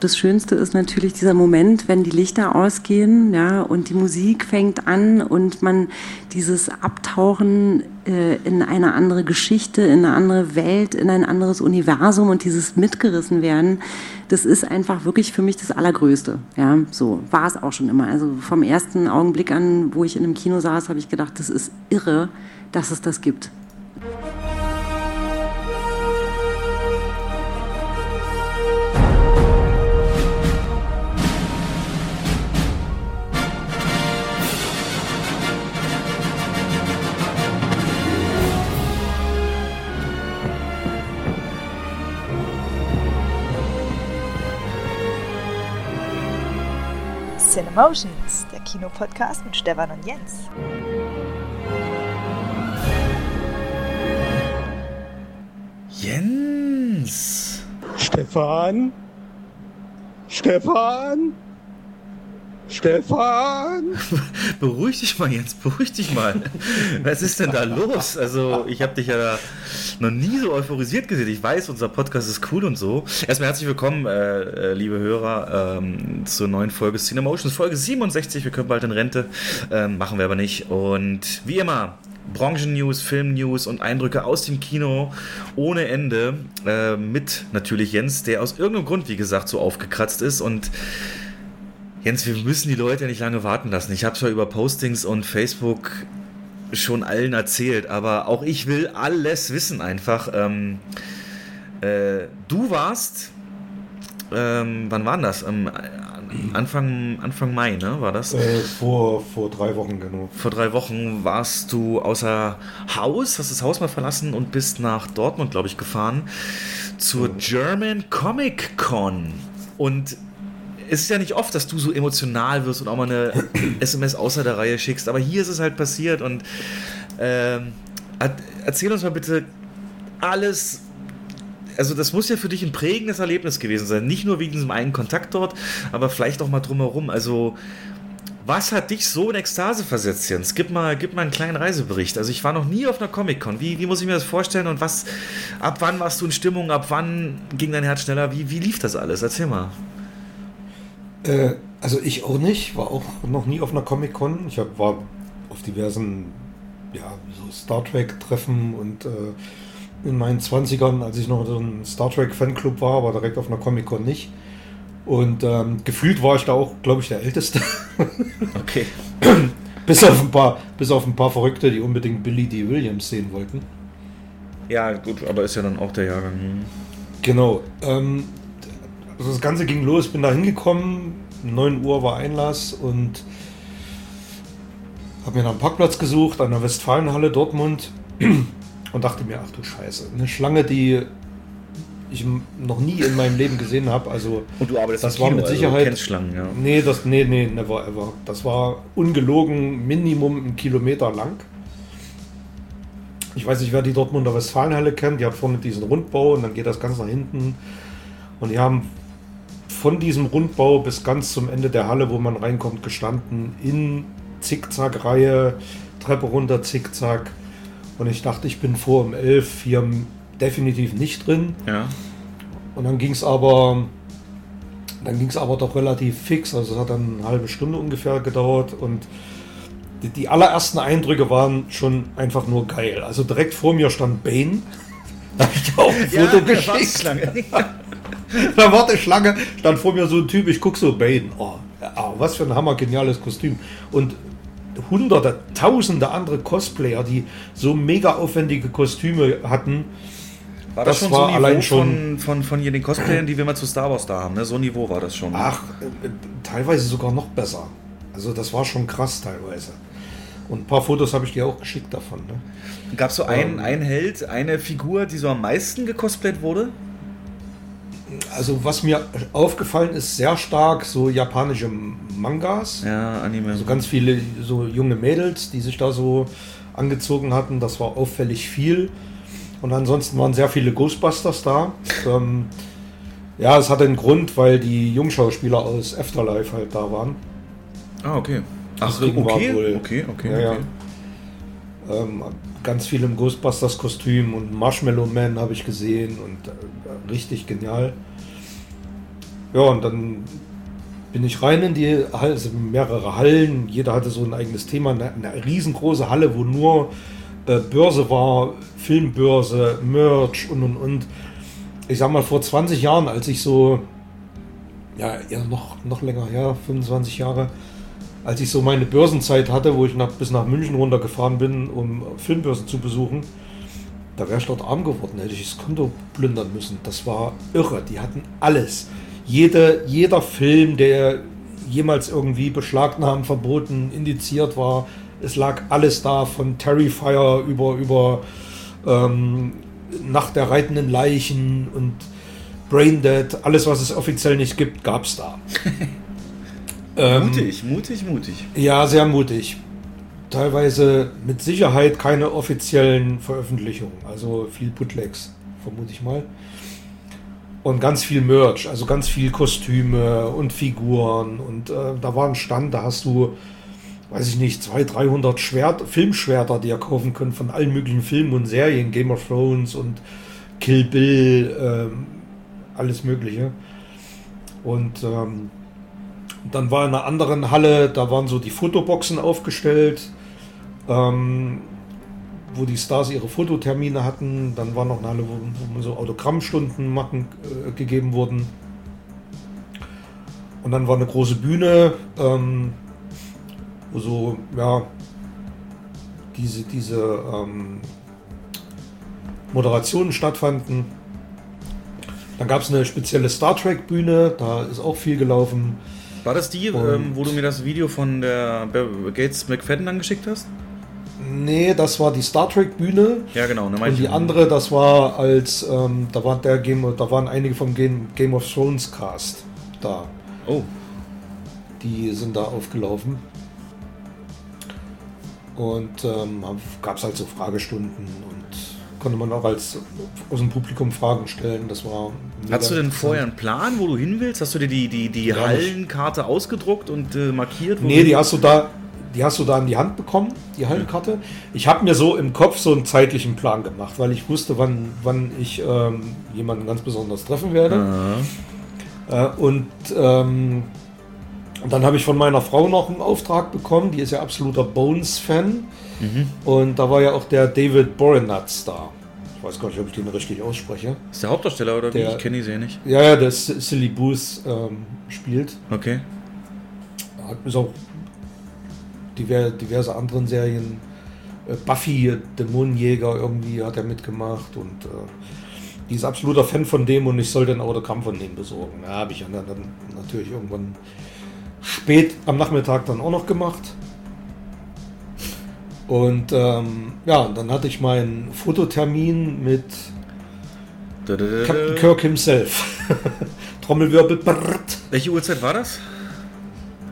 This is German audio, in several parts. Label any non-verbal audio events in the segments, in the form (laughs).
das Schönste ist natürlich dieser Moment, wenn die Lichter ausgehen, ja, und die Musik fängt an und man dieses Abtauchen äh, in eine andere Geschichte, in eine andere Welt, in ein anderes Universum und dieses mitgerissen werden, das ist einfach wirklich für mich das Allergrößte. Ja, so war es auch schon immer. Also vom ersten Augenblick an, wo ich in einem Kino saß, habe ich gedacht, das ist irre, dass es das gibt. Cinemotions, der Kinopodcast mit Stefan und Jens. Jens! Stefan? Stefan? Stefan! (laughs) beruhig dich mal, Jens, beruhig dich mal. Was ist denn da los? Also, ich habe dich ja noch nie so euphorisiert gesehen. Ich weiß, unser Podcast ist cool und so. Erstmal herzlich willkommen, äh, äh liebe Hörer, ähm, zur neuen Folge Cinemotions, Folge 67. Wir können bald in Rente, ähm, machen wir aber nicht. Und wie immer, Branchen-News, Film-News und Eindrücke aus dem Kino ohne Ende. Äh, mit natürlich Jens, der aus irgendeinem Grund, wie gesagt, so aufgekratzt ist und Jens, wir müssen die Leute nicht lange warten lassen. Ich habe es ja über Postings und Facebook schon allen erzählt, aber auch ich will alles wissen einfach. Ähm, äh, du warst, ähm, wann war das? Ähm, Anfang, Anfang Mai, ne? War das? Äh, vor, vor drei Wochen, genau. Vor drei Wochen warst du außer Haus, hast das Haus mal verlassen und bist nach Dortmund, glaube ich, gefahren zur German Comic Con. Und es ist ja nicht oft, dass du so emotional wirst und auch mal eine (clears throat) SMS außer der Reihe schickst, aber hier ist es halt passiert und ähm, erzähl uns mal bitte alles. Also das muss ja für dich ein prägendes Erlebnis gewesen sein. Nicht nur wegen diesem einen Kontakt dort, aber vielleicht auch mal drumherum. Also was hat dich so in Ekstase versetzt, Jens? Gib mal, gib mal einen kleinen Reisebericht. Also ich war noch nie auf einer Comic-Con. Wie, wie muss ich mir das vorstellen und was, ab wann warst du in Stimmung? Ab wann ging dein Herz schneller? Wie, wie lief das alles? Erzähl mal. Äh, also ich auch nicht, war auch noch nie auf einer Comic-Con. Ich hab, war auf diversen ja, so Star Trek-Treffen und äh, in meinen 20ern, als ich noch so ein Star Trek-Fanclub war, war direkt auf einer Comic-Con nicht. Und ähm, gefühlt war ich da auch, glaube ich, der Älteste. (laughs) Okay. bis, auf ein paar, bis auf ein paar Verrückte, die unbedingt Billy D. Williams sehen wollten. Ja, gut, aber ist ja dann auch der Jahrgang. Hm. Genau. Ähm, also das Ganze ging los, bin da hingekommen, 9 Uhr war Einlass und habe mir dann einen Parkplatz gesucht an der Westfalenhalle Dortmund (clears throat) und dachte mir, ach du Scheiße, eine Schlange, die ich noch nie in meinem Leben gesehen habe. Also und du arbeitest das war Kino, mit Sicherheit. Also du kennst Schlangen, ja. Nee, das, nee, nee, never ever. Das war ungelogen Minimum einen Kilometer lang. Ich weiß nicht, wer die Dortmunder Westfalenhalle kennt. Die hat vorne diesen Rundbau und dann geht das ganz nach hinten. Und die haben von diesem Rundbau bis ganz zum Ende der Halle, wo man reinkommt, gestanden in Zickzack-Reihe, Treppe runter, Zickzack. Und ich dachte, ich bin vor um 11 hier definitiv nicht drin. Ja. Und dann ging es aber, dann ging es aber doch relativ fix. Also es hat dann eine halbe Stunde ungefähr gedauert und die, die allerersten Eindrücke waren schon einfach nur geil. Also direkt vor mir stand Bane. (laughs) Da habe ich auch ein Foto ja, geschickt. (laughs) (laughs) da war die Schlange, stand vor mir so ein Typ, ich gucke so Bane. Oh, oh, was für ein hammer geniales Kostüm. Und hunderte, tausende andere Cosplayer, die so mega aufwendige Kostüme hatten. War das, das schon war so allein schon von, von, von den Cosplayern, die wir mal zu Star Wars da haben? Ne? So ein Niveau war das schon. Ach, äh, teilweise sogar noch besser. Also das war schon krass teilweise. Und ein paar Fotos habe ich dir auch geschickt davon. Ne? Gab es so einen, ähm, einen Held, eine Figur, die so am meisten gecosplayt wurde? Also was mir aufgefallen ist, sehr stark so japanische Mangas. Ja, Anime. So ganz viele so junge Mädels, die sich da so angezogen hatten. Das war auffällig viel. Und ansonsten waren sehr viele Ghostbusters da. Ähm, ja, es hatte einen Grund, weil die Jungschauspieler aus Afterlife halt da waren. Ah, okay. Ach, Deswegen okay, war wohl, okay, okay, ja, okay. Ja. Ähm, ganz viel im Ghostbusters-Kostüm und Marshmallow Man habe ich gesehen und äh, richtig genial. ja, und dann bin ich rein in die Halle, also mehrere Hallen. Jeder hatte so ein eigenes Thema. Eine, eine riesengroße Halle, wo nur äh, Börse war, Filmbörse, Merch und und und. Ich sag mal, vor 20 Jahren, als ich so, ja, ja noch, noch länger her, 25 Jahre, als ich so meine Börsenzeit hatte, wo ich nach, bis nach München runtergefahren bin, um Filmbörsen zu besuchen, da wäre ich dort arm geworden, hätte ich das Konto plündern müssen. Das war irre. Die hatten alles. Jede, jeder Film, der jemals irgendwie beschlagnahmt, verboten, indiziert war, es lag alles da, von Terrifier über, über ähm, Nacht der reitenden Leichen und Braindead, alles, was es offiziell nicht gibt, gab es da. (laughs) ähm, mutig, mutig, mutig. Ja, sehr mutig. Teilweise mit Sicherheit keine offiziellen Veröffentlichungen, also viel Bootlegs, vermute ich mal. Und ganz viel Merch, also ganz viel Kostüme und Figuren. Und äh, da war ein Stand, da hast du weiß ich nicht, 200, 300 Schwert, Filmschwerter, die ihr kaufen könnt von allen möglichen Filmen und Serien, Game of Thrones und Kill Bill, ähm, alles Mögliche. Und ähm, dann war in einer anderen Halle, da waren so die Fotoboxen aufgestellt, ähm, wo die Stars ihre Fototermine hatten. Dann war noch eine Halle, wo, wo so Autogrammstunden machen, äh, gegeben wurden. Und dann war eine große Bühne. Ähm, wo so, ja, diese, diese ähm, Moderationen stattfanden. Dann gab es eine spezielle Star Trek-Bühne, da ist auch viel gelaufen. War das die, ähm, wo du mir das Video von der Gates McFadden angeschickt hast? Nee, das war die Star Trek Bühne. Ja, genau. Ne, und die andere, das war als, ähm, da war der Game, da waren einige vom Game, Game of Thrones Cast da. Oh. Die sind da aufgelaufen. Und ähm, gab es halt so Fragestunden und konnte man auch als aus dem Publikum Fragen stellen. Das war. Hast du denn vorher einen Plan, wo du hin willst? Hast du dir die, die, die Hallenkarte ausgedruckt und äh, markiert? Nee, die hast du da. Die hast du da in die Hand bekommen, die Hallenkarte. Ich habe mir so im Kopf so einen zeitlichen Plan gemacht, weil ich wusste, wann, wann ich ähm, jemanden ganz besonders treffen werde. Äh, und ähm, und dann habe ich von meiner Frau noch einen Auftrag bekommen, die ist ja absoluter Bones-Fan. Mhm. Und da war ja auch der David Borenatz da. Ich weiß gar nicht, ob ich den richtig ausspreche. Ist der Hauptdarsteller oder der, wie? Ich kenne die Serie nicht. Ja, ja, der Silly Booth ähm, spielt. Okay. Hat bis auch diverse, diverse anderen Serien. Äh, Buffy, Dämonenjäger, irgendwie hat er mitgemacht und äh, die ist absoluter Fan von dem und ich sollte ein Autogramm von dem besorgen. Ja, habe ich dann, dann natürlich irgendwann spät am Nachmittag dann auch noch gemacht. Und ähm, ja, dann hatte ich meinen Fototermin mit Captain Kirk himself. (laughs) Trommelwirbel. Brrrt. Welche Uhrzeit war das?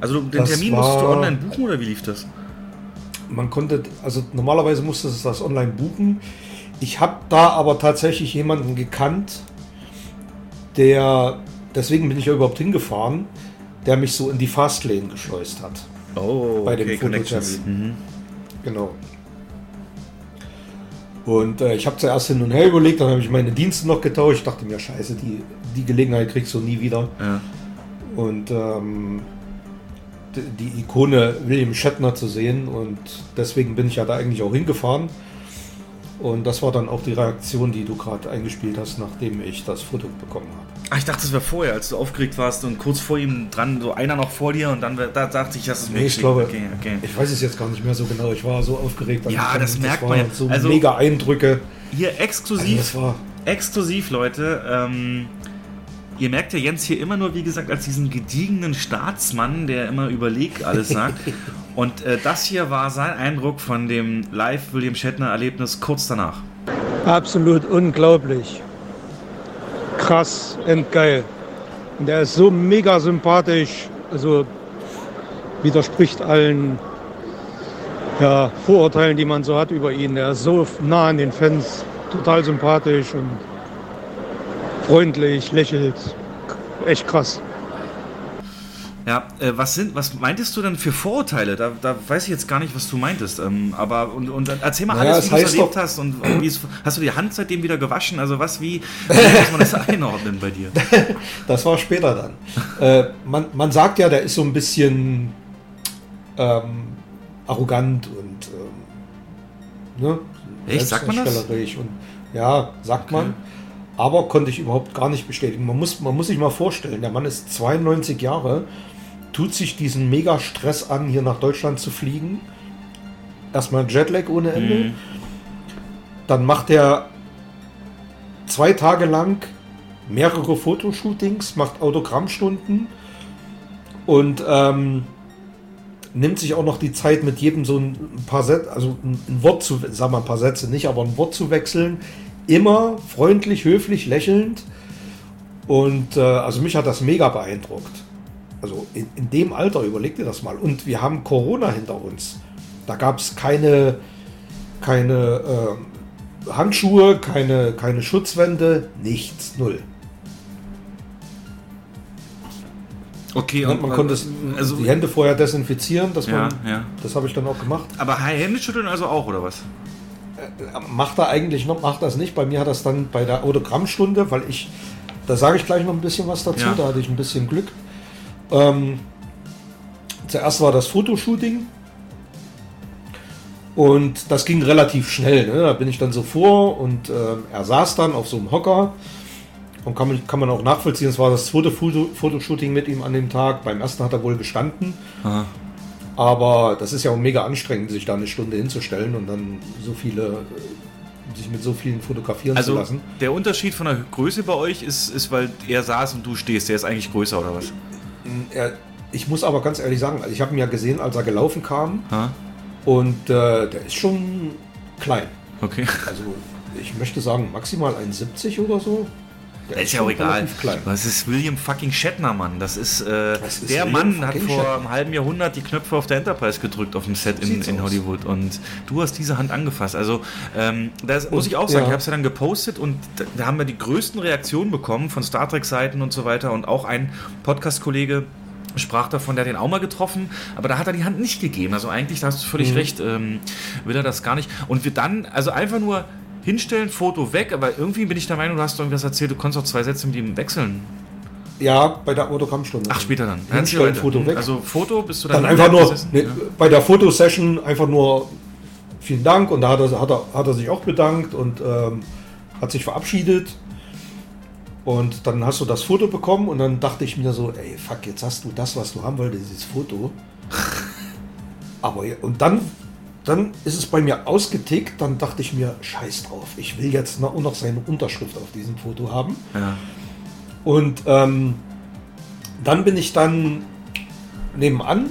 Also den das Termin musstest du online buchen oder wie lief das? Man konnte, also normalerweise musste es das online buchen. Ich habe da aber tatsächlich jemanden gekannt, der, deswegen bin ich ja überhaupt hingefahren, der mich so in die Fastlane geschleust hat. Oh, bei dem okay, Fototermin. Mhm. Genau. Und äh, ich habe zuerst hin und her überlegt, dann habe ich meine Dienste noch getauscht. Ich dachte mir, scheiße, die, die Gelegenheit kriegst du nie wieder. Ja. Und ähm, die Ikone William Shatner zu sehen und deswegen bin ich ja da eigentlich auch hingefahren. Und das war dann auch die Reaktion, die du gerade eingespielt hast, nachdem ich das Foto bekommen habe. Ach, ich dachte, das wäre vorher, als du aufgeregt warst und kurz vor ihm dran, so einer noch vor dir und dann da dachte ich, das ist nee, ich glaube, okay, okay. ich weiß es jetzt gar nicht mehr so genau. Ich war so aufgeregt. Ja, das merkt man ja. So also, mega Eindrücke. Hier exklusiv, also exklusiv, Leute. Ähm, ihr merkt ja Jens hier immer nur, wie gesagt, als diesen gediegenen Staatsmann, der immer überlegt alles sagt. (laughs) Und äh, das hier war sein Eindruck von dem Live-William Shatner-Erlebnis kurz danach. Absolut unglaublich. Krass und geil. Und der ist so mega sympathisch, also widerspricht allen ja, Vorurteilen, die man so hat über ihn. Er ist so nah an den Fans, total sympathisch und freundlich, lächelt. Echt krass. Ja, äh, was sind, was meintest du denn für Vorurteile? Da, da weiß ich jetzt gar nicht, was du meintest. Ähm, aber und, und erzähl mal Naja, alles, es wie du es erlebt hast und, und wie hast du die Hand seitdem wieder gewaschen? Also was, wie, wie muss man das (laughs) einordnen bei dir? Das war später dann. äh, man, man sagt ja, der ist so ein bisschen ähm, arrogant und ähm, ne? Echt? Sagt man das? Und, ja, sagt man. Aber konnte ich überhaupt gar nicht bestätigen. Man muss, man muss sich mal vorstellen, der Mann ist 92 Jahre, tut sich diesen mega Stress an, hier nach Deutschland zu fliegen. Erstmal Jetlag ohne Ende. Mhm. Dann macht er zwei Tage lang mehrere Fotoshootings, macht Autogrammstunden und ähm, nimmt sich auch noch die Zeit, mit jedem so ein paar Sätze, also ein ein Wort zu, sagen wir ein paar Sätze nicht, aber ein Wort zu wechseln. Immer freundlich, höflich, lächelnd. Und äh, also mich hat das mega beeindruckt. Also in, in dem Alter, überleg dir das mal. Und wir haben Corona hinter uns. Da gab es keine, keine ähm, Handschuhe, keine, keine Schutzwände, nichts, null. Okay, Und man konnte es, also, die Hände vorher desinfizieren, dass Ja, man, ja. das habe ich dann auch gemacht. aber Hände schütteln also auch, oder was? Macht er eigentlich noch, macht das nicht. Bei mir hat das dann bei der Autogrammstunde, weil ich, da sage ich gleich noch ein bisschen was dazu, Ja. da hatte ich ein bisschen Glück. Ähm, zuerst war das Fotoshooting und das ging relativ schnell. Ne? Da bin ich dann so vor und ähm, er saß dann auf so einem Hocker und kann, man- kann man auch nachvollziehen, es war das zweite Foto, Fotoshooting mit ihm an dem Tag. Beim ersten hat er wohl gestanden. Aha. Aber das ist ja auch mega anstrengend, sich da eine Stunde hinzustellen und dann so viele, äh, sich mit so vielen fotografieren zu Also lassen. der Unterschied von der Größe bei euch ist, ist, weil er saß und du stehst. Der ist eigentlich größer, oder was? Ich muss aber ganz ehrlich sagen, also ich habe ihn ja gesehen, als er gelaufen kam Ha? und äh, der ist schon klein. Okay. Also ich möchte sagen maximal 1,70 oder so. Der ist ja auch egal. Das ist William fucking Shatner, Mann. Das ist, äh, Das ist der William Mann hat vor Shatner. einem halben Jahrhundert die Knöpfe auf der Enterprise gedrückt auf dem Set in, in. Hollywood und du hast diese Hand angefasst. Also ähm, das muss ich auch sagen. ja. Ich habe es ja dann gepostet und da, haben wir die größten Reaktionen bekommen von Star Trek Seiten und so weiter und auch ein Podcast-Kollege sprach davon, der hat den auch mal getroffen, aber da hat er die Hand nicht gegeben. Also eigentlich, da hast du völlig Mhm. recht, ähm, will er das gar nicht. Und wir dann, also einfach nur hinstellen, Foto weg, aber irgendwie bin ich der Meinung, du hast irgendwas erzählt, du konntest auch zwei Sätze mit ihm wechseln. Ja, bei der Autogrammstunde. Ach, später dann. Hinstellen, Foto weg. Also Foto, bist du Dann dann einfach nur, ne, Ja. bei der Fotosession einfach nur vielen Dank und da hat er, hat er, hat er sich auch bedankt und ähm, hat sich verabschiedet. Und dann hast du das Foto bekommen und dann dachte ich mir so, ey, fuck, jetzt hast du das, was du haben wolltest, dieses Foto. (laughs) Aber und dann, dann ist es bei mir ausgetickt, dann dachte ich mir, scheiß drauf, ich will jetzt noch, noch seine Unterschrift auf diesem Foto haben. Ja. Und ähm, dann bin ich dann nebenan.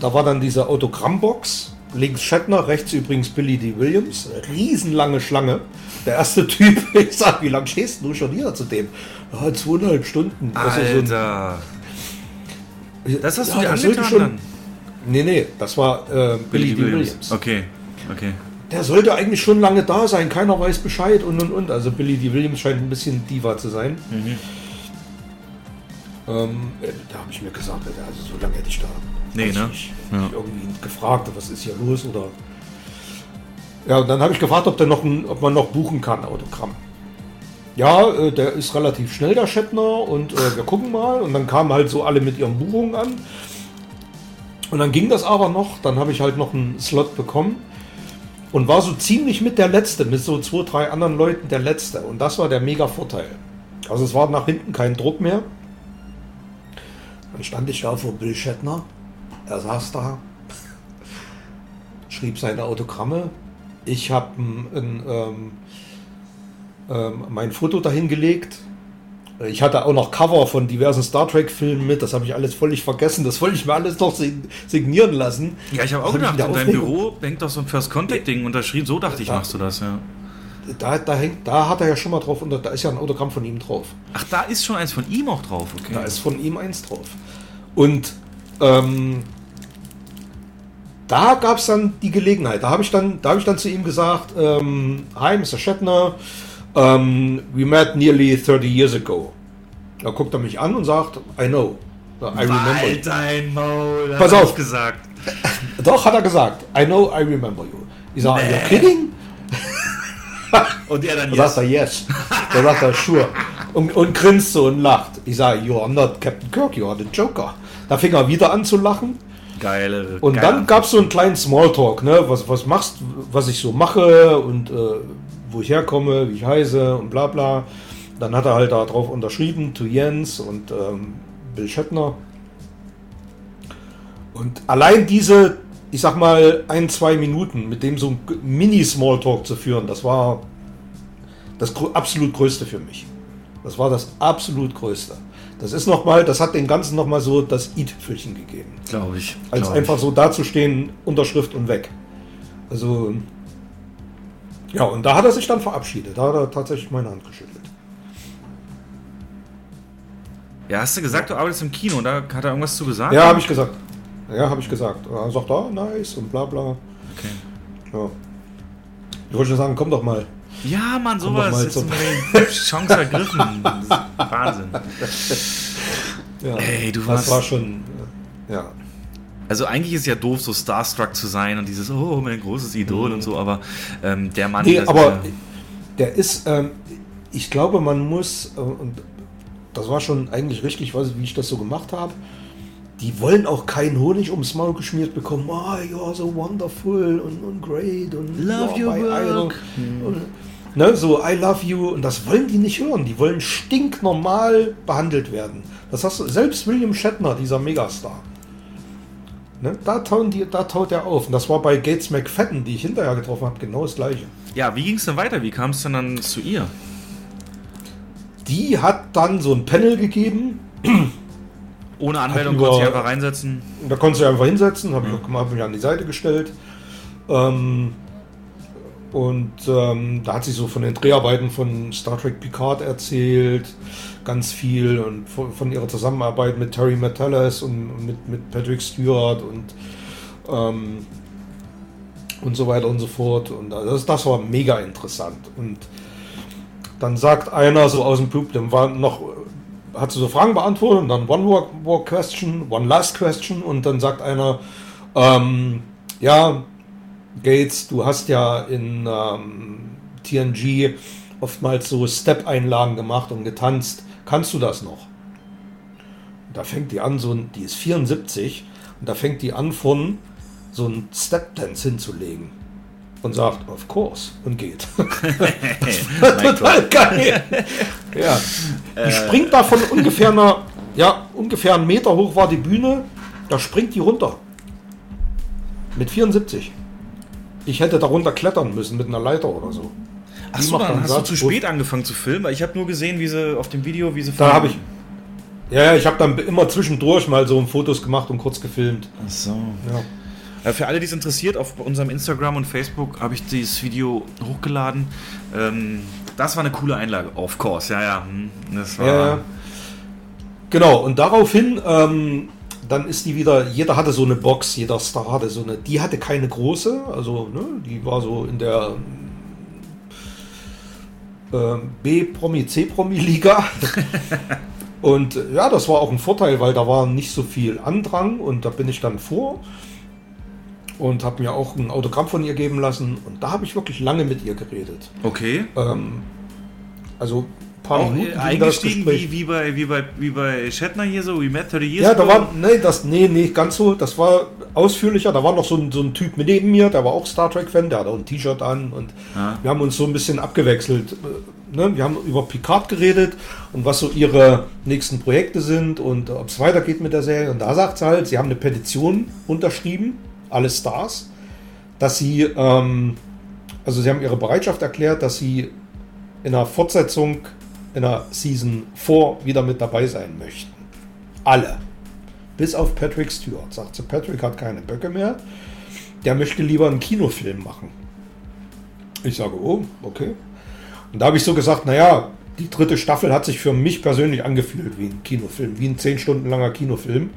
Da war dann diese Autogrammbox. Links Shatner, rechts übrigens Billy D. Williams. Riesenlange Schlange. Der erste (laughs) Typ, ich sag, wie lange stehst du schon hier zu dem? Ja, zweieinhalb Stunden. Also so ein- Alter. Das hast du Ja, dir angetan schon- dann? Nee, nee, das war äh, Billy, D. Williams. Okay, okay. Der sollte eigentlich schon lange da sein, keiner weiß Bescheid und und und. Also Billy D. Williams scheint ein bisschen Diva zu sein. Mhm. Ähm, äh, da habe ich mir gesagt, also so lange hätte ich da Nee, ne? ich Ja. irgendwie gefragt, was ist hier los oder. Ja, und dann habe ich gefragt, ob, der noch ein, ob man noch buchen kann, Autogramm. Ja, äh, der ist relativ schnell, der Shatner, und äh, wir gucken mal. Und dann kamen halt so alle mit ihren Buchungen an. Und dann ging das aber noch. Dann habe ich halt noch einen Slot bekommen. Und war so ziemlich mit der Letzte, mit so zwei, drei anderen Leuten der Letzte. Und das war der mega Vorteil. Also es war nach hinten kein Druck mehr. Dann stand ich da vor Bill Shatner. Er saß da, (laughs) schrieb seine Autogramme. Ich habe ähm, ähm, mein Foto dahin gelegt. Ich hatte auch noch Cover von diversen Star Trek-Filmen mit. Das habe ich alles völlig vergessen. Das wollte ich mir alles noch sig- signieren lassen. Ja, ich habe auch Das hab gedacht, ich in deinem. Büro hängt doch so ein First Contact-Ding unterschrieben. So dachte ich, Ja. machst du das, ja. Da, da, hängt, da hat er ja schon mal drauf, unter, da ist ja ein Autogramm von ihm drauf. Ach, da ist schon eins von ihm auch drauf, okay. Da ist von ihm eins drauf. Und ähm, da gab es dann die Gelegenheit. Da habe ich, dann- da hab ich dann zu ihm gesagt, ähm, Hi, Mr. Shatner, ähm, we met nearly 30 years ago. Da guckt er mich an und sagt, I know. I remember you. Halt dein Maul, Pass auf. gesagt. (laughs) Doch, hat er gesagt. I know, I remember you. Ich sage, Nee. are you kidding? (laughs) Und er dann Da sagt er, yes. Da sagt er, sure. Und, und grinst so und lacht. Ich sage, you are not Captain Kirk, you are the Joker. Da fing er wieder an zu lachen. Geile. Und geile dann gab es so einen kleinen Smalltalk, ne? Was, was machst, was ich so mache und äh, wo ich herkomme, wie ich heiße und bla bla. Dann hat er halt da drauf unterschrieben, to Jens und ähm, Bill Shatner. Und allein diese, ich sag mal, ein, zwei Minuten mit dem so ein Mini-Smalltalk zu führen, das war das absolut Größte für mich. Das war das absolut Größte. Das ist nochmal, das hat dem Ganzen nochmal so das i-Tüpfelchen gegeben Glaube ich. als glaub einfach ich. so dazustehen, Unterschrift und weg. Also, ja, und da hat er sich dann verabschiedet. Da hat er tatsächlich meine Hand geschüttelt. Ja, hast du gesagt, du arbeitest im Kino und da hat er irgendwas zu gesagt? Ja, habe ich gesagt. Ja, habe ich gesagt. Er sagt, ah, nice und bla bla. Okay. Ja. Ich wollte schon sagen, komm doch mal. Ja, Mann, sowas. Jetzt Chance ergriffen. (laughs) Wahnsinn. Ja, Ey, du das warst- war schon, ja. Also eigentlich ist ja doof, so starstruck zu sein und dieses, oh, mein großes Idol und so, aber ähm, der Mann... Nee, das aber ja- der ist, ähm, ich glaube, man muss, äh, und das war schon eigentlich richtig, weiß ich, wie ich das so gemacht habe, die wollen auch keinen Honig ums Maul geschmiert bekommen. Oh, you're so wonderful und, und great und Love your work. idol. Und, ne, so I love you und das wollen die nicht hören. Die wollen stinknormal behandelt werden. Das hast du, selbst William Shatner, dieser Megastar. Ne, da, tauen die, da taut er auf. Und das war bei Gates McFadden, die ich hinterher getroffen habe, genau das gleiche. ja, wie ging es denn weiter? Wie kam es denn dann zu ihr? Die hat dann so ein Panel gegeben. Ohne Anmeldung über- konnte sie einfach reinsetzen. Da konntest du einfach hinsetzen, habe ich auch gemacht, hab mich an die Seite gestellt. Ähm, und ähm, da hat sie so von den Dreharbeiten von Star Trek Picard erzählt, ganz viel und von, von ihrer Zusammenarbeit mit Terry Metalis und mit, mit Patrick Stewart und ähm, und so weiter und so fort. Und das, das war mega interessant. Und dann sagt einer so aus dem Publikum, war noch, hat sie so Fragen beantwortet und dann One more, more question, one last question und dann sagt einer, ähm, ja, Gates, du hast ja in ähm, TNG oftmals so Step-Einlagen gemacht und getanzt. Kannst du das noch? Da fängt die an, so ein, die ist 74 und da fängt die an von so ein Step-Dance hinzulegen und sagt, of course, und geht. (laughs) (laughs) Total geil. Ja. Die springt da von ungefähr einer, ja, ungefähr einen Meter hoch war die Bühne, da springt die runter. Mit 74. Ich hätte darunter klettern müssen mit einer Leiter oder so. Ach so, dann hast du Satz, zu wo- spät angefangen zu filmen. weil Ich habe nur gesehen, wie sie auf dem Video, wie sie Da habe ich. Ja, ja, ich habe dann immer zwischendurch mal so Fotos gemacht und kurz gefilmt. Ach so. Ja. Für alle, die es interessiert, auf unserem Instagram und Facebook habe ich dieses Video hochgeladen. Ähm, das war eine coole Einlage, of course, ja, ja. hm, Das war, Ja, ja. Genau, und daraufhin, ähm, dann ist die wieder, jeder hatte so eine Box, jeder Star hatte so eine, die hatte keine große, also ne, die war so in der ähm, B-Promi, C-Promi-Liga. (laughs) und äh, ja, das war auch ein Vorteil, weil da war nicht so viel Andrang und da bin ich dann vor und habe mir auch ein Autogramm von ihr geben lassen und da habe ich wirklich lange mit ihr geredet. Okay. Ähm, also paar Auch Minuten äh, eingestiegen wie, wie, bei, wie, bei, wie bei Shatner hier so, Met 30 Years Ja, da war, nee, das, nee, nee, ganz so, das war ausführlicher. Da war noch so ein, so ein Typ neben mir, der war auch Star Trek-Fan, der hatte auch ein T-Shirt an und Ah. wir haben uns so ein bisschen abgewechselt. Äh, Ne? Wir haben über Picard geredet und was so ihre nächsten Projekte sind und ob es weitergeht mit der Serie. Und da sagt sie halt, sie haben eine Petition unterschrieben, alle Stars, dass sie, ähm, also sie haben ihre Bereitschaft erklärt, dass sie in einer Fortsetzung in der Season 4 wieder mit dabei sein möchten. Alle. Bis auf Patrick Stewart. Sagt sie, Patrick hat keine Böcke mehr. Der möchte lieber einen Kinofilm machen. Ich sage, oh, okay. Und da habe ich so gesagt, naja, die dritte Staffel hat sich für mich persönlich angefühlt wie ein Kinofilm, wie ein zehn Stunden langer Kinofilm.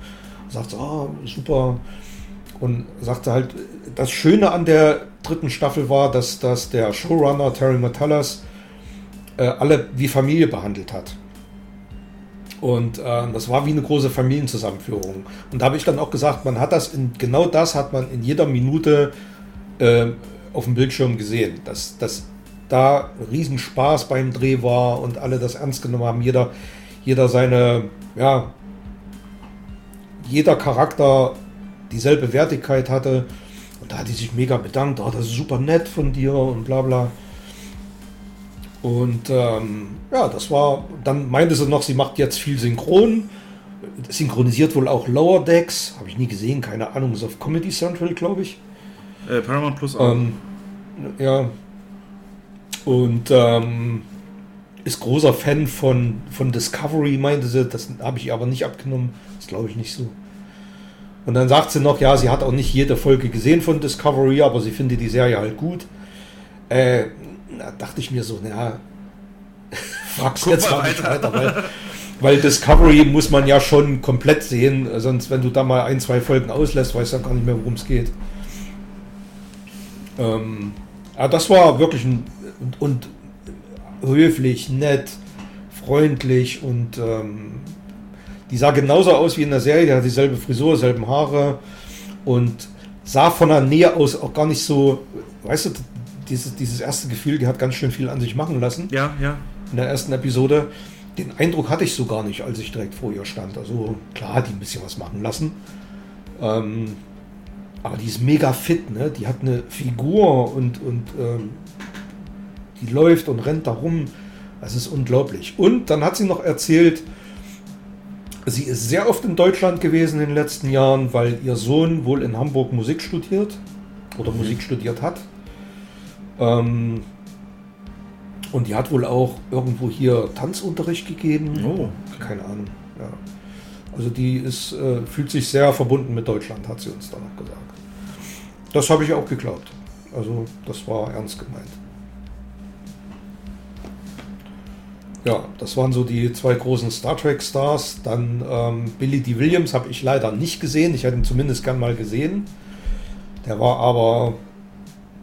Sagt sie, ah, super. Und sagte halt, das Schöne an der dritten Staffel war, dass, dass der Showrunner Terry Matalas äh, alle wie Familie behandelt hat. Und äh, das war wie eine große Familienzusammenführung. Und da habe ich dann auch gesagt, man hat das in, genau das hat man in jeder Minute äh, auf dem Bildschirm gesehen. Dass, dass da Riesenspaß beim Dreh war und alle das ernst genommen haben. Jeder, jeder seine, ja, jeder Charakter dieselbe Wertigkeit hatte. Und da hat die sich mega bedankt. Oh, das ist super nett von dir und bla bla. Und ähm, ja, das war, dann meinte sie noch, sie macht jetzt viel Synchron. Synchronisiert wohl auch Lower Decks. Habe ich nie gesehen, keine Ahnung. Ist auf Comedy Central, glaube ich. Äh, Paramount Plus auch. Ähm, ja. Und ähm, ist großer Fan von, von Discovery, meinte sie. Das habe ich aber nicht abgenommen. Das glaube ich nicht so. Und dann sagt sie noch, ja, sie hat auch nicht jede Folge gesehen von Discovery, aber sie findet die Serie halt gut. Äh, da dachte ich mir so, naja, (laughs) frag's Guck jetzt mal weiter. weiter, weil, weil Discovery muss man ja schon komplett sehen, sonst wenn du da mal ein, zwei Folgen auslässt, weißt du ja gar nicht mehr, worum es geht. Ähm, ja, das war wirklich ein, und, und höflich, nett, freundlich und ähm, die sah genauso aus wie in der Serie, die hat dieselbe Frisur, selben Haare und sah von der Nähe aus auch gar nicht so, weißt du, dieses, dieses erste Gefühl, die hat ganz schön viel an sich machen lassen Ja, ja. in der ersten Episode. Den Eindruck hatte ich so gar nicht, als ich direkt vor ihr stand. Also klar hat die ein bisschen was machen lassen. Ähm, aber die ist mega fit, ne? Die hat eine Figur und, und ähm, die läuft und rennt da rum. Das ist unglaublich. Und dann hat sie noch erzählt, sie ist sehr oft in Deutschland gewesen in den letzten Jahren, weil ihr Sohn wohl in Hamburg Musik studiert oder Musik studiert hat. Ähm, und die hat wohl auch irgendwo hier Tanzunterricht gegeben. Oh. Keine Ahnung. Ja. Also die ist, äh, fühlt sich sehr verbunden mit Deutschland, hat sie uns dann noch gesagt. Das habe ich auch geglaubt. Also das war ernst gemeint. Ja, das waren so die zwei großen Star Trek Stars. Dann ähm, Billy D. Williams habe ich leider nicht gesehen. Ich hätte ihn zumindest gern mal gesehen. Der war aber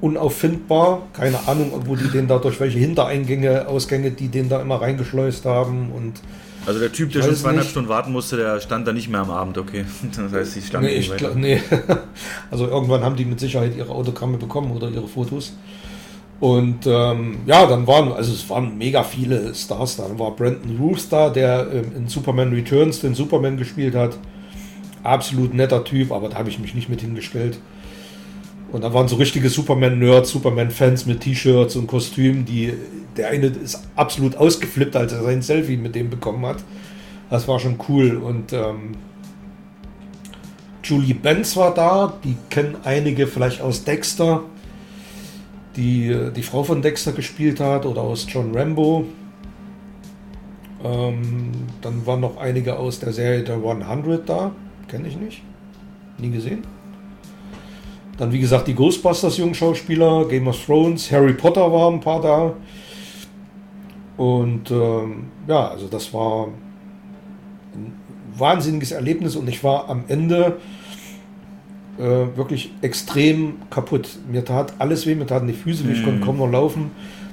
unauffindbar. Keine Ahnung, wo die den da durch welche Hintereingänge, Ausgänge, die den da immer reingeschleust haben. Und Also der Typ, der schon zweieinhalb. Stunden warten musste, der stand da nicht mehr am Abend, okay. (laughs) Das heißt, die standen nee, nicht ich glaub, nee. (laughs) Also irgendwann haben die mit Sicherheit ihre Autogramme bekommen oder ihre Fotos. Und ähm, ja, dann waren, also es waren mega viele Stars da. Dann war Brandon Ruth da, der ähm, in Superman Returns den Superman gespielt hat. Absolut netter Typ, aber da habe ich mich nicht mit hingestellt. Und da waren so richtige Superman-Nerds, Superman-Fans mit T-Shirts und Kostümen, die der eine ist absolut ausgeflippt, als er sein Selfie mit dem bekommen hat. Das war schon cool. Und ähm, Julie Benz war da, die kennen einige vielleicht aus Dexter, die die Frau von Dexter gespielt hat oder aus John Rambo. Ähm, dann waren noch einige aus der Serie der 100 da, kenne ich nicht, nie gesehen. Dann wie gesagt die Ghostbusters Jungschauspieler, Game of Thrones, Harry Potter war ein paar da. Und ähm, ja, also das war ein wahnsinniges Erlebnis und ich war am Ende äh, wirklich extrem kaputt. Mir tat alles weh, mir taten die Füße weh, ich konnte kaum noch laufen.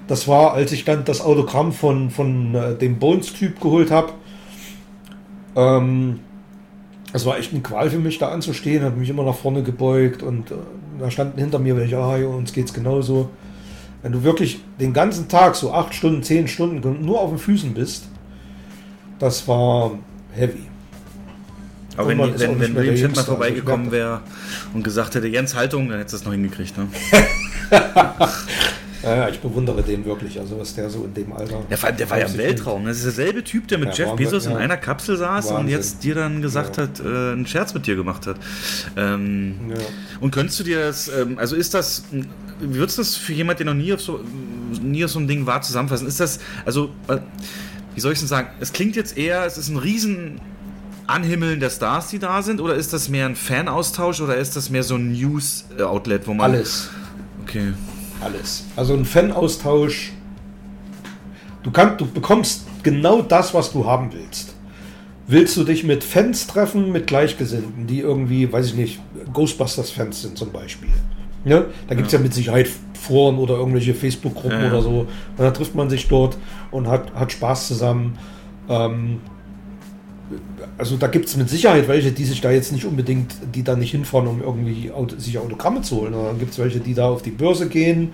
Das war, als ich dann das Autogramm von, von äh, dem Bones-Typ geholt habe. Ähm, es war echt eine Qual für mich, da anzustehen, habe mich immer nach vorne gebeugt und äh, da standen hinter mir welche, ah, uns geht's genauso. Wenn du wirklich den ganzen Tag so acht Stunden, zehn Stunden nur auf den Füßen bist, das war heavy. Aber wenn, wenn, wenn William Shatner Jüngste, also vorbeigekommen wäre und gesagt hätte, Jens, Haltung, dann hättest du es noch hingekriegt. Ne? (laughs) Ja, ja, ich bewundere den wirklich, also was der so in dem Alter. Der, war- der war ja im Weltraum. Das ist derselbe Typ, der mit Ja, Jeff Bezos in ja. einer Kapsel saß und Wahnsinn. jetzt dir dann gesagt Ja. hat, äh, einen Scherz mit dir gemacht hat. Ähm, Ja. Und könntest du dir das, ähm, also ist das, wie würdest du das für jemand, der noch nie auf so, nie auf so ein Ding war, zusammenfassen? Ist das, also, äh, wie soll ich denn sagen, es klingt jetzt eher, es ist ein riesen Anhimmeln der Stars, die da sind, oder ist das mehr ein Fanaustausch oder ist das mehr so ein News-Outlet, wo man... Alles. Okay. Alles. Also ein Fanaustausch. Du, kannst, du bekommst genau das, was du haben willst. Willst du dich mit Fans treffen, mit Gleichgesinnten, die irgendwie, weiß ich nicht, Ghostbusters-Fans sind zum Beispiel. Ne? Da gibt es ja. mit Sicherheit Foren oder irgendwelche Facebook-Gruppen Ja, ja. oder so. Und da trifft man sich dort und hat, hat Spaß zusammen. Ähm, also da gibt es mit Sicherheit welche, die sich da jetzt nicht unbedingt, die da nicht hinfahren, um irgendwie sich Autogramme zu holen. Dann gibt es welche, die da auf die Börse gehen,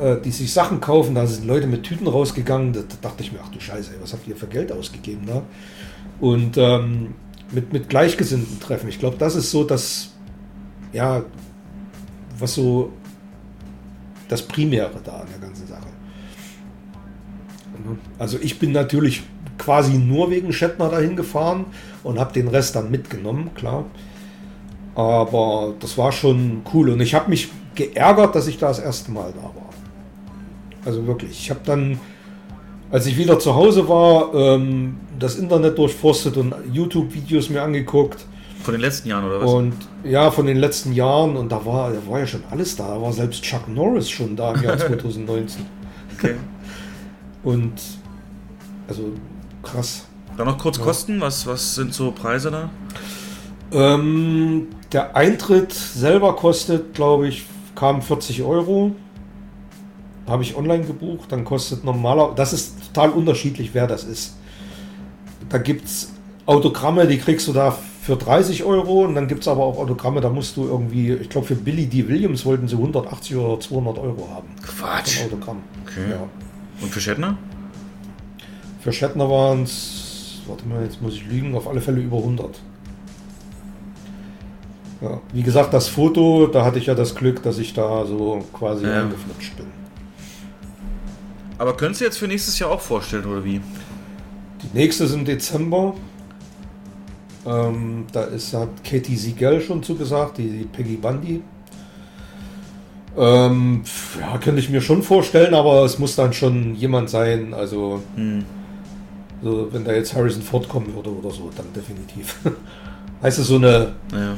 äh, die sich Sachen kaufen. Da sind Leute mit Tüten rausgegangen. Da, da dachte ich mir, ach du Scheiße, ey, was habt ihr für Geld ausgegeben da? Und ähm, mit, mit Gleichgesinnten treffen. Ich glaube, das ist so das, ja, was so das Primäre da an der ganzen Sache. Also ich bin natürlich quasi nur wegen Shatner dahin gefahren und habe den Rest dann mitgenommen, klar. Aber das war schon cool und ich habe mich geärgert, dass ich da das erste Mal da war. Also wirklich, ich habe dann, als ich wieder zu Hause war, ähm, das Internet durchforstet und YouTube-Videos mir angeguckt. Von den letzten Jahren oder was? Und ja, von den letzten Jahren und da war, da war ja schon alles da. Da war selbst Chuck Norris schon da im Jahr (laughs) 2019. Okay. Und also krass. Dann noch kurz Kosten, was, was sind so Preise da? Ähm, der Eintritt selber kostet, glaube ich, kam 40 Euro. Habe ich online gebucht. Dann kostet normaler, das ist total unterschiedlich, wer das ist. Da gibt es Autogramme, die kriegst du da für 30 Euro. Und dann gibt es aber auch Autogramme, da musst du irgendwie, ich glaube, für Billy D. Williams wollten sie 180 oder 200 Euro haben. Quatsch. Autogramm. Okay. Ja. Und für Shatner? Für Shatner waren es, warte mal, jetzt muss ich lügen, auf alle Fälle über 100. Ja, wie gesagt, das Foto, da hatte ich ja das Glück, dass ich da so quasi Ja. eingeflutscht bin. Aber könntest du jetzt für nächstes Jahr auch vorstellen, oder wie? Die nächste ist im Dezember. Ähm, da ist, hat Katie Siegel schon zugesagt, die, die Peggy Bundy. Ähm, ja, könnte ich mir schon vorstellen, aber es muss dann schon jemand sein. Also, Hm. so, wenn da jetzt Harrison Ford kommen würde oder so, dann definitiv. (laughs) heißt es so eine Ja.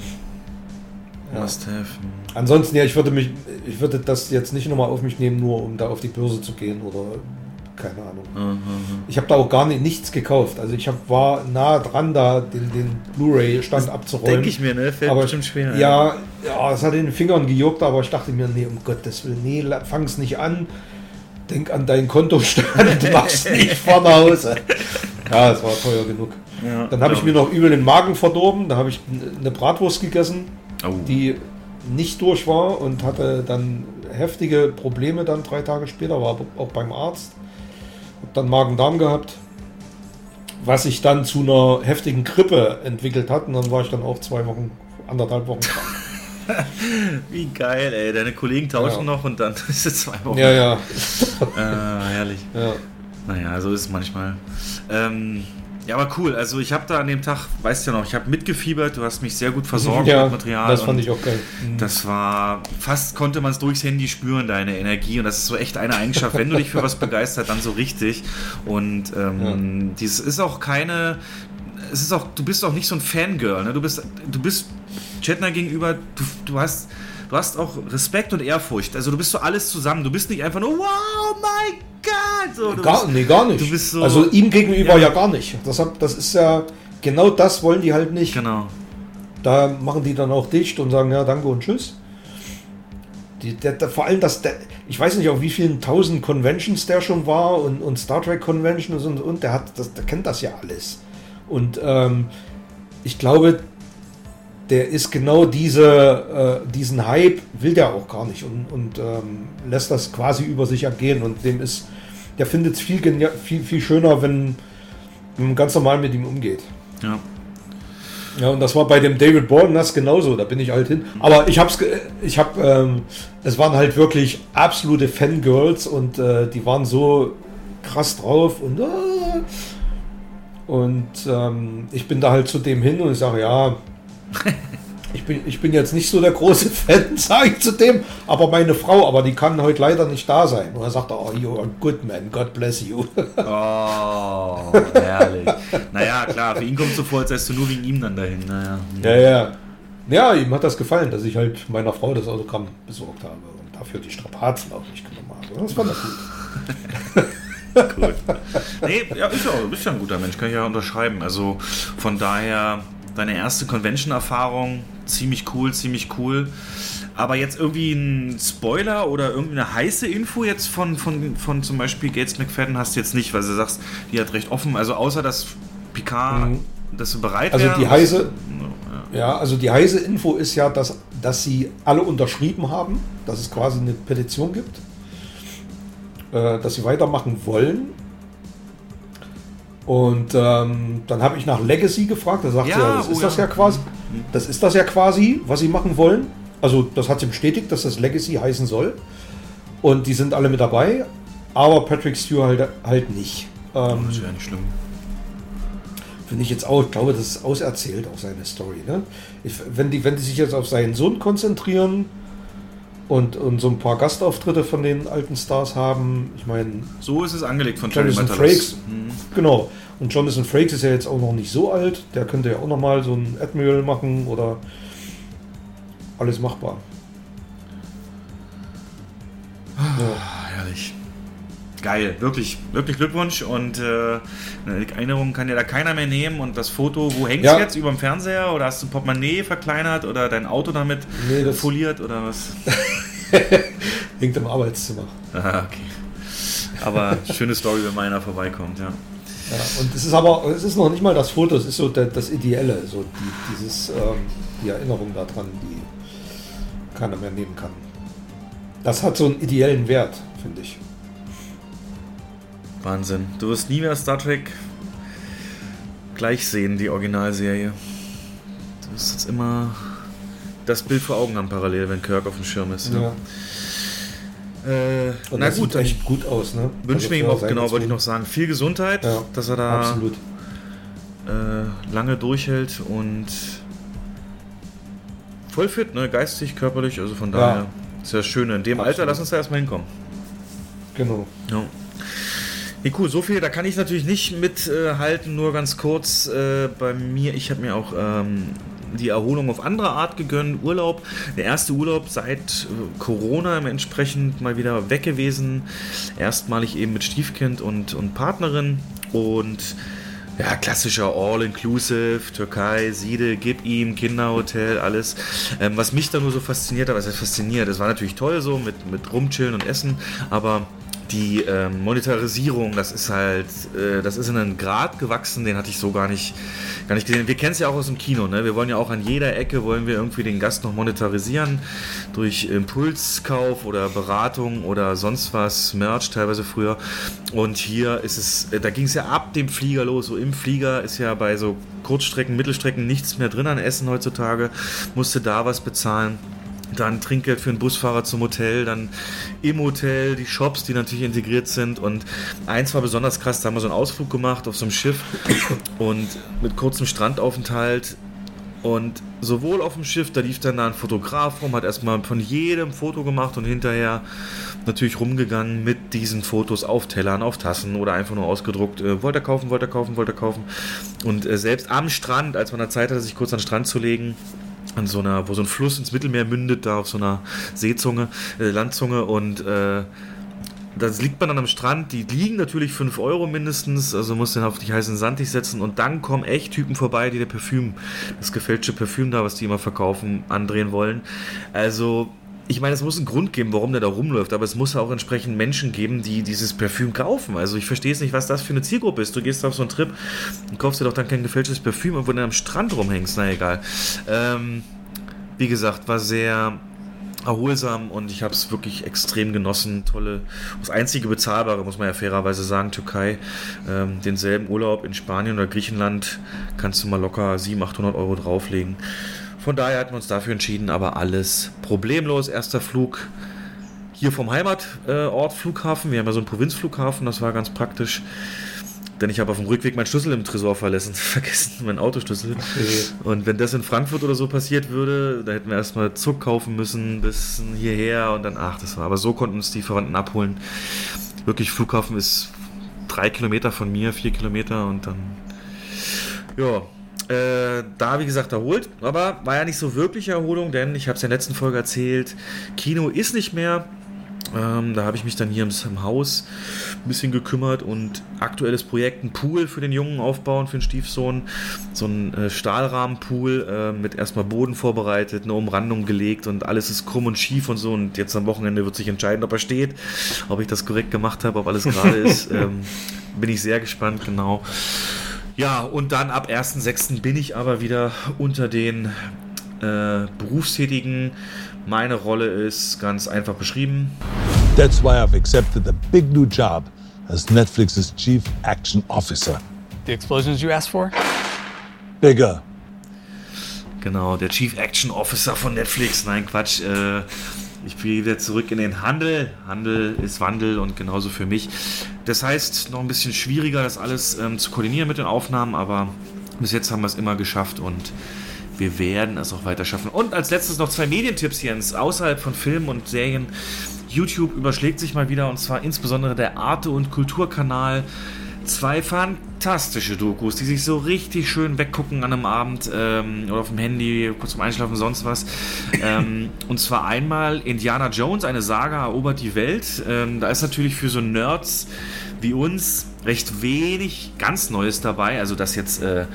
Ja. Must have. Hm. Ansonsten, ja, ich würde mich, ich würde das jetzt nicht nochmal auf mich nehmen, nur um da auf die Börse zu gehen oder keine Ahnung. Mhm. Ich habe da auch gar nicht, nichts gekauft. Also ich hab, war nah dran, da den, den Blu-ray-Stand abzuräumen. Denke ich mir, ne? Fällt aber bestimmt schwer. Ja, ja, es hat in den Fingern gejuckt, aber ich dachte mir, nee, um Gottes Willen, nee, fang's nicht an. Denk an deinen Kontostand, mach's nicht vor nach (laughs) Hause. Ja, es war teuer genug. Ja, Dann habe ich mir noch übel den Magen verdorben. Da habe ich eine Bratwurst gegessen Oh. die nicht durch war und hatte dann heftige Probleme dann drei Tage später, war auch beim Arzt. Hab dann Magen-Darm gehabt, was sich dann zu einer heftigen Grippe entwickelt hat und dann war ich dann auch zwei Wochen, anderthalb Wochen krank. (laughs) Wie geil, ey. Deine Kollegen tauschen Ja. noch und dann (laughs) ist es zwei Wochen. Ja, ja, Äh, (laughs) herrlich. ja. Naja, so ist es manchmal. Ähm, ja, aber cool. Also ich habe da an dem Tag, weißt du ja noch, ich habe mitgefiebert. Du hast mich sehr gut versorgt ja mit Material. das fand ich auch geil. Mhm. Das war, fast konnte man es durchs Handy spüren, deine Energie. Und das ist so echt eine Eigenschaft, wenn du dich für was begeistert, dann so richtig. Und ähm, dieses ist auch keine, es ist auch, du bist auch nicht so ein Fangirl. Ne? Du bist, du bist Chetner gegenüber, du, du hast, du hast auch Respekt und Ehrfurcht. Also du bist so alles zusammen. Du bist nicht einfach nur, wow, mein Gott. So, Gar, bist, nee, gar nicht. du bist so- also ihm gegenüber Ja. ja, gar nicht. Das, das ist ja, genau das wollen die halt nicht. Genau. Da machen die dann auch dicht und sagen, ja, danke und tschüss. Die, der, der, vor allem, dass der, ich weiß nicht, auf wie vielen tausend Conventions der schon war und, und Star Trek Conventions und, und der hat, das, der kennt das ja alles. Und ähm, ich glaube, der ist genau diese, äh, diesen Hype will der auch gar nicht und, und ähm, lässt das quasi über sich ergehen und dem ist, der findet es viel, viel, viel schöner, wenn, man ganz normal mit ihm umgeht. Ja. Ja, und das war bei dem David Borden das genauso, da bin ich halt hin. Aber ich hab's, ich hab, ähm, es waren halt wirklich absolute Fangirls und äh, die waren so krass drauf und äh, und ähm, ich bin da halt zu dem hin und ich sage, ja, (laughs) ich bin, ich bin jetzt nicht so der große Fan, (laughs) sage ich zu dem, aber meine Frau, aber die kann heute leider nicht da sein. Und er sagt, oh, you're a good man, God bless you. (laughs) Oh, herrlich. naja, klar, für ihn kommt es so vor, als seist du nur wegen ihm dann dahin. Naja. Ja, ja. Ja, ihm hat das gefallen, dass ich halt meiner Frau das Autogramm besorgt habe und dafür die Strapazen auch nicht genommen habe. Das fand er gut. Cool. Nee, ja, ist ja, bist ja ein guter Mensch, kann ich ja unterschreiben. Also von daher, deine erste Convention-Erfahrung, ziemlich cool, ziemlich cool. Aber jetzt irgendwie ein Spoiler oder irgendwie eine heiße Info jetzt von, von, von zum Beispiel Gates McFadden hast du jetzt nicht, weil du sagst, die hat recht offen. Also außer dass Picard Mhm. dass sie bereit Also die heiße, Ja. ja, also die heiße Info ist ja, dass, dass sie alle unterschrieben haben, dass es quasi eine Petition gibt, äh, dass sie weitermachen wollen. Und ähm, dann habe ich nach Legacy gefragt. Da sagt Ja, sie, ja, das oh ist das ja. ja quasi, das ist das ja quasi, was sie machen wollen. Also das hat sie bestätigt, dass das Legacy heißen soll. Und die sind alle mit dabei, aber Patrick Stewart halt, halt nicht. Ähm, Das wäre nicht schlimm. Finde ich jetzt auch, ich glaube, das ist auserzählt, auch seine Story. Ne? Ich, wenn, die, wenn die sich jetzt auf seinen Sohn konzentrieren und, und so ein paar Gastauftritte von den alten Stars haben, ich meine, So ist es angelegt von Jonathan. Frakes, genau. Und Jonathan Frakes ist ja jetzt auch noch nicht so alt, der könnte ja auch noch mal so ein Admiral machen oder alles machbar. Ja. Ah, herrlich. Geil, wirklich, wirklich Glückwunsch und äh, eine Erinnerung kann dir da keiner mehr nehmen und das Foto, wo hängst Ja. du jetzt? Über dem Fernseher oder hast du ein Portemonnaie verkleinert oder dein Auto damit Nee, das- foliert oder was? (laughs) Hängt im Arbeitszimmer. Ah, okay. Aber schöne Story, wenn mal einer vorbeikommt, ja. Ja, und es ist aber, es ist noch nicht mal das Foto, es ist so der, das Ideelle, so die, dieses, ähm, die Erinnerung daran, die keiner mehr nehmen kann. Das hat so einen ideellen Wert, finde ich. Wahnsinn. Du wirst nie mehr Star Trek gleich sehen, die Originalserie. Du wirst jetzt immer das Bild vor Augen haben parallel, wenn Kirk auf dem Schirm ist. Ne? Äh, Und na das gut, sieht echt gut aus, ne? wünschen wir ihm für auch, genau, wollte ich noch sagen, viel Gesundheit, Ja, dass er da Absolut. äh, lange durchhält und voll fit, ne? geistig, körperlich, also von Ja. daher ist ja das Schöne. In dem Absolut. Alter, lass uns da erstmal hinkommen. Genau. Ja. Nee, cool, so viel, da kann ich natürlich nicht mithalten, nur ganz kurz äh, bei mir, ich habe mir auch ähm, die Erholung auf andere Art gegönnt, Urlaub, der erste Urlaub seit äh, Corona entsprechend mal wieder weg gewesen, erstmalig eben mit Stiefkind und, und Partnerin und ja, klassischer All-Inclusive, Türkei, Siede, gib ihm, Kinderhotel, alles. Ähm, was mich da nur so fasziniert hat, was heißt fasziniert, es war natürlich toll so mit, mit rumchillen und essen, aber die ähm, Monetarisierung, das ist halt, äh, das ist in einen Grad gewachsen, den hatte ich so gar nicht, gar nicht gesehen. Wir kennen es ja auch aus dem Kino, ne? Wir wollen ja auch an jeder Ecke, wollen wir irgendwie den Gast noch monetarisieren durch Impulskauf oder Beratung oder sonst was, Merch teilweise früher. Und hier ist es, äh, da ging es ja ab dem Flieger los. So im Flieger ist ja bei so Kurzstrecken, Mittelstrecken nichts mehr drin an Essen heutzutage. Musste da was bezahlen. Dann Trinkgeld für einen Busfahrer zum Hotel, dann im Hotel die Shops, die natürlich integriert sind. Und eins war besonders krass, da haben wir so einen Ausflug gemacht auf so einem Schiff und mit kurzem Strandaufenthalt. Und sowohl auf dem Schiff, da lief dann da ein Fotograf rum, hat erstmal von jedem Foto gemacht und hinterher natürlich rumgegangen mit diesen Fotos auf Tellern, auf Tassen oder einfach nur ausgedruckt. Äh, wollte er kaufen, wollte er kaufen, wollte er kaufen. Und äh, selbst am Strand, als man da Zeit hatte, sich kurz an den Strand zu legen, an so einer, wo so ein Fluss ins Mittelmeer mündet, da auf so einer Seezunge, äh, Landzunge und äh, da liegt man dann am Strand, die liegen natürlich 5 Euro mindestens, also muss den auf die heißen Sand nicht setzen und dann kommen echt Typen vorbei, die der Parfüm, das gefälschte Parfüm da, was die immer verkaufen, andrehen wollen. Also, ich meine, es muss einen Grund geben, warum der da rumläuft, aber es muss auch entsprechend Menschen geben, die dieses Parfüm kaufen. Also ich verstehe es nicht, was das für eine Zielgruppe ist. Du gehst auf so einen Trip und kaufst dir doch dann kein gefälschtes Parfüm, wo du am Strand rumhängst, na egal. Ähm, wie gesagt, war sehr erholsam und ich habe es wirklich extrem genossen. Tolle, das einzige bezahlbare, muss man ja fairerweise sagen, Türkei. Ähm, denselben Urlaub in Spanien oder Griechenland kannst du mal locker 700, 800 Euro drauflegen. Von daher hatten wir uns dafür entschieden, aber alles problemlos. Erster Flug hier vom Heimatort Flughafen. Wir haben ja so einen Provinzflughafen, das war ganz praktisch. Denn ich habe auf dem Rückweg meinen Schlüssel im Tresor verlassen, (laughs) vergessen, meinen Autoschlüssel. Und wenn das in Frankfurt oder so passiert würde, da hätten wir erstmal Zug kaufen müssen bis hierher und dann, ach, das war. Aber so konnten uns die Verwandten abholen. Wirklich, Flughafen ist drei Kilometer von mir, vier Kilometer und dann, ja, äh, da wie gesagt erholt, aber war ja nicht so wirklich Erholung, denn ich habe es in der letzten Folge erzählt, Kino ist nicht mehr. Ähm, da habe ich mich dann hier im, im Haus ein bisschen gekümmert und aktuelles Projekt, ein Pool für den Jungen aufbauen, für den Stiefsohn. So ein äh, Stahlrahmenpool äh, mit erstmal Boden vorbereitet, eine Umrandung gelegt und alles ist krumm und schief und so. Und jetzt am Wochenende wird sich entscheiden, ob er steht, ob ich das korrekt gemacht habe, ob alles gerade ist. (laughs) Ähm, bin ich sehr gespannt, genau. Ja, und dann ab 1.6. bin ich aber wieder unter den äh, Berufstätigen. Meine Rolle ist ganz einfach beschrieben. That's why I've accepted the big new job as Netflix's Chief Action Officer. The explosions you asked for? Bigger. Genau, der Chief Action Officer von Netflix. Nein, Quatsch. Äh, ich gehe wieder zurück in den Handel. Handel ist Wandel und genauso für mich. Das heißt, noch ein bisschen schwieriger, das alles ähm, zu koordinieren mit den Aufnahmen, aber bis jetzt haben wir es immer geschafft und wir werden es auch weiter schaffen. Und als letztes noch zwei Medientipps, Jens, außerhalb von Filmen und Serien. YouTube überschlägt sich mal wieder und zwar insbesondere der Arte- und Kulturkanal zwei fantastische Dokus, die sich so richtig schön weggucken an einem Abend ähm, oder auf dem Handy, kurz zum Einschlafen, sonst was. Ähm, (laughs) und zwar einmal Indiana Jones, eine Saga erobert die Welt. Ähm, da ist natürlich für so Nerds wie uns recht wenig ganz Neues dabei. Also, dass jetzt äh,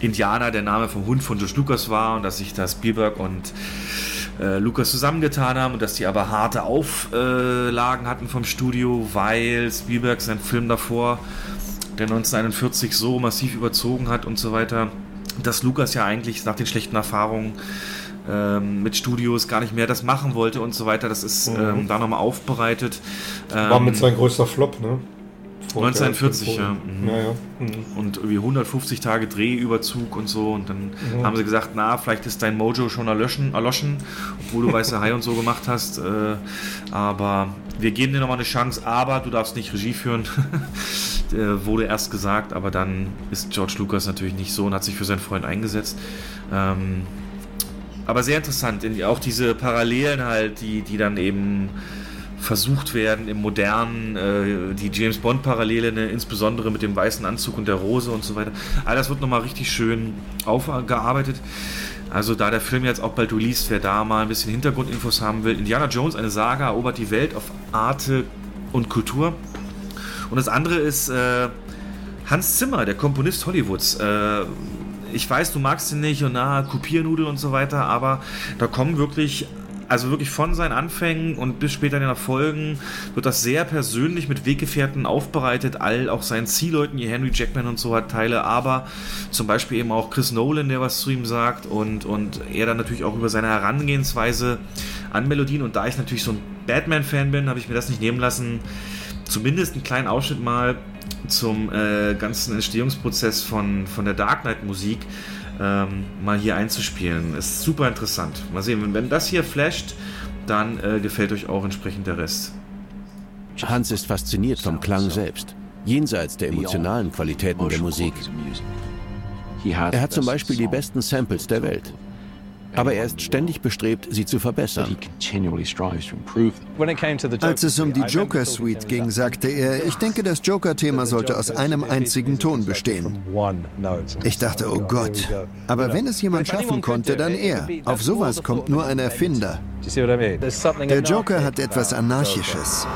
Indianer der Name vom Hund von George Lucas war und dass sich das Spielberg und äh, Lucas zusammengetan haben und dass die aber harte Auflagen hatten vom Studio, weil Spielberg seinen Film davor der 1941 so massiv überzogen hat und so weiter, dass Lukas ja eigentlich nach den schlechten Erfahrungen ähm, mit Studios gar nicht mehr das machen wollte und so weiter. Das ist mhm. ähm, da nochmal aufbereitet. War mit ähm, sein größter Flop, ne? 1941, ja. Mhm. ja, ja. Mhm. Und irgendwie 150 Tage Drehüberzug und so. Und dann mhm. haben sie gesagt, na, vielleicht ist dein Mojo schon erlöschen, erloschen, obwohl du weiße (laughs) Hai und so gemacht hast. Äh, aber wir geben dir nochmal eine Chance, aber du darfst nicht Regie führen. (laughs) äh, wurde erst gesagt, aber dann ist George Lucas natürlich nicht so und hat sich für seinen Freund eingesetzt. Ähm, aber sehr interessant, auch diese Parallelen halt, die, die dann eben versucht werden im modernen, äh, die James Bond-Parallele, ne, insbesondere mit dem weißen Anzug und der Rose und so weiter. All das wird nochmal richtig schön aufgearbeitet. Also da der Film jetzt auch bald released, wer da mal ein bisschen Hintergrundinfos haben will. Indiana Jones, eine Saga, erobert die Welt auf Arte und Kultur. Und das andere ist äh, Hans Zimmer, der Komponist Hollywoods. Äh, ich weiß, du magst ihn nicht und na, Kopiernudel und so weiter, aber da kommen wirklich also wirklich von seinen Anfängen und bis später in den Erfolgen wird das sehr persönlich mit Weggefährten aufbereitet, all auch seinen Zielleuten, wie Henry Jackman und so hat Teile, aber zum Beispiel eben auch Chris Nolan, der was zu ihm sagt und, und er dann natürlich auch über seine Herangehensweise an Melodien und da ich natürlich so ein Batman-Fan bin, habe ich mir das nicht nehmen lassen, zumindest einen kleinen Ausschnitt mal zum äh, ganzen Entstehungsprozess von, von der Dark Knight Musik ähm, mal hier einzuspielen. Ist super interessant. Mal sehen, wenn das hier flasht, dann äh, gefällt euch auch entsprechend der Rest. Hans ist fasziniert vom Klang selbst, jenseits der emotionalen Qualitäten der Musik. Er hat zum Beispiel die besten Samples der Welt aber er ist ständig bestrebt, sie zu verbessern. Als es um die Joker Suite ging, sagte er, ich denke, das Joker-Thema sollte aus einem einzigen Ton bestehen. Ich dachte, oh Gott. Aber wenn es jemand schaffen konnte, dann er. Auf sowas kommt nur ein Erfinder. Der Joker hat etwas Anarchisches.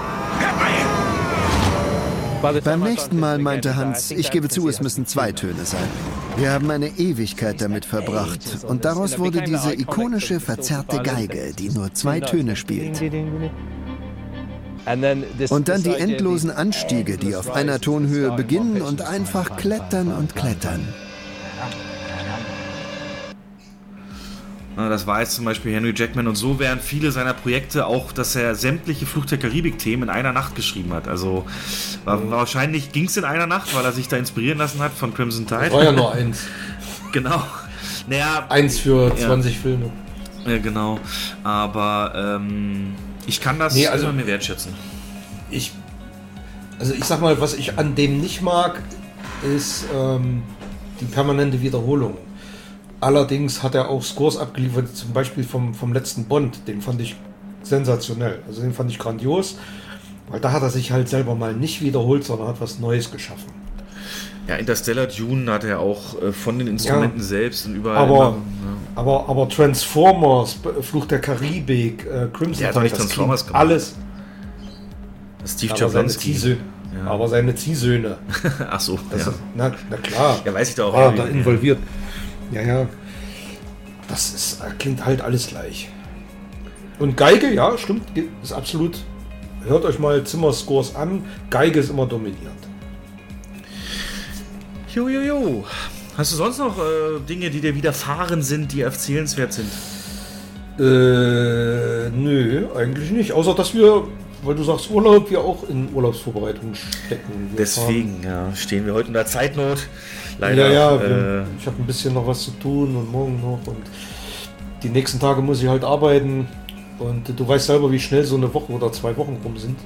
Beim nächsten Mal meinte Hans, ich gebe zu, es müssen zwei Töne sein. Wir haben eine Ewigkeit damit verbracht und daraus wurde diese ikonische, verzerrte Geige, die nur zwei Töne spielt. Und dann die endlosen Anstiege, die auf einer Tonhöhe beginnen und einfach klettern und klettern. Das war jetzt zum Beispiel Henry Jackman und so wären viele seiner Projekte auch, dass er sämtliche Flucht der Karibik-Themen in einer Nacht geschrieben hat. Also war, wahrscheinlich ging es in einer Nacht, weil er sich da inspirieren lassen hat von Crimson Tide. War ja nur eins. (laughs) genau. Naja, eins für 20 ja. Filme. Ja, genau. Aber ähm, ich kann das nee, also, immer mehr wertschätzen. Ich, also ich sag mal, was ich an dem nicht mag, ist ähm, die permanente Wiederholung. Allerdings hat er auch Scores abgeliefert, zum Beispiel vom, vom letzten Bond. Den fand ich sensationell. Also den fand ich grandios, weil da hat er sich halt selber mal nicht wiederholt, sondern hat was Neues geschaffen. Ja, Interstellar Dune hat er auch äh, von den Instrumenten ja, selbst und überall. Aber, immer, ja. aber, aber Transformers, Fluch der Karibik, äh, Crimson Tide, das Transformers alles. Steve Jablonski. Ja. Aber seine Ziehsöhne. (laughs) Ach so, ja. Ist, na, na, klar. Ja, weiß ich doch auch. War da involviert. Ja, ja. Das ist, klingt halt alles gleich. Und Geige, ja, stimmt, ist absolut. Hört euch mal Zimmer-Scores an. Geige ist immer dominierend. Jo, jo, jo. Hast du sonst noch äh, Dinge, die dir widerfahren sind, die erzählenswert sind? Äh, nö, eigentlich nicht. Außer, dass wir, weil du sagst Urlaub, wir auch in Urlaubsvorbereitung stecken. Wir Deswegen, ja, stehen wir heute in der Zeitnot. Leider. Ja, ja, äh, ich habe ein bisschen noch was zu tun und morgen noch und die nächsten Tage muss ich halt arbeiten und du weißt selber, wie schnell so eine Woche oder zwei Wochen rum sind.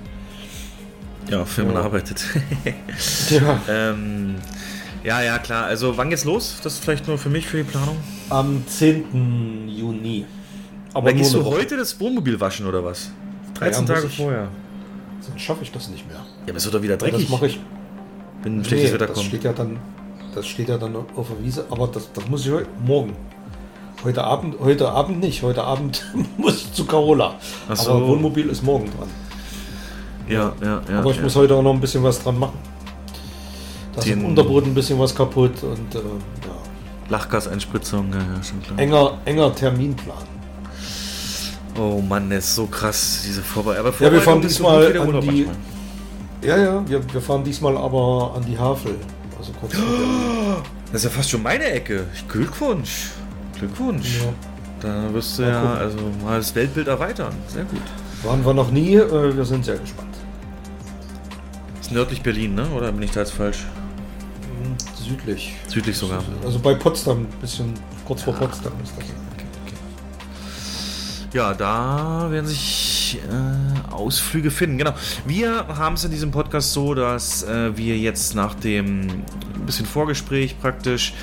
ja, Firmen Ja. arbeitet. (laughs) Ja. ähm, ja, ja, klar. Also, wann geht's los? Das ist vielleicht nur für mich, für die Planung. Am 10. Juni. Aber nur gehst du Woche. heute das Wohnmobil waschen oder was? 13 Ja, Tage vorher. Sonst schaffe ich das nicht mehr. Ja, aber es wird doch wieder dreckig. Das mache ich. wenn schlechtes Nee, Wetter das kommt. steht ja dann, das steht ja dann auf der Wiese, aber das, das muss ich heute, morgen. Heute Abend, heute Abend nicht. Heute Abend (laughs) muss ich zu Carola. Ach so. Aber Wohnmobil ist morgen dran. Ja, ja, ja. aber ich ja. muss heute auch noch ein bisschen was dran machen. Da ist im Unterboden ein bisschen was kaputt und äh, ja. Lachgaseinspritzung, ja, ja, schon klar. enger, enger Terminplan. Oh Mann, der ist so krass, diese Vorbereitung. Aber Ja, wir fahren Vorbereitung so diesmal an die. Ja, ja, wir, wir fahren diesmal aber an die Havel. Also kurz. Das ist ja fast schon meine Ecke. Glückwunsch. Glückwunsch. Ja. Da wirst du Mal ja gucken. also mal das Weltbild erweitern. Sehr gut. Waren wir noch nie, äh, wir sind sehr gespannt. Das ist nördlich Berlin, ne? Oder bin ich da jetzt falsch? Hm, Südlich. Südlich sogar. Also bei Potsdam, ein bisschen kurz vor Potsdam ist das. Ja, da werden sich äh, Ausflüge finden. Genau. Wir haben es in diesem Podcast so, dass äh, wir jetzt nach dem bisschen Vorgespräch praktisch,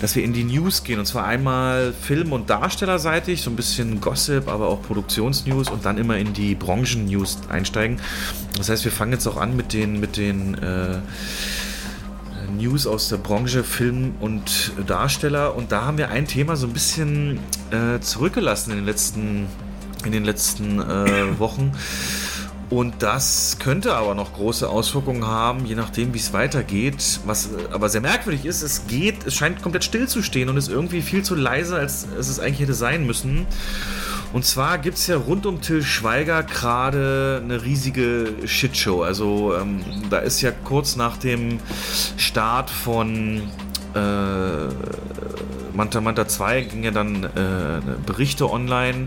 dass wir in die News gehen. Und zwar einmal Film- und Darstellerseitig, so ein bisschen Gossip, aber auch Produktionsnews und dann immer in die Branchen-News einsteigen. Das heißt, wir fangen jetzt auch an mit den, mit den äh, News aus der Branche Film und Darsteller und da haben wir ein Thema so ein bisschen äh, zurückgelassen in den letzten in den letzten äh, Wochen und das könnte aber noch große Auswirkungen haben, je nachdem, wie es weitergeht. Was äh, aber sehr merkwürdig ist, es geht, es scheint komplett stehen und ist irgendwie viel zu leise, als es es eigentlich hätte sein müssen. Und zwar gibt es ja rund um Till Schweiger gerade eine riesige Shitshow. Also ähm, da ist ja kurz nach dem Start von äh, Manta Manta 2 ging ja dann äh, Berichte online,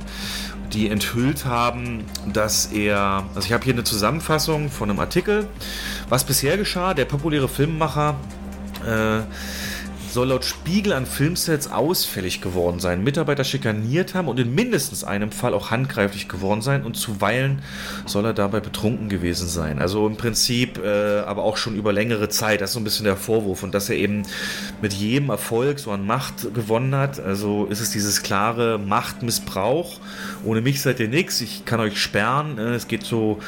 die enthüllt haben, dass er, also ich habe hier eine Zusammenfassung von einem Artikel, was bisher geschah. Der populäre Filmemacher äh, soll laut Spiegel an Filmsets ausfällig geworden sein, Mitarbeiter schikaniert haben und in mindestens einem Fall auch handgreiflich geworden sein und zuweilen soll er dabei betrunken gewesen sein. Also im Prinzip äh, aber auch schon über längere Zeit. Das ist so ein bisschen der Vorwurf und dass er eben mit jedem Erfolg so an Macht gewonnen hat. Also ist es dieses klare Machtmissbrauch. Ohne mich seid ihr nichts. Ich kann euch sperren. Äh, Es geht so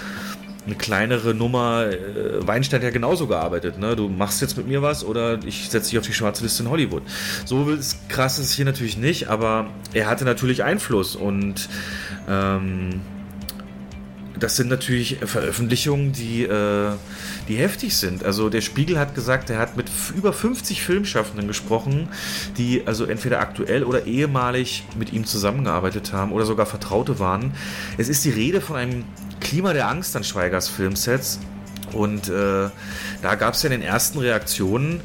eine kleinere Nummer. Äh, Weinstein hat ja genauso gearbeitet. Ne? Du machst jetzt mit mir was oder ich setze dich auf die schwarze Liste in Hollywood. So ist- krass ist es hier natürlich nicht, aber er hatte natürlich Einfluss und ähm, das sind natürlich Veröffentlichungen, die, äh, die heftig sind. Also der Spiegel hat gesagt, er hat mit über 50 Filmschaffenden gesprochen, die also entweder aktuell oder ehemalig mit ihm zusammengearbeitet haben oder sogar Vertraute waren. Es ist die Rede von einem Klima der Angst an Schweigers Filmsets. Und äh, da gab es ja in den ersten Reaktionen,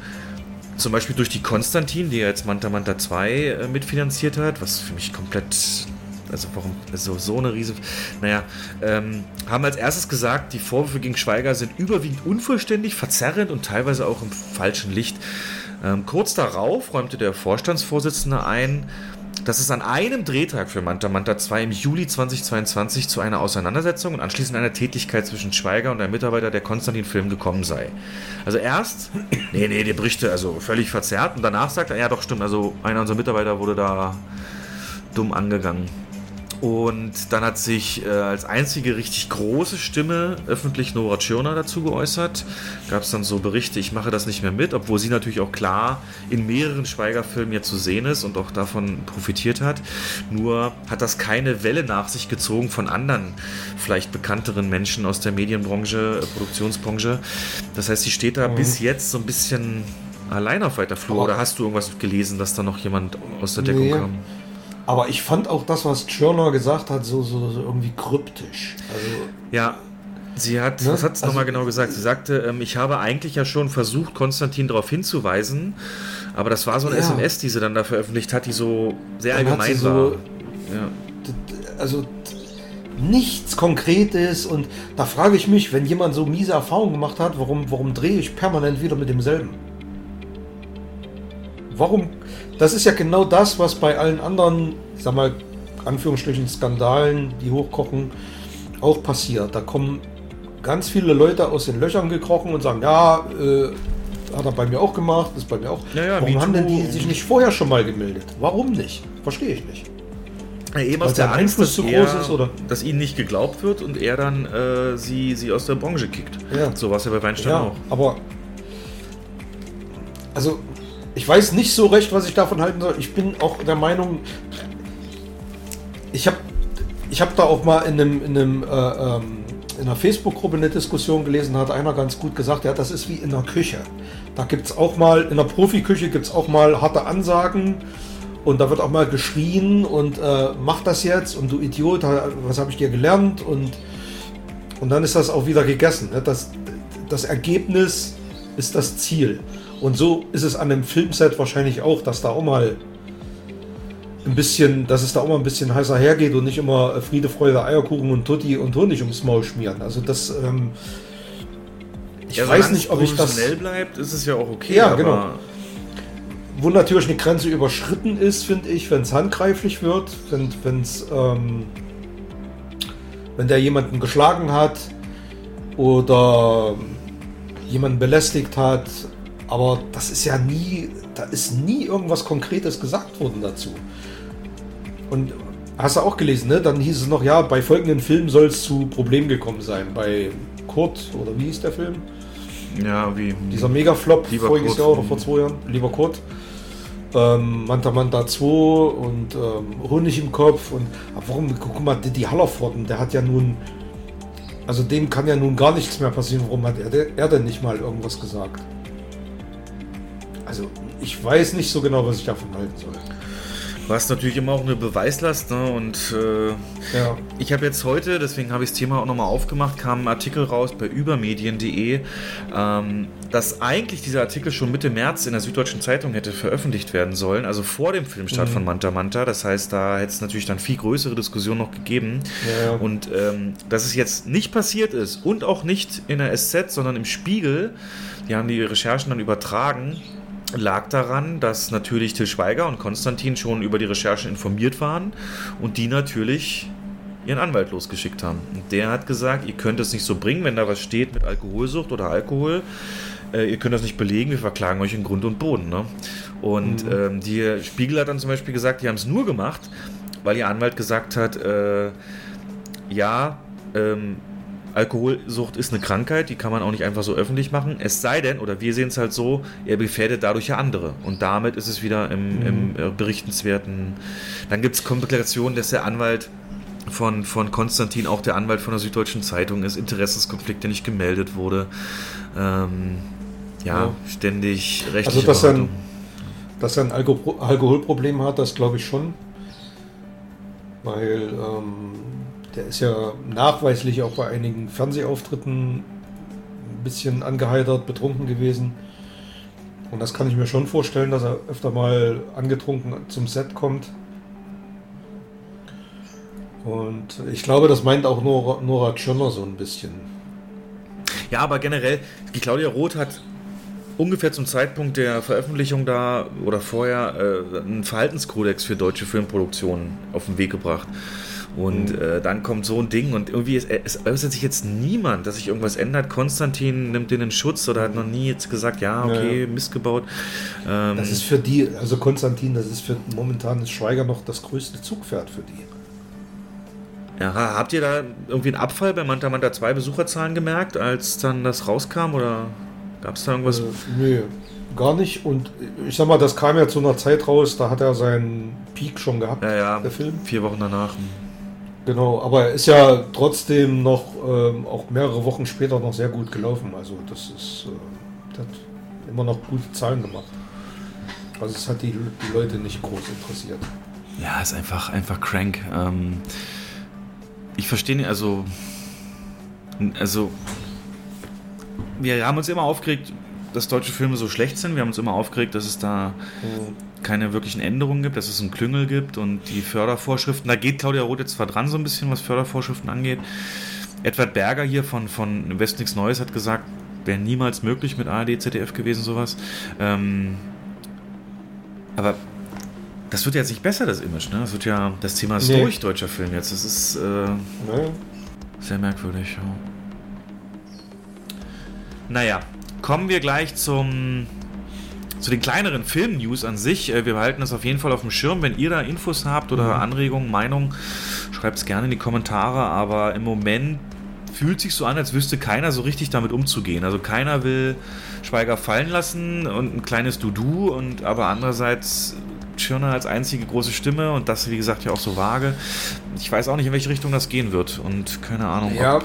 zum Beispiel durch die Konstantin, die ja jetzt Manta Manta 2 äh, mitfinanziert hat, was für mich komplett, also warum, also so eine riesen, naja, ähm, haben als erstes gesagt, die Vorwürfe gegen Schweiger sind überwiegend unvollständig, verzerrend und teilweise auch im falschen Licht. Ähm, kurz darauf räumte der Vorstandsvorsitzende ein, dass es an einem Drehtag für Manta Manta 2 im Juli 2022 zu einer Auseinandersetzung und anschließend einer Tätigkeit zwischen Schweiger und einem Mitarbeiter der Konstantin Film gekommen sei. Also erst, nee, nee, die Berichte, also völlig verzerrt und danach sagt er, ja doch stimmt, also einer unserer Mitarbeiter wurde da dumm angegangen. Und dann hat sich äh, als einzige richtig große Stimme öffentlich Nora Tschirner dazu geäußert. Gab es dann so Berichte, ich mache das nicht mehr mit, obwohl sie natürlich auch klar in mehreren Schweiger-Filmen jetzt zu sehen ist und auch davon profitiert hat. Nur hat das keine Welle nach sich gezogen von anderen, vielleicht bekannteren Menschen aus der Medienbranche, äh, Produktionsbranche. Das heißt, sie steht da Mhm. bis jetzt so ein bisschen allein auf weiter Flur. Oder hast du irgendwas gelesen, dass da noch jemand aus der Deckung Nee. kam? Aber ich fand auch das, was Tschirner gesagt hat, so, so, so irgendwie kryptisch. Also Ja, Sie hat, ne? was hat es also, nochmal genau gesagt? Sie sagte, ähm, ich habe eigentlich ja schon versucht, Konstantin darauf hinzuweisen, aber das war so eine ja. SMS, die sie dann da veröffentlicht hat, die so sehr dann allgemein so, war. Ja. Also nichts Konkretes und da frage ich mich, wenn jemand so miese Erfahrungen gemacht hat, warum, warum drehe ich permanent wieder mit demselben? Warum? Das ist ja genau das, was bei allen anderen, ich sag mal, Anführungsstrichen Skandalen, die hochkochen, auch passiert. Da kommen ganz viele Leute aus den Löchern gekrochen und sagen, ja, äh, hat er bei mir auch gemacht, ist bei mir auch. Ja, ja, Warum haben denn die sich nicht vorher schon mal gemeldet? Warum nicht? Verstehe ich nicht. Ja, eben aus der Angst, dass, er, ist, oder? dass ihnen nicht geglaubt wird und er dann äh, sie, sie aus der Branche kickt. Ja. So war es ja bei Weinstein ja, auch. Aber also ich weiß nicht so recht, was ich davon halten soll. Ich bin auch der Meinung, ich habe ich hab da auch mal in einem, in einem äh, ähm, in einer Facebook-Gruppe eine Diskussion gelesen, hat einer ganz gut gesagt, ja, das ist wie in der Küche. Da gibt es auch mal, in der Profiküche gibt es auch mal harte Ansagen und da wird auch mal geschrien und äh, mach das jetzt und du Idiot, was habe ich dir gelernt und, und dann ist das auch wieder gegessen. Ne? Das, das Ergebnis ist das Ziel. Und so ist es an einem Filmset wahrscheinlich auch, dass da auch mal ein bisschen, dass es da auch mal ein bisschen heißer hergeht und nicht immer Friede, Freude, Eierkuchen und Tutti und Honig ums Maul schmieren. Also das, ähm, ich ja, weiß nicht, ob ich das schnell bleibt, ist es ja auch okay. Ja, genau. Wo natürlich eine Grenze überschritten ist, finde ich, wenn es handgreiflich wird, wenn es, ähm, wenn der jemanden geschlagen hat oder jemanden belästigt hat, aber das ist ja nie, da ist nie irgendwas Konkretes gesagt worden dazu. Und hast du auch gelesen, ne? Dann hieß es noch, ja, bei folgenden Filmen soll es zu Problemen gekommen sein. Bei Kurt, oder wie hieß der Film? Ja, wie. Dieser Mega-Flop voriges Jahr oder vor zwei Jahren. Lieber Kurt. Ähm, Manta Manta 2 und ähm, Honig im Kopf. Und warum, guck mal, die, die Hallerforden, der hat ja nun. Also dem kann ja nun gar nichts mehr passieren. Warum hat er, er denn nicht mal irgendwas gesagt? Also ich weiß nicht so genau, was ich davon halten soll. Du hast natürlich immer auch eine Beweislast, ne? Und äh, ja. ich habe jetzt heute, deswegen habe ich das Thema auch nochmal aufgemacht, kam ein Artikel raus bei übermedien.de, ähm, dass eigentlich dieser Artikel schon Mitte März in der Süddeutschen Zeitung hätte veröffentlicht werden sollen, also vor dem Filmstart mhm. von Manta Manta. Das heißt, da hätte es natürlich dann viel größere Diskussionen noch gegeben. Ja. Und ähm, dass es jetzt nicht passiert ist und auch nicht in der SZ, sondern im Spiegel, die haben die Recherchen dann übertragen lag daran, dass natürlich Till Schweiger und Konstantin schon über die Recherchen informiert waren und die natürlich ihren Anwalt losgeschickt haben. Und der hat gesagt, ihr könnt es nicht so bringen, wenn da was steht mit Alkoholsucht oder Alkohol. Äh, ihr könnt das nicht belegen, wir verklagen euch in Grund und Boden. Ne? Und mhm. ähm, die Spiegel hat dann zum Beispiel gesagt, die haben es nur gemacht, weil ihr Anwalt gesagt hat, äh, ja, ähm, Alkoholsucht ist eine Krankheit, die kann man auch nicht einfach so öffentlich machen. Es sei denn, oder wir sehen es halt so, er gefährdet dadurch ja andere. Und damit ist es wieder im, mhm. im äh, berichtenswerten. Dann gibt es Komplikationen, dass der Anwalt von, von Konstantin, auch der Anwalt von der Süddeutschen Zeitung ist, Interessenskonflikt, der nicht gemeldet wurde. Ähm, ja, ja, ständig rechtliche Also, dass er, ein, dass er ein Alkoholproblem hat, das glaube ich schon. Weil ähm, der ist ja nachweislich auch bei einigen Fernsehauftritten ein bisschen angeheitert, betrunken gewesen. Und das kann ich mir schon vorstellen, dass er öfter mal angetrunken zum Set kommt. Und ich glaube, das meint auch Nora, Nora Tschirner so ein bisschen. Ja, aber generell, die Claudia Roth hat ungefähr zum Zeitpunkt der Veröffentlichung da oder vorher äh, einen Verhaltenskodex für deutsche Filmproduktionen auf den Weg gebracht. Und mhm. äh, dann kommt so ein Ding und irgendwie ist, es äußert sich jetzt niemand, dass sich irgendwas ändert. Konstantin nimmt den in Schutz oder hat noch nie jetzt gesagt, ja, okay, ja. missgebaut. Ähm, das ist für die, also Konstantin, das ist für momentan ist Schweiger noch das größte Zugpferd für die. Ja, habt ihr da irgendwie einen Abfall bei Manta Manta 2 Besucherzahlen gemerkt, als dann das rauskam oder gab es da irgendwas? Äh, nö, gar nicht. Und ich sag mal, das kam ja zu einer Zeit raus, da hat er seinen Peak schon gehabt, ja, ja, der Film. Vier Wochen danach. Genau, aber er ist ja trotzdem noch ähm, auch mehrere Wochen später noch sehr gut gelaufen. Also das ist, äh, das hat immer noch gute Zahlen gemacht. Also es hat die, die Leute nicht groß interessiert. Ja, ist einfach, einfach crank. Ähm, ich verstehe nicht, also Also, wir haben uns immer aufgeregt, dass deutsche Filme so schlecht sind. Wir haben uns immer aufgeregt, dass es da keine wirklichen Änderungen gibt, dass es einen Klüngel gibt und die Fördervorschriften. Da geht Claudia Roth jetzt zwar dran so ein bisschen, was Fördervorschriften angeht. Edward Berger hier von, von West Nichts Neues hat gesagt, wäre niemals möglich mit ARD, ZDF gewesen, sowas. Ähm, aber das wird jetzt nicht besser, das Image, ne? Das wird ja, das Thema ist nee. durch, deutscher Film jetzt. Das ist äh, naja. sehr merkwürdig. Ja. Naja, kommen wir gleich zum zu den kleineren Film-News an sich. Äh, wir behalten das auf jeden Fall auf dem Schirm. Wenn ihr da Infos habt oder mhm. Anregungen, Meinungen, schreibt es gerne in die Kommentare. Aber im Moment fühlt sich so an, als wüsste keiner so richtig damit umzugehen. Also keiner will Schweiger fallen lassen und ein kleines Dudu und aber andererseits Schirner als einzige große Stimme und das, wie gesagt, ja auch so vage. Ich weiß auch nicht, in welche Richtung das gehen wird und keine Ahnung. Ja,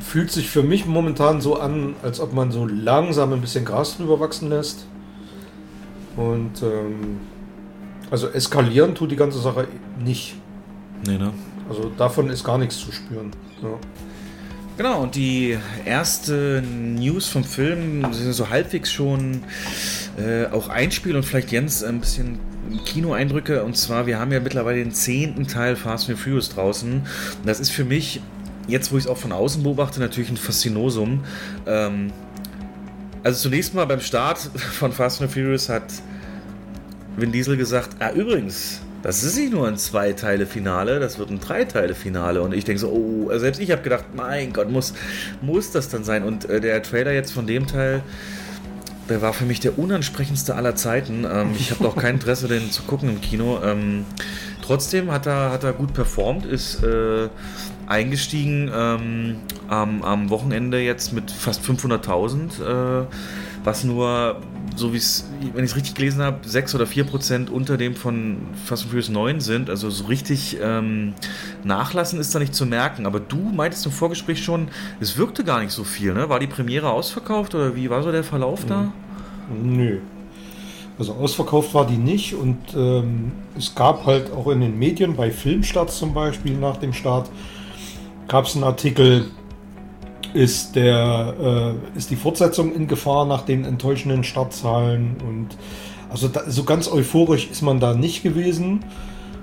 fühlt sich für mich momentan so an, als ob man so langsam ein bisschen Gras drüber wachsen lässt. Und ähm, also eskalieren tut die ganze Sache nicht. Nee, ne? Also davon ist gar nichts zu spüren. Ja. Genau, und die erste News vom Film sind so halbwegs schon äh, auch Einspiel und vielleicht Jens ein bisschen Kinoeindrücke. Und zwar, wir haben ja mittlerweile den zehnten Teil Fast and Furious draußen. Und das ist für mich, jetzt wo ich es auch von außen beobachte, natürlich ein Faszinosum. Ähm, also zunächst mal beim Start von Fast and Furious hat Vin Diesel gesagt, ah übrigens, das ist nicht nur ein Zwei-Teile-Finale, das wird ein Drei-Teile-Finale. Und ich denke so, oh, also selbst ich habe gedacht, mein Gott, muss, muss das dann sein? Und äh, der Trailer jetzt von dem Teil, der war für mich der unansprechendste aller Zeiten. Ähm, ich habe auch kein Interesse, den zu gucken im Kino. Ähm, trotzdem hat er, hat er gut performt, ist äh, eingestiegen ähm, am, am, Wochenende jetzt mit fast 500.000, äh, was nur, so wie es, wenn ich es richtig gelesen habe, 6 oder 4 Prozent unter dem von Fast and Furious 9 sind. Also so richtig ähm, nachlassen ist da nicht zu merken. Aber du meintest im Vorgespräch schon, es wirkte gar nicht so viel. Ne? War die Premiere ausverkauft oder wie war so der Verlauf da? Nö. Also ausverkauft war die nicht und ähm, es gab halt auch in den Medien, bei Filmstarts zum Beispiel nach dem Start, gab es einen Artikel, ist, der, äh, ist die Fortsetzung in Gefahr nach den enttäuschenden Startzahlen und also da, so ganz euphorisch ist man da nicht gewesen.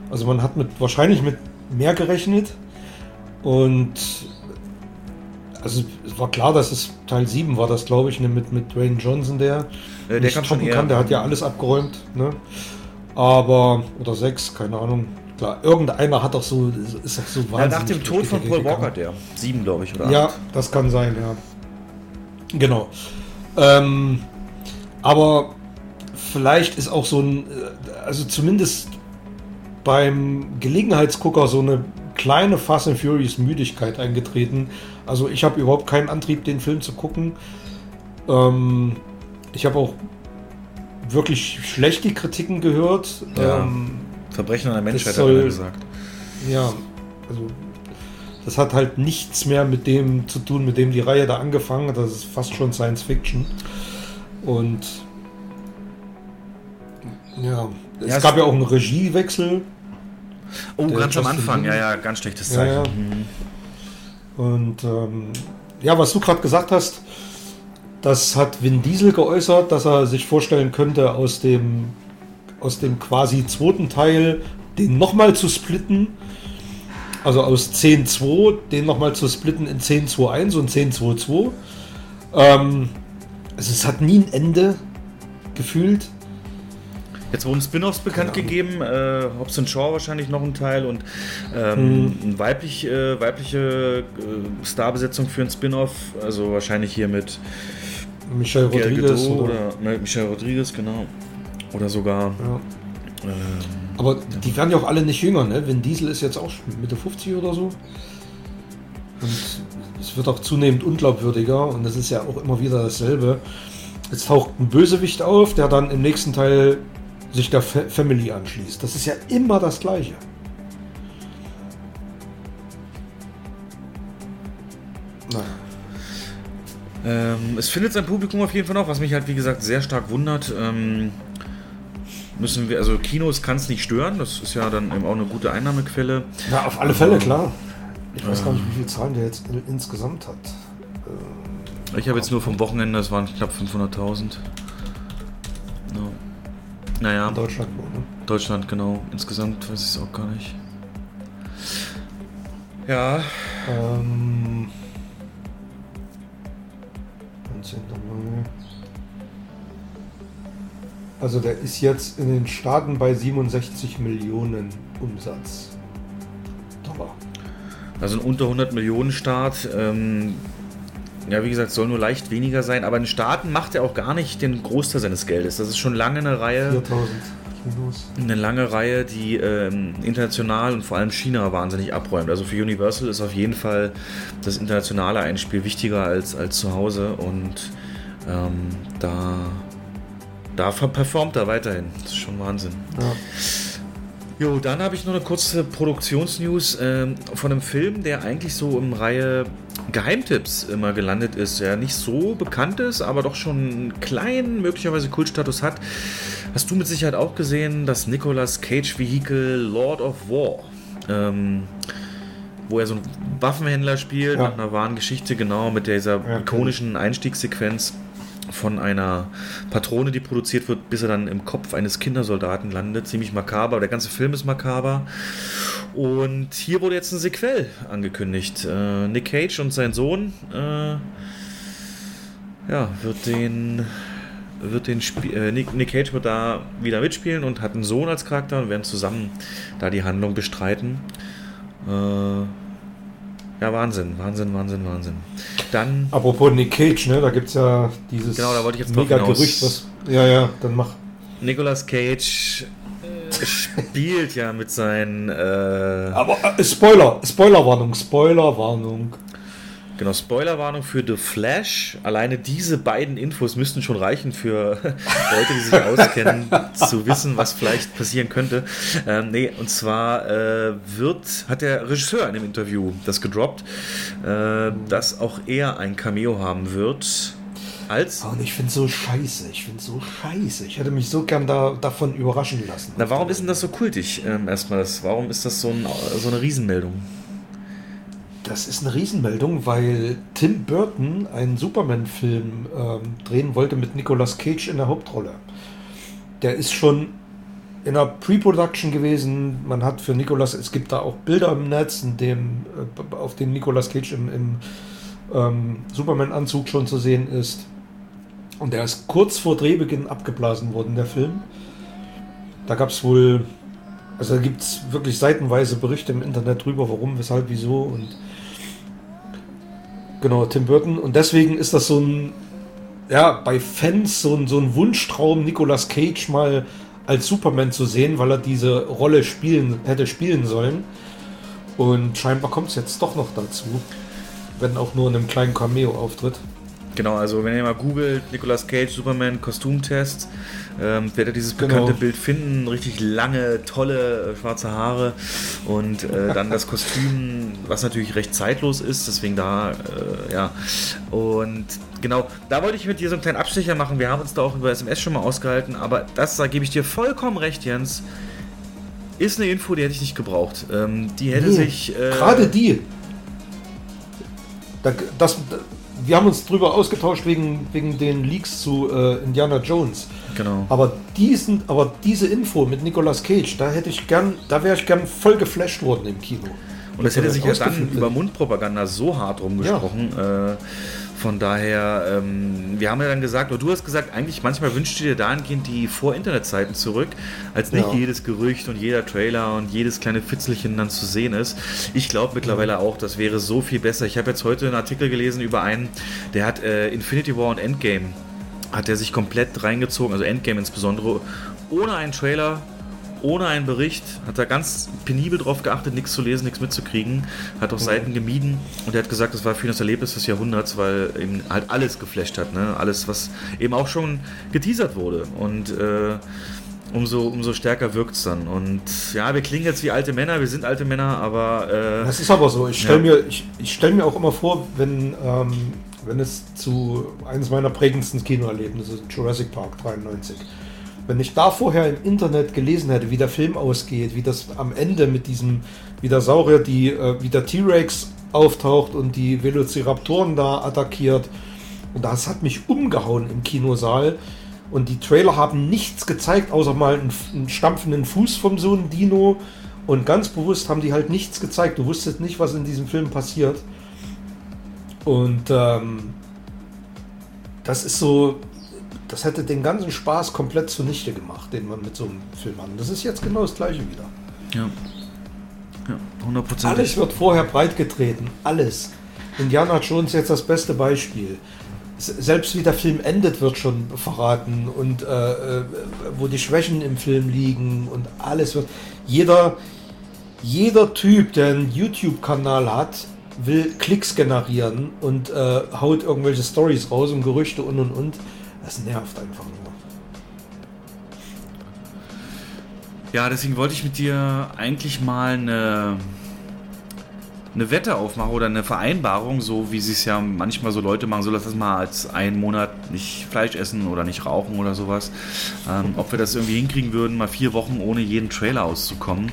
Also man hat mit wahrscheinlich mit mehr gerechnet und also es war klar, dass es Teil 7 war, das glaube ich, ne, mit, mit Dwayne Johnson, der, äh, der kann, kann, der hat ja alles abgeräumt, ne? Aber, oder 6, keine Ahnung. Klar, irgendeiner hat doch so, ist doch so wahnsinnig. Ja, nach dem Tod von Paul Walker, der. Sieben, glaube ich, oder? Ja, acht. das kann sein, ja. Genau. Ähm, aber vielleicht ist auch so ein, äh, also zumindest beim Gelegenheitsgucker so eine kleine Fast and Furious Müdigkeit eingetreten. Also ich habe überhaupt keinen Antrieb, den Film zu gucken. Ähm, ich habe auch wirklich schlechte Kritiken gehört. Ja. Ähm, Verbrechen an der Menschheit, soll, hat er gesagt. Ja, also das hat halt nichts mehr mit dem zu tun, mit dem die Reihe da angefangen hat. Das ist fast schon Science Fiction. Und ja, es ja, gab ja auch einen Regiewechsel. Oh, ganz am Anfang, ja, ja, ganz schlechtes Zeichen. Ja, ja. Mhm. Und ähm, ja, was du gerade gesagt hast, das hat Vin Diesel geäußert, dass er sich vorstellen könnte, aus dem aus dem quasi zweiten Teil den nochmal zu splitten. Also aus 10.2 den nochmal zu splitten in 10.2.1 und 10.2.2. Ähm, also es hat nie ein Ende gefühlt. Jetzt wurden Spin-offs bekannt gegeben, äh, Hobbs Shaw wahrscheinlich noch ein Teil und ähm, hm. eine weiblich, äh, weibliche äh, Starbesetzung für ein Spin-off, also wahrscheinlich hier mit Michelle Rodriguez oder, oder ne, Michelle Rodriguez, genau. Oder sogar. Ja. Ähm, Aber die werden ja auch alle nicht jünger, ne? Vin Diesel ist jetzt auch Mitte 50 oder so. Und es wird auch zunehmend unglaubwürdiger und das ist ja auch immer wieder dasselbe. Jetzt taucht ein Bösewicht auf, der dann im nächsten Teil sich der Fa Family anschließt. Das ist ja immer das Gleiche. Naja. Ähm, es findet sein Publikum auf jeden Fall noch, was mich halt wie gesagt sehr stark wundert. Ähm, müssen wir, also Kinos kann es nicht stören, das ist ja dann eben auch eine gute Einnahmequelle. Ja, auf alle Fälle, ähm, klar. Ich weiß gar nicht, wie viele Zahlen der jetzt insgesamt hat. ich habe jetzt nur vom Wochenende, das waren knapp 500.000. No. Naja. In Deutschland nur, ne? Deutschland, genau. Insgesamt weiß ich es auch gar nicht. Ja. Ähm, 19. Mai. Also der ist jetzt in den Staaten bei 67 Millionen Umsatz. Dollar. Also ein unter 100 Millionen Start. Ähm, ja, wie gesagt, soll nur leicht weniger sein, aber in den Staaten macht er auch gar nicht den Großteil seines Geldes. Das ist schon lange eine Reihe. 4000 Kinos. Eine lange Reihe, die ähm, international und vor allem China wahnsinnig abräumt. Also für Universal ist auf jeden Fall das internationale Einspiel wichtiger als, als zu Hause und ähm, da, da performt er weiterhin. Das ist schon Wahnsinn. Ja. Jo, dann habe ich noch eine kurze Produktionsnews ähm, von einem Film, der eigentlich so im Reihe Geheimtipps immer gelandet ist, der nicht so bekannt ist, aber doch schon einen kleinen, möglicherweise Kultstatus hat. Hast du mit Sicherheit auch gesehen, das Nicolas Cage Vehikel Lord of War, ähm, wo er so einen Waffenhändler spielt, Ja. nach einer wahren Geschichte, genau, mit dieser Ja, ikonischen Einstiegssequenz von einer Patrone, die produziert wird, bis er dann im Kopf eines Kindersoldaten landet. Ziemlich makaber. Der ganze Film ist makaber. Und hier wurde jetzt ein Sequel angekündigt. Äh, Nick Cage und sein Sohn äh, ja, wird den wird den äh, Nick, Nick Cage wird da wieder mitspielen und hat einen Sohn als Charakter und werden zusammen da die Handlung bestreiten. Äh, ja, Wahnsinn, Wahnsinn, Wahnsinn, Wahnsinn. Dann Apropos Nick Cage, ne? Da gibt es ja dieses Genau, da wollte ich jetzt mega. Gerücht, was. Ja, ja, dann mach. Nicolas Cage äh, spielt ja mit seinen. Äh, Aber äh, Spoiler, Spoilerwarnung, Spoilerwarnung. Genau, Spoilerwarnung für The Flash. Alleine diese beiden Infos müssten schon reichen für (laughs) Leute, die sich auskennen, zu wissen, was vielleicht passieren könnte. Ähm, nee, und zwar äh, wird, hat der Regisseur in dem Interview das gedroppt, äh, dass auch er ein Cameo haben wird. Als Und ich finde so scheiße, ich finde so scheiße. Ich hätte mich so gern da, davon überraschen lassen. Na, warum ist denn das so kultig? Ähm, erstmal das. Warum ist das so, ein, so eine Riesenmeldung? Das ist eine Riesenmeldung, weil Tim Burton einen Superman-Film ähm, drehen wollte mit Nicolas Cage in der Hauptrolle. Der ist schon in der Pre-Production gewesen. Man hat für Nicolas, es gibt da auch Bilder im Netz, in dem, äh, auf denen Nicolas Cage im, im ähm, Superman-Anzug schon zu sehen ist. Und der ist kurz vor Drehbeginn abgeblasen worden, der Film. Da gab es wohl, also da gibt es wirklich seitenweise Berichte im Internet drüber, warum, weshalb, wieso und genau, Tim Burton. Und deswegen ist das so ein, ja, bei Fans so ein, so ein Wunschtraum, Nicolas Cage mal als Superman zu sehen, weil er diese Rolle spielen, hätte spielen sollen. Und scheinbar kommt es jetzt doch noch dazu. Wenn auch nur in einem kleinen Cameo-Auftritt. Genau, also wenn ihr mal googelt, Nicolas Cage, Superman, Kostümtest, ähm, werdet ihr dieses Genau. bekannte Bild finden. Richtig lange, tolle äh, schwarze Haare und äh, dann das Kostüm, was natürlich recht zeitlos ist, deswegen da, äh, ja. Und genau, da wollte ich mit dir so einen kleinen Abstecher machen. Wir haben uns da auch über SMS schon mal ausgehalten, aber das, da gebe ich dir vollkommen recht, Jens. Ist eine Info, die hätte ich nicht gebraucht. Ähm, die hätte Nee, sich. Äh, Gerade die. Da, das, wir haben uns drüber ausgetauscht wegen, wegen den Leaks zu äh, Indiana Jones. Genau. Aber diesen, aber diese Info mit Nicolas Cage, da hätte ich gern, da wäre ich gern voll geflasht worden im Kino. Und das hätte sich ja dann über Mundpropaganda so hart rumgesprochen. Äh, von daher, ähm, wir haben ja dann gesagt, oder du hast gesagt, eigentlich manchmal wünschst du dir dahingehend die Vor-Internet-Zeiten zurück, als nicht Ja. jedes Gerücht und jeder Trailer und jedes kleine Fitzelchen dann zu sehen ist. Ich glaube mittlerweile auch, das wäre so viel besser. Ich habe jetzt heute einen Artikel gelesen über einen, der hat äh, Infinity War und Endgame, hat er sich komplett reingezogen, also Endgame insbesondere, ohne einen Trailer, ohne einen Bericht, hat er ganz penibel darauf geachtet, nichts zu lesen, nichts mitzukriegen, hat auch Seiten gemieden und er hat gesagt, das war für ihn das Erlebnis des Jahrhunderts, weil ihm halt alles geflasht hat, ne? alles, was eben auch schon geteasert wurde und äh, umso, umso stärker wirkt es dann und ja, wir klingen jetzt wie alte Männer, wir sind alte Männer, aber äh, Das ist aber so. Ich stelle Ja. mir, ich, ich stell mir auch immer vor, wenn, ähm, wenn es zu eines meiner prägendsten Kinoerlebnisse, Jurassic Park 93, wenn ich da vorher im Internet gelesen hätte, wie der Film ausgeht, wie das am Ende mit diesem, wie der Saurier, die, äh, wie der T-Rex auftaucht und die Velociraptoren da attackiert. Und das hat mich umgehauen im Kinosaal. Und die Trailer haben nichts gezeigt, außer mal einen, einen stampfenden Fuß vom so einem Dino. Und ganz bewusst haben die halt nichts gezeigt. Du wusstest nicht, was in diesem Film passiert. Und ähm, das ist so, das hätte den ganzen Spaß komplett zunichte gemacht, den man mit so einem Film hat. Das ist jetzt genau das gleiche wieder. Ja. Ja, 100%. Alles wird vorher breitgetreten. Alles. Indiana Jones jetzt das beste Beispiel. Selbst wie der Film endet, wird schon verraten und äh, äh, wo die Schwächen im Film liegen und alles wird. Jeder, jeder Typ, der einen YouTube-Kanal hat, will Klicks generieren und äh, haut irgendwelche Stories raus und Gerüchte und und und. Das nervt einfach nur. Ja, deswegen wollte ich mit dir eigentlich mal eine, eine Wette aufmachen oder eine Vereinbarung, so wie sie es ja manchmal so Leute machen, so lass das mal als einen Monat nicht Fleisch essen oder nicht rauchen oder sowas. Ähm, ob wir das irgendwie hinkriegen würden, mal vier Wochen ohne jeden Trailer auszukommen.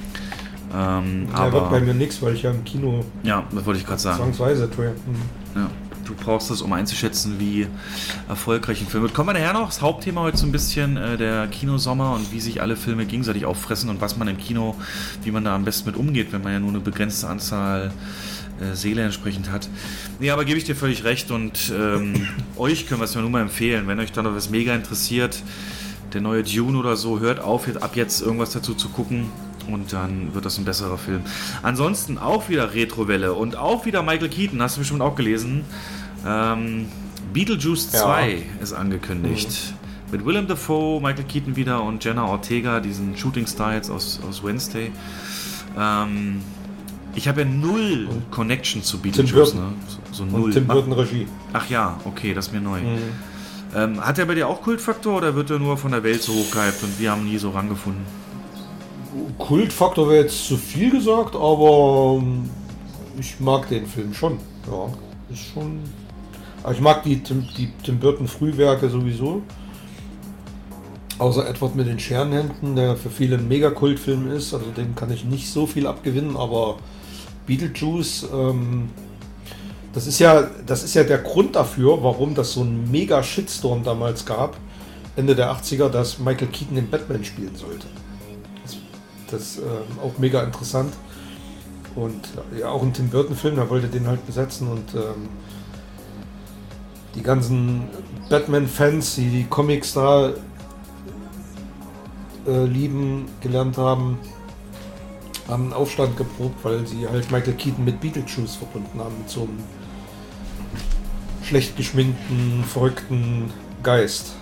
Ähm, ja, aber wird bei mir nichts, weil ich ja im Kino. Ja, das wollte ich gerade sagen. Zwangsweise Trailer. Mhm. Ja du brauchst das, um einzuschätzen, wie erfolgreich ein Film wird. Kommen wir nachher noch. Das Hauptthema heute so ein bisschen äh, der Kinosommer und wie sich alle Filme gegenseitig auffressen und was man im Kino, wie man da am besten mit umgeht, wenn man ja nur eine begrenzte Anzahl äh, Seele entsprechend hat. Nee, aber gebe ich dir völlig recht und ähm, (laughs) euch können wir es ja nur mal empfehlen, wenn euch da noch was mega interessiert, der neue Dune oder so, hört auf, ab jetzt irgendwas dazu zu gucken und dann wird das ein besserer Film. Ansonsten auch wieder Retrowelle und auch wieder Michael Keaton, hast du bestimmt auch gelesen. Ähm, Beetlejuice ja. 2 ist angekündigt. Mhm. Mit Willem Dafoe, Michael Keaton wieder und Jenna Ortega, diesen Shooting Star jetzt aus, aus Wednesday. Ähm, ich habe ja null und Connection zu Beetlejuice. Ne? So, so null. Und Tim Burton Regie. Ach ja, okay, das ist mir neu. Mhm. Ähm, hat er bei dir auch Kultfaktor oder wird er nur von der Welt so hochgehypt und wir haben nie so rangefunden? Kultfaktor wäre jetzt zu viel gesagt, aber ähm, ich mag den Film schon. Ja, ist schon. Ich mag die Tim, die Tim Burton Frühwerke sowieso. Außer Edward mit den Scherenhänden, der für viele ein Mega-Kultfilm ist. Also dem kann ich nicht so viel abgewinnen, aber Beetlejuice, ähm, das ist ja, das ist ja der Grund dafür, warum das so ein Mega-Shitstorm damals gab, Ende der 80er, dass Michael Keaton den Batman spielen sollte das äh, auch mega interessant. Und ja, auch ein Tim Burton-Film, er wollte den halt besetzen und ähm, die ganzen Batman-Fans, die die Comics da äh, lieben, gelernt haben, haben einen Aufstand geprobt, weil sie halt Michael Keaton mit Beetlejuice verbunden haben, mit so einem schlecht geschminkten, verrückten Geist.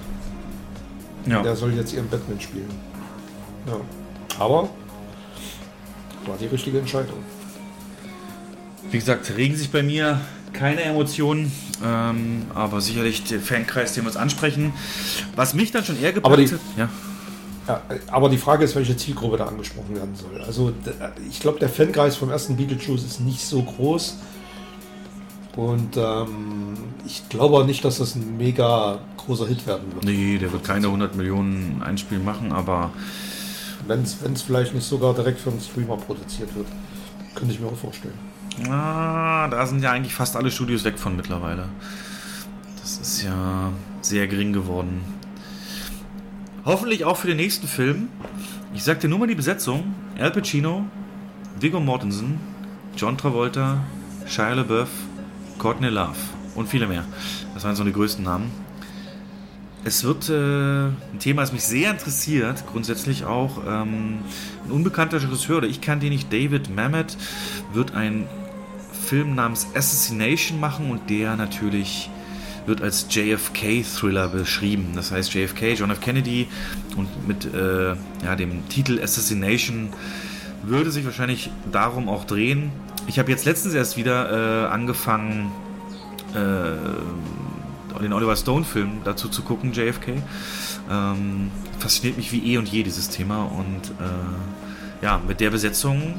Ja. Der soll jetzt ihren Batman spielen. Ja. Aber war die richtige Entscheidung. Wie gesagt, regen sich bei mir keine Emotionen, ähm, aber sicherlich der Fankreis, den wir uns ansprechen. Was mich dann schon eher gepackt hat. Ja. Ja, aber die Frage ist, welche Zielgruppe da angesprochen werden soll. Also ich glaube, der Fankreis vom ersten Beetlejuice ist nicht so groß. Und ähm, ich glaube nicht, dass das ein mega großer Hit werden wird. Nee, der wird keine 100 Millionen Einspiel machen, aber wenn es vielleicht nicht sogar direkt für einen Streamer produziert wird. Könnte ich mir auch vorstellen. Ah, da sind ja eigentlich fast alle Studios weg von mittlerweile. Das ist ja sehr gering geworden. Hoffentlich auch für den nächsten Film. Ich sag dir nur mal die Besetzung. Al Pacino, Viggo Mortensen, John Travolta, Shia LaBeouf, Courtney Love und viele mehr. Das waren so die größten Namen. Es wird äh, ein Thema, das mich sehr interessiert, grundsätzlich auch. Ähm, ein unbekannter Regisseur, oder ich kannte ihn nicht, David Mamet, wird einen Film namens Assassination machen und der natürlich wird als JFK-Thriller beschrieben. Das heißt JFK, John F. Kennedy und mit äh, ja, dem Titel Assassination würde sich wahrscheinlich darum auch drehen. Ich habe jetzt letztens erst wieder äh, angefangen, äh, den Oliver Stone-Film dazu zu gucken, JFK. Ähm, fasziniert mich wie eh und je dieses Thema und äh, ja, mit der Besetzung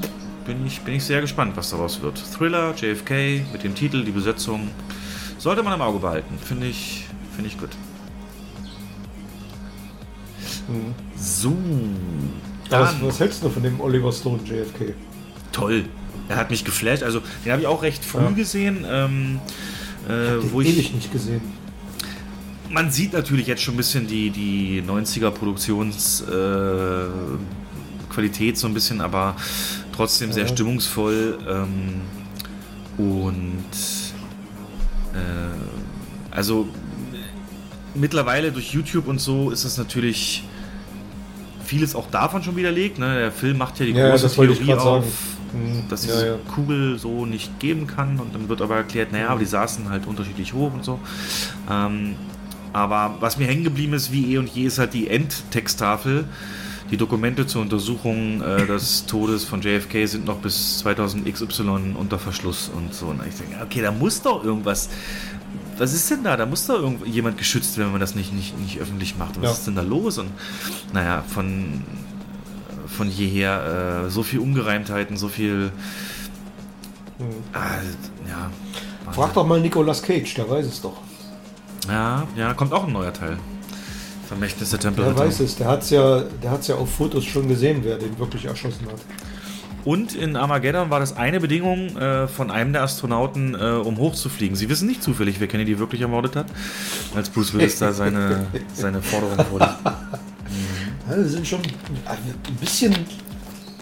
bin ich, bin ich sehr gespannt, was daraus wird. Thriller, JFK, mit dem Titel, die Besetzung, sollte man im Auge behalten. Finde ich, find ich gut. Mhm. So. Was, was, hältst du von dem Oliver Stone JFK? Toll. er hat mich geflasht. Also den habe ich auch recht früh ja. gesehen. Ähm, äh, ich wo ich ewig nicht gesehen. Man sieht natürlich jetzt schon ein bisschen die, die 90er Produktionsqualität äh, so ein bisschen, aber trotzdem sehr ja. stimmungsvoll. Ähm, und äh, also mittlerweile durch YouTube und so ist es natürlich vieles auch davon schon widerlegt. Ne? Der Film macht ja die ja, große Theorie auf, mhm. dass diese ja, Kugel so nicht geben kann. Und dann wird aber erklärt, naja, aber die saßen halt unterschiedlich hoch und so. Ähm, aber was mir hängen geblieben ist, wie eh und je, ist halt die Endtexttafel. Die Dokumente zur Untersuchung äh, des (laughs) Todes von JFK sind noch bis 2000 XY unter Verschluss und so. Und ich denke, okay, da muss doch irgendwas was ist denn da? Da muss doch jemand geschützt werden, wenn man das nicht, nicht, nicht öffentlich macht. Was ja. ist denn da los? Und naja, von, von jeher äh, so viel Ungereimtheiten, so viel. Mhm. Äh, ja. Frag doch mal Nicolas Cage, der weiß es doch. Ja, ja, kommt auch ein neuer Teil. Vermächtnis der Tempel. Der weiß es, der hat es ja, ja auf Fotos schon gesehen, wer den wirklich erschossen hat. Und in Armageddon war das eine Bedingung äh, von einem der Astronauten, äh, um hochzufliegen. Sie wissen nicht zufällig, wer Kennedy wirklich ermordet hat, als Bruce Willis da seine, (laughs) seine Forderung wurde. (laughs) Mhm. Ja, wir sind schon ein bisschen,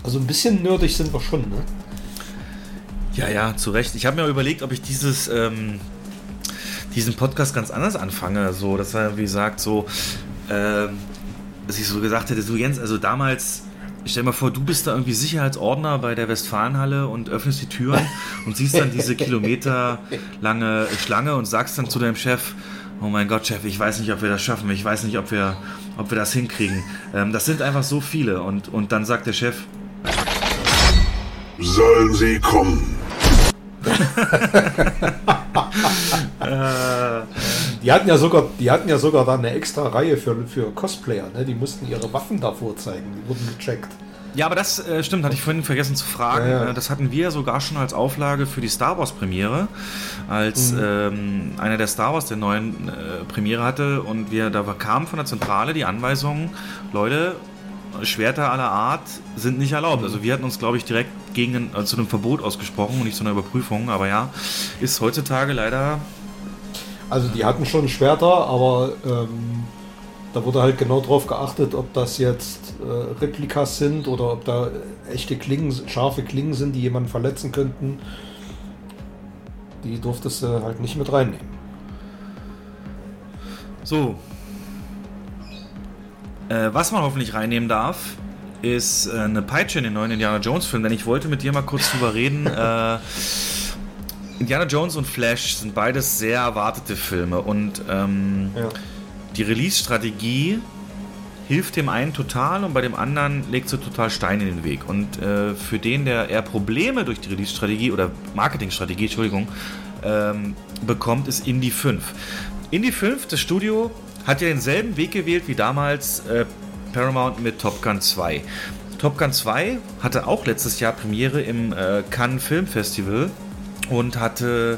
also ein bisschen nerdig sind wir schon, ne? Ja, ja, zu Recht. Ich habe mir überlegt, ob ich dieses, ähm, diesen Podcast ganz anders anfange. So, dass er, wie gesagt, so, äh, dass ich so gesagt hätte, so Jens, also damals Stell dir mal vor, du bist da irgendwie Sicherheitsordner bei der Westfalenhalle und öffnest die Türen (laughs) und siehst dann diese kilometerlange Schlange und sagst dann zu deinem Chef, oh mein Gott, Chef, ich weiß nicht, ob wir das schaffen, ich weiß nicht, ob wir, ob wir das hinkriegen. Ähm, das sind einfach so viele. Und, und dann sagt der Chef, sollen sie kommen. Die hatten ja sogar, die hatten ja sogar da eine extra Reihe für, für Cosplayer, ne? Die mussten ihre Waffen davor zeigen, die wurden gecheckt. Ja, aber das äh, stimmt, hatte ich vorhin vergessen zu fragen. Ja, ja. Äh, das hatten wir sogar schon als Auflage für die Star Wars Premiere, als mhm. ähm, einer der Star Wars der neuen äh, Premiere hatte und wir da kam von der Zentrale die Anweisung, Leute, Schwerter aller Art sind nicht erlaubt. Also wir hatten uns, glaube ich, direkt gegen äh, zu einem Verbot ausgesprochen und nicht zu einer Überprüfung. Aber ja, ist heutzutage leider also die hatten schon Schwerter, aber ähm, da wurde halt genau drauf geachtet, ob das jetzt äh, Replikas sind oder ob da echte Klingen, scharfe Klingen sind, die jemanden verletzen könnten. Die durftest du halt nicht mit reinnehmen. So. Äh, was man hoffentlich reinnehmen darf, ist äh, eine Peitsche in den neuen Indiana Jones Film, denn ich wollte mit dir mal kurz drüber reden. (laughs) Äh, Indiana Jones und Flash sind beides sehr erwartete Filme und ähm, ja. die Release-Strategie hilft dem einen total und bei dem anderen legt sie total Steine in den Weg. Und äh, für den, der eher Probleme durch die Release-Strategie oder Marketing-Strategie, Entschuldigung, ähm, bekommt, ist Indie 5. Indie 5, das Studio, hat ja denselben Weg gewählt wie damals äh, Paramount mit Top Gun 2. Top Gun 2 hatte auch letztes Jahr Premiere im äh, Cannes Film Festival und hatte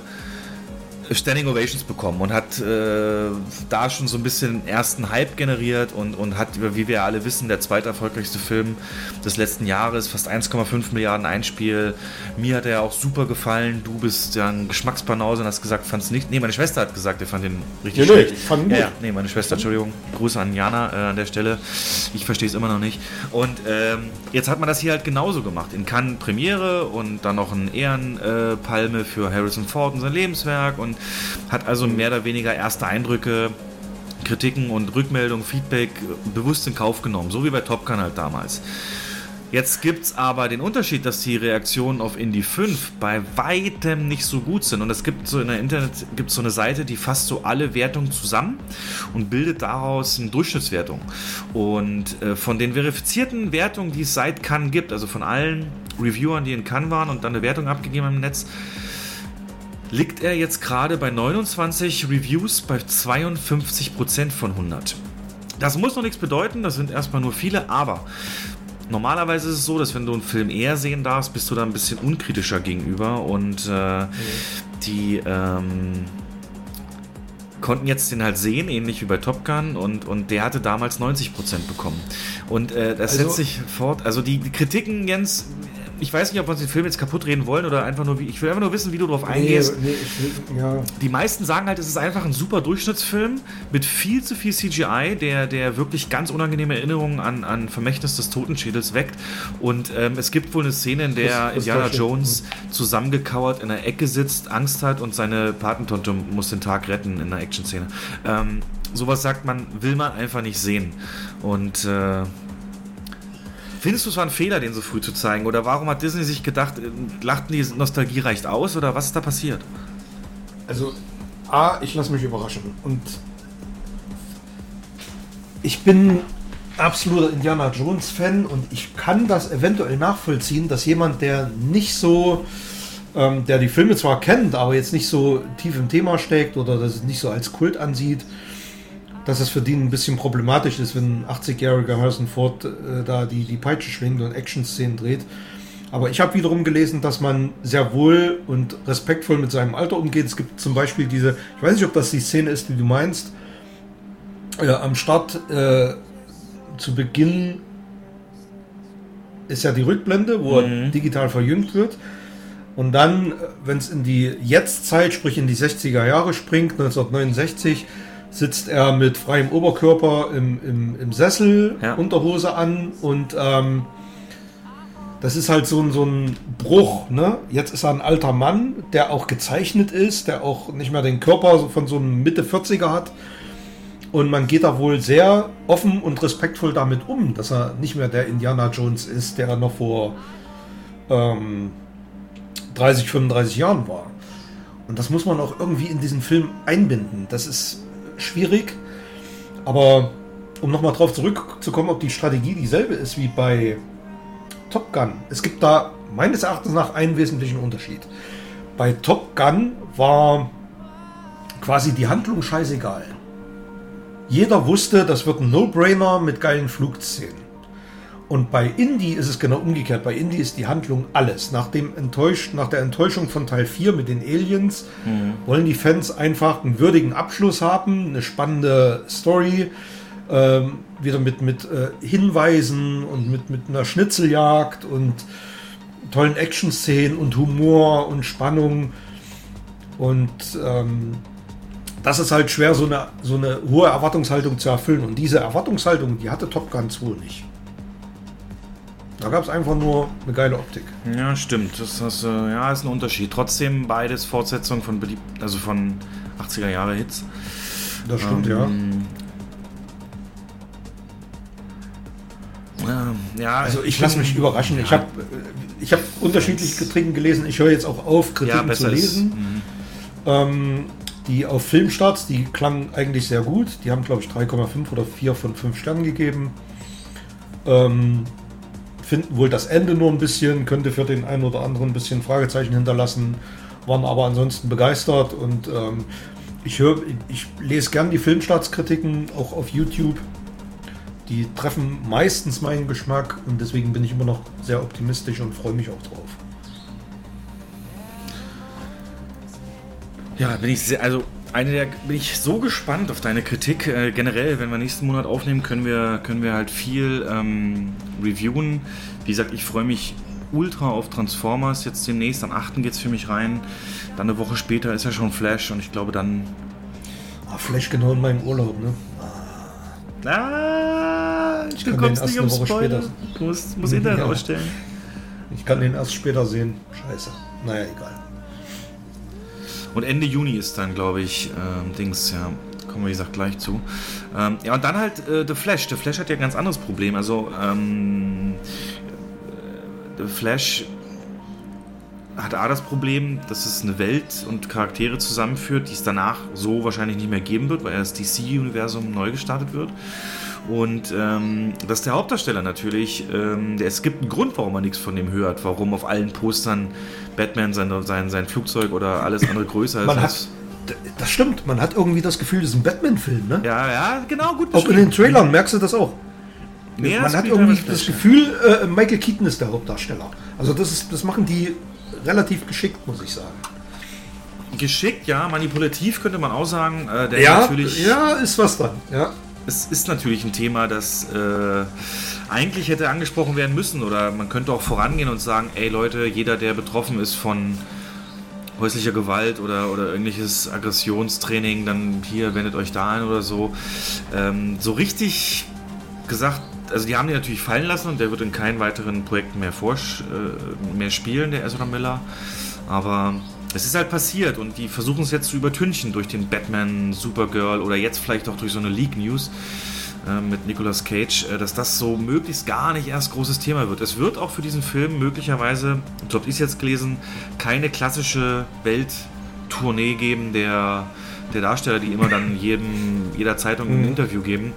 Standing Ovations bekommen und hat äh, da schon so ein bisschen ersten Hype generiert und, und hat, wie wir alle wissen, der zweiterfolgreichste Film des letzten Jahres, fast 1,5 Milliarden Einspiel. Mir hat er auch super gefallen. Du bist ja ein Geschmacksbanause und hast gesagt, fandst nicht. Nee, meine Schwester hat gesagt, er fand den richtig ja, schlecht. Nee, fand ja, ja, nee, meine Schwester, Entschuldigung. Grüße an Jana äh, an der Stelle. Ich verstehe es immer noch nicht. Und ähm, jetzt hat man das hier halt genauso gemacht. In Cannes Premiere und dann noch ein Ehrenpalme äh, für Harrison Ford und sein Lebenswerk und hat also mehr oder weniger erste Eindrücke, Kritiken und Rückmeldungen, Feedback bewusst in Kauf genommen, so wie bei Top Gun halt damals. Jetzt gibt es aber den Unterschied, dass die Reaktionen auf Indie 5 bei weitem nicht so gut sind. Und es gibt so in der Internet gibt so eine Seite, die fasst so alle Wertungen zusammen und bildet daraus eine Durchschnittswertung. Und äh, von den verifizierten Wertungen, die es seit Cannes gibt, also von allen Reviewern, die in Cannes waren und dann eine Wertung abgegeben haben im Netz, liegt er jetzt gerade bei 29 Reviews bei 52% von 100. Das muss noch nichts bedeuten, das sind erstmal nur viele, aber normalerweise ist es so, dass wenn du einen Film eher sehen darfst, bist du da ein bisschen unkritischer gegenüber und äh, mhm. die ähm, konnten jetzt den halt sehen, ähnlich wie bei Top Gun und, und der hatte damals 90% bekommen. Und äh, das also, setzt sich fort, also die, die Kritiken, Jens, ich weiß nicht, ob wir uns den Film jetzt kaputt reden wollen oder einfach nur, wie, ich will einfach nur wissen, wie du darauf eingehst. Nee, nee, will, ja. Die meisten sagen halt, es ist einfach ein super Durchschnittsfilm mit viel zu viel CGI, der, der wirklich ganz unangenehme Erinnerungen an, an Vermächtnis des Totenschädels weckt. Und ähm, es gibt wohl eine Szene, in der Das- das Indiana. Jones zusammengekauert in einer Ecke sitzt, Angst hat und seine Patentante muss den Tag retten in einer Action-Szene. Ähm, sowas sagt man, will man einfach nicht sehen. Und äh, Findest du es war ein Fehler, den so früh zu zeigen? Oder warum hat Disney sich gedacht, äh, lachten die Nostalgie reicht aus? Oder was ist da passiert? Also, A, ich lasse mich überraschen. Und ich bin absoluter Indiana Jones-Fan und ich kann das eventuell nachvollziehen, dass jemand, der nicht so, ähm, der die Filme zwar kennt, aber jetzt nicht so tief im Thema steckt oder das nicht so als Kult ansieht, dass es für den ein bisschen problematisch ist, wenn ein 80-jähriger Harrison Ford äh, da die, die Peitsche schwingt und Action-Szenen dreht. Aber ich habe wiederum gelesen, dass man sehr wohl und respektvoll mit seinem Alter umgeht. Es gibt zum Beispiel diese, ich weiß nicht, ob das die Szene ist, die du meinst, äh, am Start äh, zu Beginn ist ja die Rückblende, wo er digital verjüngt wird. Und dann, wenn es in die Jetztzeit, sprich in die 60er Jahre springt, 1969, sitzt er mit freiem Oberkörper im, im, im Sessel, Ja. Unterhose an und ähm, das ist halt so ein, so ein Bruch. Ne? Jetzt ist er ein alter Mann, der auch gezeichnet ist, der auch nicht mehr den Körper von so einem Mitte 40er hat. Und man geht da wohl sehr offen und respektvoll damit um, dass er nicht mehr der Indiana Jones ist, der er noch vor ähm, 30, 35 Jahren war. Und das muss man auch irgendwie in diesen Film einbinden. Das ist schwierig. Aber um nochmal drauf zurückzukommen, ob die Strategie dieselbe ist wie bei Top Gun. Es gibt da meines Erachtens nach einen wesentlichen Unterschied. Bei Top Gun war quasi die Handlung scheißegal. Jeder wusste, das wird ein No-Brainer mit geilen Flugszenen. Und bei Indie ist es genau umgekehrt. Bei Indie ist die Handlung alles. Nach, dem Enttäusch, nach der Enttäuschung von Teil 4 mit den Aliens wollen die Fans einfach einen würdigen Abschluss haben, eine spannende Story, ähm, wieder mit, mit äh, Hinweisen und mit, mit einer Schnitzeljagd und tollen Action-Szenen und Humor und Spannung. Und ähm, das ist halt schwer, so eine, so eine hohe Erwartungshaltung zu erfüllen. Und diese Erwartungshaltung, die hatte Top Gun 2 nicht. Da gab es einfach nur eine geile Optik. Ja, stimmt. Das, das, äh, ja, ist ein Unterschied. Trotzdem beides Fortsetzung von beliebt, also von 80er Jahre Hits. Das stimmt, ja. Ähm, ähm, ja, Also ich lasse mich überraschen. Ich habe ich hab unterschiedliche Kritiken gelesen. Ich höre jetzt auch auf, Kritiken ja, zu lesen. Mhm. Ähm, die auf Filmstarts, die klangen eigentlich sehr gut. Die haben, glaube ich, 3,5 oder 4 von 5 Sternen gegeben. Ähm, finden wohl das Ende nur ein bisschen, könnte für den einen oder anderen ein bisschen Fragezeichen hinterlassen, waren aber ansonsten begeistert und ähm, ich höre, ich lese gern die Filmstartskritiken auch auf YouTube. Die treffen meistens meinen Geschmack und deswegen bin ich immer noch sehr optimistisch und freue mich auch drauf. Ja, bin ich sehr, also eine der, bin ich so gespannt auf deine Kritik. Äh, generell, wenn wir nächsten Monat aufnehmen, können wir, können wir halt viel ähm, reviewen. Wie gesagt, ich freue mich ultra auf Transformers. Jetzt demnächst, am 8. geht es für mich rein. Dann eine Woche später ist ja schon Flash und ich glaube dann. Ah, Flash genau in meinem Urlaub, ne? Ah, Ich du kann kommst nicht ums Woche Spoiler. später. Du musst, musst (laughs) Internet Ja. ausstellen. Ich kann den erst später sehen. Scheiße. Naja, egal. Und Ende Juni ist dann, glaube ich, ähm, Dings, ja, kommen wir, wie gesagt, gleich zu. Ähm, ja, und dann halt äh, The Flash. The Flash hat ja ein ganz anderes Problem. Also, ähm, äh, The Flash hat A das Problem, dass es eine Welt und Charaktere zusammenführt, die es danach so wahrscheinlich nicht mehr geben wird, weil das DC-Universum neu gestartet wird. Und ähm, dass der Hauptdarsteller natürlich, ähm, es gibt einen Grund, warum man nichts von dem hört, warum auf allen Postern Batman sein, sein, sein Flugzeug oder alles andere größer ist. Man hat, das stimmt, man hat irgendwie das Gefühl, das ist ein Batman-Film, ne? ja, ja, genau, gut Auch in den Trailern merkst du das auch. Nee, man hat irgendwie das. Gefühl, äh, Michael Keaton ist der Hauptdarsteller. Also das, ist, das machen die relativ geschickt, muss ich sagen. Geschickt, ja, manipulativ könnte man auch sagen. Äh, der Ja, natürlich. ja, ist was dran. Ja. Es ist natürlich ein Thema, das äh, eigentlich hätte angesprochen werden müssen. Oder man könnte auch vorangehen und sagen, ey Leute, jeder, der betroffen ist von häuslicher Gewalt oder, oder irgendwelches Aggressionstraining, dann hier wendet euch da ein oder so. Ähm, so richtig gesagt, also die haben den natürlich fallen lassen und der wird in keinen weiteren Projekten mehr, äh, mehr spielen, der Ezra Miller. Aber es ist halt passiert und die versuchen es jetzt zu übertünchen durch den Batman, Supergirl oder jetzt vielleicht auch durch so eine Leak News äh, mit Nicolas Cage, äh, dass das so möglichst gar nicht erst großes Thema wird. Es wird auch für diesen Film möglicherweise, so habe ich es jetzt gelesen, keine klassische Welttournee geben der, der Darsteller, die immer dann jedem, jeder Zeitung ein mhm. Interview geben.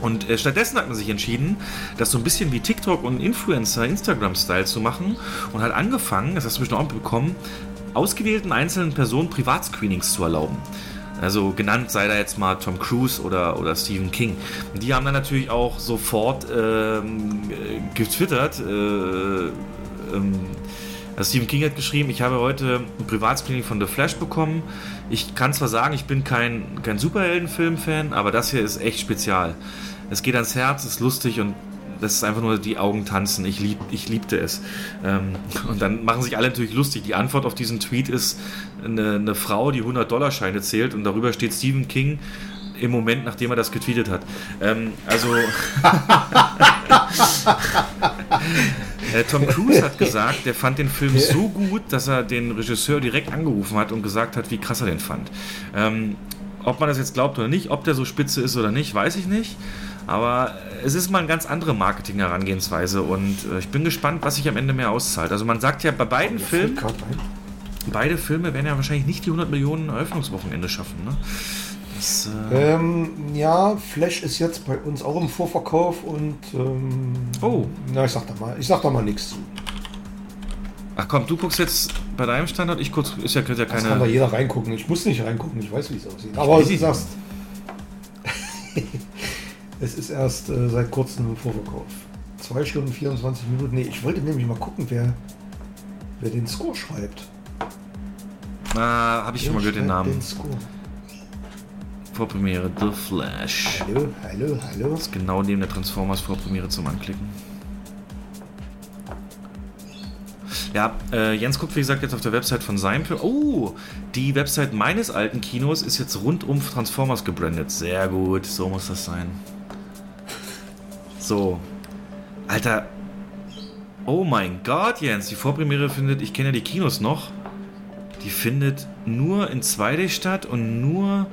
Und äh, stattdessen hat man sich entschieden, das so ein bisschen wie TikTok und Influencer, Instagram-Style zu machen und hat angefangen, das hast du bestimmt auch bekommen, ausgewählten einzelnen Personen Privatscreenings zu erlauben. Also genannt sei da jetzt mal Tom Cruise oder, oder Stephen King. Die haben dann natürlich auch sofort ähm, getwittert. Äh, ähm, also Stephen King hat geschrieben, ich habe heute ein Privatscreening von The Flash bekommen. Ich kann zwar sagen, ich bin kein, kein Superheldenfilm-Fan, aber das hier ist echt spezial. Es geht ans Herz, ist lustig und das ist einfach nur die Augen tanzen. Ich, lieb, ich liebte es. Ähm, und dann machen sich alle natürlich lustig. Die Antwort auf diesen Tweet ist eine, eine Frau, die 100-Dollar-Scheine zählt und darüber steht Stephen King im Moment, nachdem er das getweetet hat. Ähm, also. (laughs) äh, Tom Cruise hat gesagt, der fand den Film so gut, dass er den Regisseur direkt angerufen hat und gesagt hat, wie krass er den fand. Ähm, ob man das jetzt glaubt oder nicht, ob der so spitze ist oder nicht, weiß ich nicht. Aber es ist mal eine ganz andere Marketing-Herangehensweise und äh, ich bin gespannt, was sich am Ende mehr auszahlt. Also man sagt ja bei beiden Filmen, beide Filme werden ja wahrscheinlich nicht die 100 Millionen Eröffnungswochenende schaffen. Ne? Das, äh ähm, ja, Flash ist jetzt bei uns auch im Vorverkauf und ähm, oh. Na, ich sag da mal, ich sag da mal nichts zu. Ach komm, du guckst jetzt bei deinem Standort, ich kurz, ist ja, ja keine. Das kann da jeder reingucken. Ich muss nicht reingucken, ich weiß, wie es aussieht. Aber du sagst. (laughs) Es ist erst äh, seit kurzem im Vorverkauf. 2 Stunden 24 Minuten. Nee, ich wollte nämlich mal gucken, wer, wer den Score schreibt. Ah, habe ich wer schon mal gehört den Namen. Den Score? Vorpremiere The Flash. Hallo, hallo, hallo. Das ist genau neben der Transformers Vorpremiere zum Anklicken. Ja, äh, Jens guckt, wie gesagt, jetzt auf der Website von seinem Film. Oh, die Website meines alten Kinos ist jetzt rund um Transformers gebrandet. Sehr gut, so muss das sein. So. Alter. Oh mein Gott, Jens. Die Vorpremiere findet, ich kenne ja die Kinos noch. Die findet nur in 2D statt und nur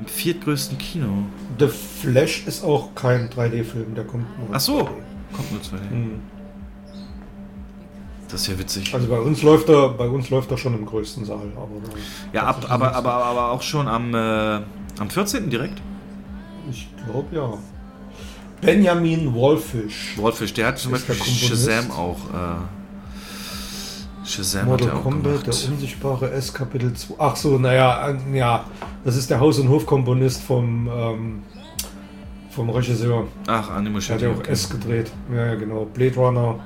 im viertgrößten Kino. The Flash ist auch kein 3D-Film, der kommt nur Ach so, 2D. kommt nur 2D. Hm. Das ist ja witzig. Also bei uns läuft er, bei uns läuft er schon im größten Saal. Aber ja, ab, aber, aber, aber auch schon am, äh, am 14. direkt? Ich glaube ja. Benjamin Wolfish. Wolfish, der hat zum Beispiel Shazam auch. Äh, Shazam Mortal hat auch Kombat, der unsichtbare S Kapitel 2. Ach so, naja, ja, das ist der Haus- und Hofkomponist vom, ähm, vom Regisseur. Ach, Animo Der hat ja auch okay. S gedreht. Ja, ja, genau. Blade Runner.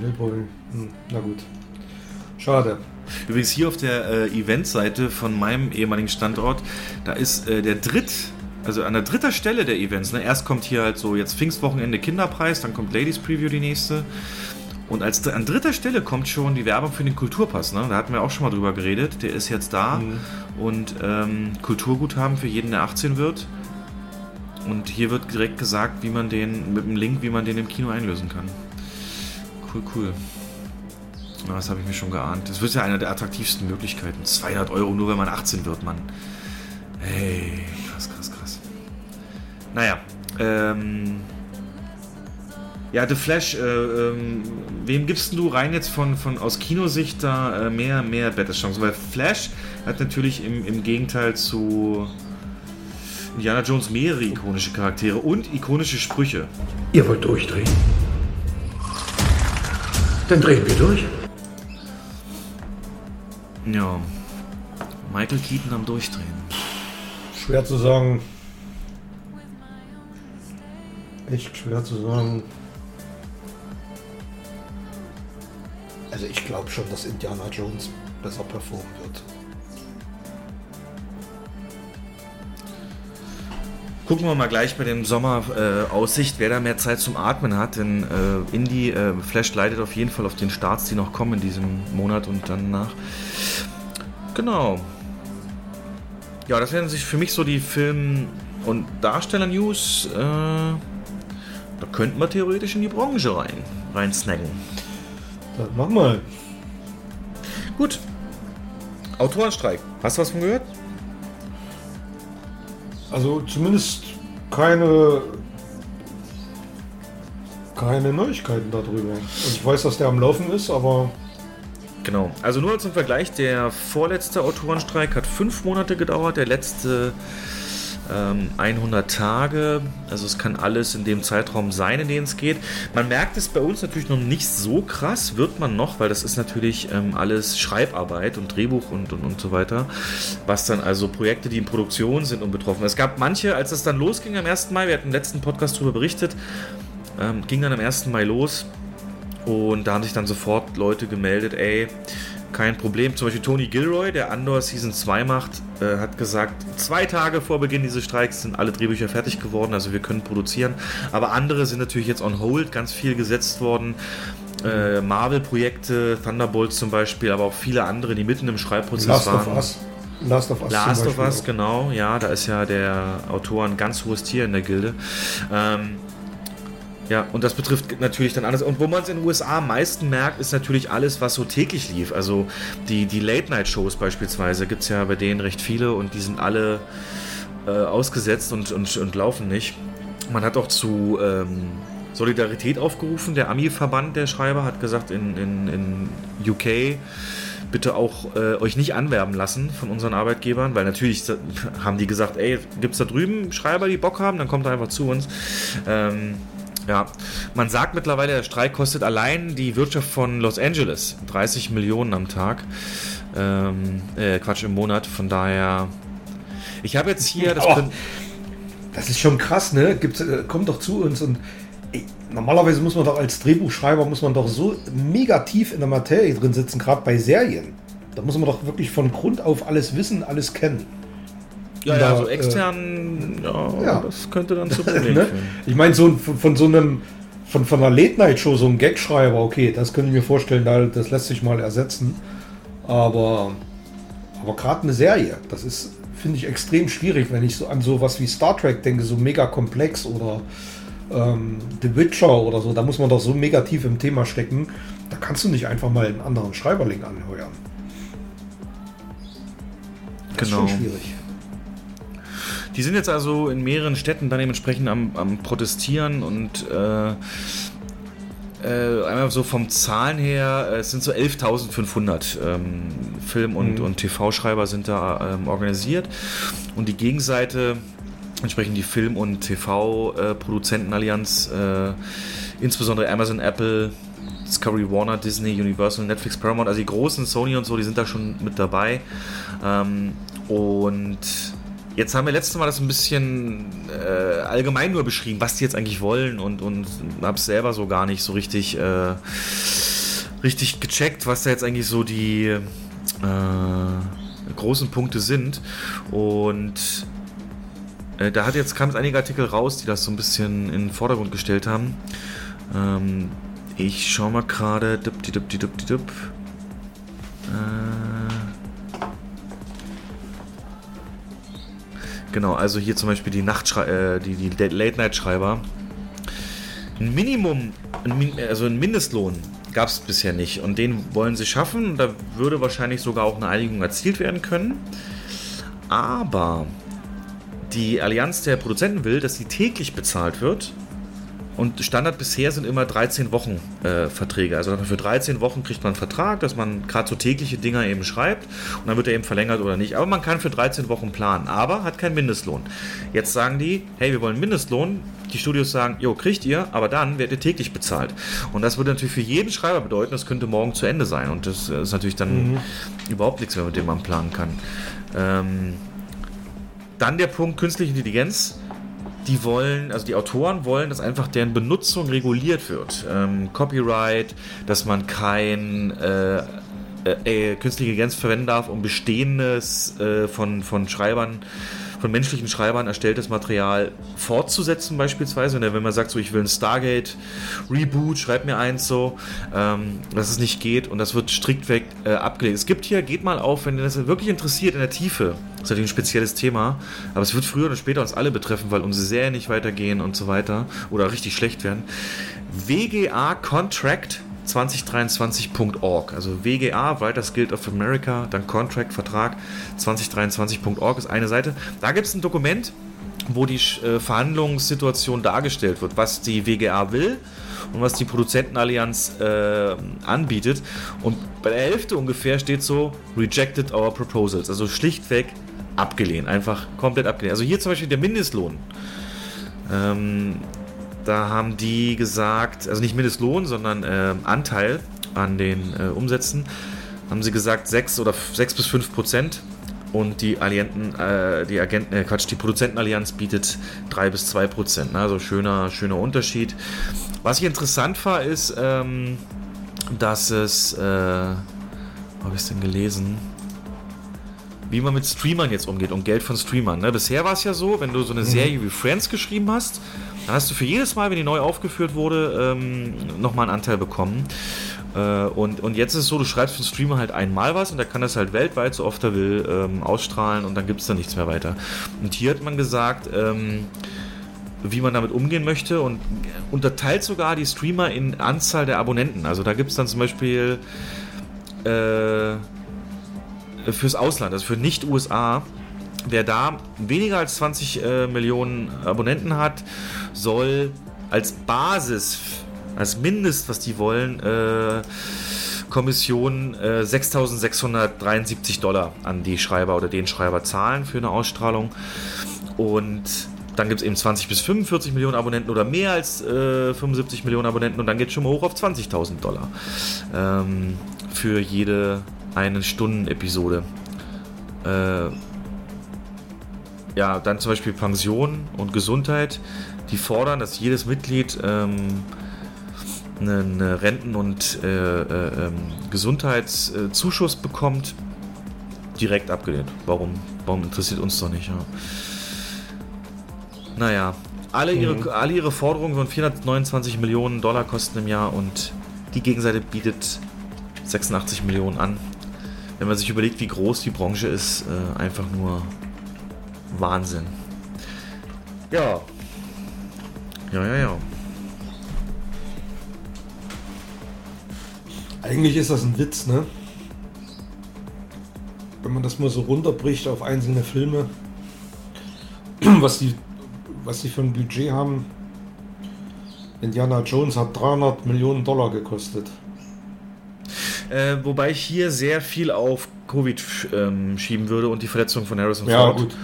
Hellboy. Hm, na gut. Schade. Übrigens hier auf der äh, Eventseite von meinem ehemaligen Standort, da ist äh, der dritt, also an der dritten Stelle der Events. Ne? Erst kommt hier halt so jetzt Pfingstwochenende Kinderpreis, dann kommt Ladies Preview die nächste. Und als an dritter Stelle kommt schon die Werbung für den Kulturpass. Ne? Da hatten wir auch schon mal drüber geredet. Der ist jetzt da. Mhm. Und ähm, Kulturguthaben für jeden, der 18 wird. Und hier wird direkt gesagt, wie man den, mit dem Link, wie man den im Kino einlösen kann. Cool, cool. Das habe ich mir schon geahnt. Das wird ja eine der attraktivsten Möglichkeiten. 200 Euro nur, wenn man 18 wird, Mann. Hey, krass, krass, krass. Naja, ähm. Ja, The Flash, äh, ähm, wem gibst du rein jetzt von, von aus Kinosicht da äh, mehr, mehr Battle-Chancen? Weil Flash hat natürlich im, im Gegenteil zu Indiana Jones mehrere ikonische Charaktere und ikonische Sprüche. Ihr wollt durchdrehen? Dann drehen wir durch. Ja. Michael Keaton am Durchdrehen. Schwer zu sagen. Echt schwer zu sagen. Also ich glaube schon, dass Indiana Jones besser performen wird. Gucken wir mal gleich bei dem Sommeraussicht, äh, wer da mehr Zeit zum Atmen hat. Denn äh, Indie äh, Flash leidet auf jeden Fall auf den Starts, die noch kommen in diesem Monat und dann nach. Genau. Ja, das wären sich für mich so die Film- und Darsteller-News. Äh, da könnten wir theoretisch in die Branche rein, rein snacken. Dann mach mal. Gut. Autorenstreik. Hast du was von gehört? Also zumindest keine keine Neuigkeiten darüber. Also ich weiß, dass der am Laufen ist, aber Genau. Also nur zum Vergleich, der vorletzte Autorenstreik hat fünf Monate gedauert, der letzte 100 Tage. Also es kann alles in dem Zeitraum sein, in den es geht. Man merkt es bei uns natürlich noch nicht so krass, wird man noch, weil das ist natürlich ähm, alles Schreibarbeit und Drehbuch und, und, und so weiter. Was dann also Projekte, die in Produktion sind und betroffen. Es gab manche, als es dann losging am 1. Mai, wir hatten im letzten Podcast darüber berichtet, ähm, ging dann am 1. Mai los. Und da haben sich dann sofort Leute gemeldet, ey, kein Problem. Zum Beispiel Tony Gilroy, der Andor Season 2 macht, äh, hat gesagt, zwei Tage vor Beginn dieses Streiks sind alle Drehbücher fertig geworden, also wir können produzieren. Aber andere sind natürlich jetzt on hold, ganz viel gesetzt worden. Äh, Marvel-Projekte, Thunderbolts zum Beispiel, aber auch viele andere, die mitten im Schreibprozess Last waren. Of Us. Last of Us. Last of Us, auch. genau, ja, da ist ja der Autor ein ganz hohes Tier in der Gilde. Ähm, ja, und das betrifft natürlich dann alles. Und wo man es in den USA am meisten merkt, ist natürlich alles, was so täglich lief. Also die, die Late-Night-Shows beispielsweise gibt es ja bei denen recht viele und die sind alle äh, ausgesetzt und, und, und laufen nicht. Man hat auch zu ähm, Solidarität aufgerufen. Der Ami-Verband der Schreiber hat gesagt, in, in, in UK bitte auch äh, euch nicht anwerben lassen von unseren Arbeitgebern, weil natürlich (laughs) haben die gesagt, ey, gibt es da drüben Schreiber, die Bock haben, dann kommt er einfach zu uns. Ähm, ja, man sagt mittlerweile, der Streik kostet allein die Wirtschaft von Los Angeles 30 Millionen am Tag. Ähm, äh, Quatsch, im Monat. Von daher. Ich habe jetzt hier. Das, Oh, das ist schon krass, ne? Gibt's, äh, kommt doch zu uns und ey, normalerweise muss man doch als Drehbuchschreiber muss man doch so mega tief in der Materie drin sitzen, gerade bei Serien. Da muss man doch wirklich von Grund auf alles wissen, alles kennen. Ja, ja, so äh, extern. ja, ja. das könnte dann zu (laughs) Problemen ne? führen. Ich meine, so von, von so einem von, von einer Late-Night-Show, so ein Gagschreiber, okay, das könnte ich mir vorstellen, da, das lässt sich mal ersetzen. Aber, aber gerade eine Serie, das ist, finde ich, extrem schwierig, wenn ich so an sowas wie Star Trek denke, so mega komplex oder ähm, The Witcher oder so, da muss man doch so mega tief im Thema stecken. Da kannst du nicht einfach mal einen anderen Schreiberling anheuern. Das Genau. ist schon schwierig. Die sind jetzt also in mehreren Städten dann dementsprechend am, am Protestieren und äh, äh, einmal so vom Zahlen her, äh, es sind so 11.500 ähm, Film- und, und TV-Schreiber sind da ähm, organisiert und die Gegenseite, entsprechend die Film- und TV-Produzentenallianz, äh, insbesondere Amazon, Apple, Discovery, Warner, Disney, Universal, Netflix, Paramount, also die großen Sony und so, die sind da schon mit dabei. Ähm, und jetzt haben wir letztes Mal das ein bisschen äh, allgemein nur beschrieben, was die jetzt eigentlich wollen und, und habe es selber so gar nicht so richtig, äh, richtig gecheckt, was da jetzt eigentlich so die äh, großen Punkte sind. Und äh, da hat jetzt kam jetzt einige Artikel raus, die das so ein bisschen in den Vordergrund gestellt haben. Ähm, ich schau mal gerade. Äh, genau, also hier zum Beispiel die äh, die, die Late-Night-Schreiber. Ein Minimum, ein Min also ein Mindestlohn gab es bisher nicht. Und den wollen sie schaffen. Da würde wahrscheinlich sogar auch eine Einigung erzielt werden können. Aber die Allianz der Produzenten will, dass sie täglich bezahlt wird. Und Standard bisher sind immer 13 Wochen äh, Verträge. Also für 13 Wochen kriegt man einen Vertrag, dass man gerade so tägliche Dinger eben schreibt und dann wird er eben verlängert oder nicht. Aber man kann für 13 Wochen planen, aber hat keinen Mindestlohn. Jetzt sagen die, hey, wir wollen Mindestlohn. Die Studios sagen, jo, kriegt ihr, aber dann werdet ihr täglich bezahlt. Und das würde natürlich für jeden Schreiber bedeuten, das könnte morgen zu Ende sein. Und das ist natürlich dann überhaupt nichts mehr, mit dem man planen kann. Ähm, dann der Punkt künstliche Intelligenz. Die wollen, also die Autoren wollen, dass einfach deren Benutzung reguliert wird. Ähm, Copyright, dass man kein äh, äh, äh, künstliche Intelligenz verwenden darf, um bestehendes äh, von, von Schreibern, von menschlichen Schreibern erstelltes Material fortzusetzen beispielsweise. Wenn man sagt, so ich will ein Stargate Reboot, schreib mir eins so, ähm, dass es nicht geht und das wird strikt weg äh, abgelehnt. Es gibt hier, geht mal auf, wenn ihr das wirklich interessiert in der Tiefe, das ist natürlich ein spezielles Thema, aber es wird früher oder später uns alle betreffen, weil unsere Serien nicht weitergehen und so weiter oder richtig schlecht werden. WGA Contract 2023.org. Also WGA, Writers Guild of America, dann Contract, Vertrag 2023.org ist eine Seite. Da gibt es ein Dokument, wo die äh, Verhandlungssituation dargestellt wird, was die WGA will und was die Produzentenallianz äh, anbietet. Und bei der Hälfte ungefähr steht so, rejected our proposals. Also schlichtweg abgelehnt, einfach komplett abgelehnt. Also hier zum Beispiel der Mindestlohn. Ähm, da haben die gesagt, also nicht Mindestlohn, sondern äh, Anteil an den äh, Umsätzen, haben sie gesagt 6 oder 6 bis 5 Prozent. Und die Allianten, äh, die Agenten, äh, Quatsch, die Produzentenallianz bietet 3 bis 2 Prozent. Ne? Also schöner, schöner Unterschied. Was ich interessant war, ist, ähm, dass es, äh, wo habe ich es denn gelesen? wie man mit Streamern jetzt umgeht und Geld von Streamern. Ne? Bisher war es ja so, wenn du so eine mhm. Serie wie Friends geschrieben hast, dann hast du für jedes Mal, wenn die neu aufgeführt wurde, ähm, nochmal einen Anteil bekommen. Äh, und, und jetzt ist es so, du schreibst für den Streamer halt einmal was und der kann das halt weltweit, so oft er will, ähm, ausstrahlen und dann gibt es da nichts mehr weiter. Und hier hat man gesagt, ähm, wie man damit umgehen möchte und unterteilt sogar die Streamer in Anzahl der Abonnenten. Also da gibt es dann zum Beispiel äh, fürs Ausland, also für Nicht-USA, wer da weniger als 20 äh, Millionen Abonnenten hat, soll als Basis, als Mindest, was die wollen, äh, Kommission äh, 6.673 Dollar an die Schreiber oder den Schreiber zahlen für eine Ausstrahlung. Und dann gibt es eben 20 bis 45 Millionen Abonnenten oder mehr als äh, 75 Millionen Abonnenten und dann geht es schon mal hoch auf 20.000 Dollar ähm, für jede eine Stunden-Episode. Äh, ja, dann zum Beispiel Pension und Gesundheit, die fordern, dass jedes Mitglied ähm, einen Renten- und äh, äh, ähm, Gesundheitszuschuss bekommt. Direkt abgelehnt. Warum? Warum interessiert uns doch nicht? Ja. Naja, alle ihre, mhm. alle ihre Forderungen würden 429 Millionen Dollar kosten im Jahr und die Gegenseite bietet 86 Millionen an wenn man sich überlegt, wie groß die Branche ist, äh, einfach nur Wahnsinn. Ja. Ja, ja, ja. Eigentlich ist das ein Witz, ne? Wenn man das mal so runterbricht auf einzelne Filme, (clears throat) was die, was die für ein Budget haben. Indiana Jones hat 300 Millionen Dollar gekostet. Äh, wobei ich hier sehr viel auf Covid ähm, schieben würde und die Verletzung von Harrison ja, Ford. Gut.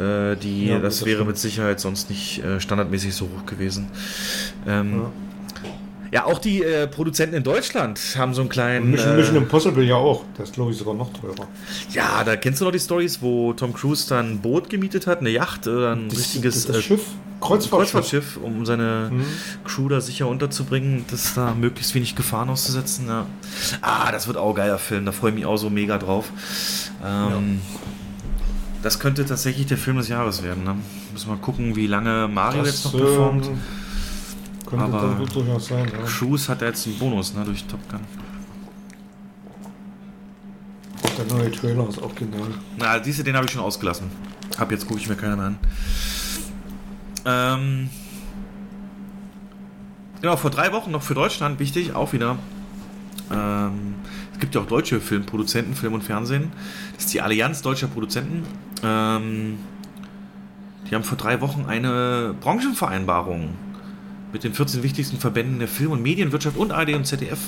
Äh, die, ja, das, das wäre mit Sicherheit sonst nicht äh, standardmäßig so hoch gewesen. Ähm, ja. Ja, auch die äh, Produzenten in Deutschland haben so einen kleinen. Mission, äh, Mission Impossible ja auch. Der ist, glaube ich, sogar noch teurer. Ja, da kennst du noch die Stories, wo Tom Cruise dann ein Boot gemietet hat, eine Yacht, äh, ein das, richtiges das, das Schiff, Kreuzfahrtschiff. Kreuzfahrtschiff, um seine mhm. Crew da sicher unterzubringen, das da möglichst wenig Gefahren auszusetzen. Ja. Ah, das wird auch ein geiler Film, da freue ich mich auch so mega drauf. Ähm, ja. Das könnte tatsächlich der Film des Jahres werden. Ne? Müssen wir mal gucken, wie lange Mario das, jetzt noch performt. Ähm könnte Aber dann durchaus sein, ja. Cruise hat jetzt einen Bonus ne, durch Top Gun. Der neue Trailer ist auch genial. Na, diese, den habe ich schon ausgelassen. Ab jetzt gucke ich mir keinen mehr an. Ähm, genau, vor drei Wochen noch für Deutschland wichtig, auch wieder. Ähm, gibt ja auch deutsche Filmproduzenten, Film und Fernsehen. Das ist die Allianz deutscher Produzenten. Ähm, die haben vor drei Wochen eine Branchenvereinbarung mit den 14 wichtigsten Verbänden der Film- und Medienwirtschaft und ARD und ZDF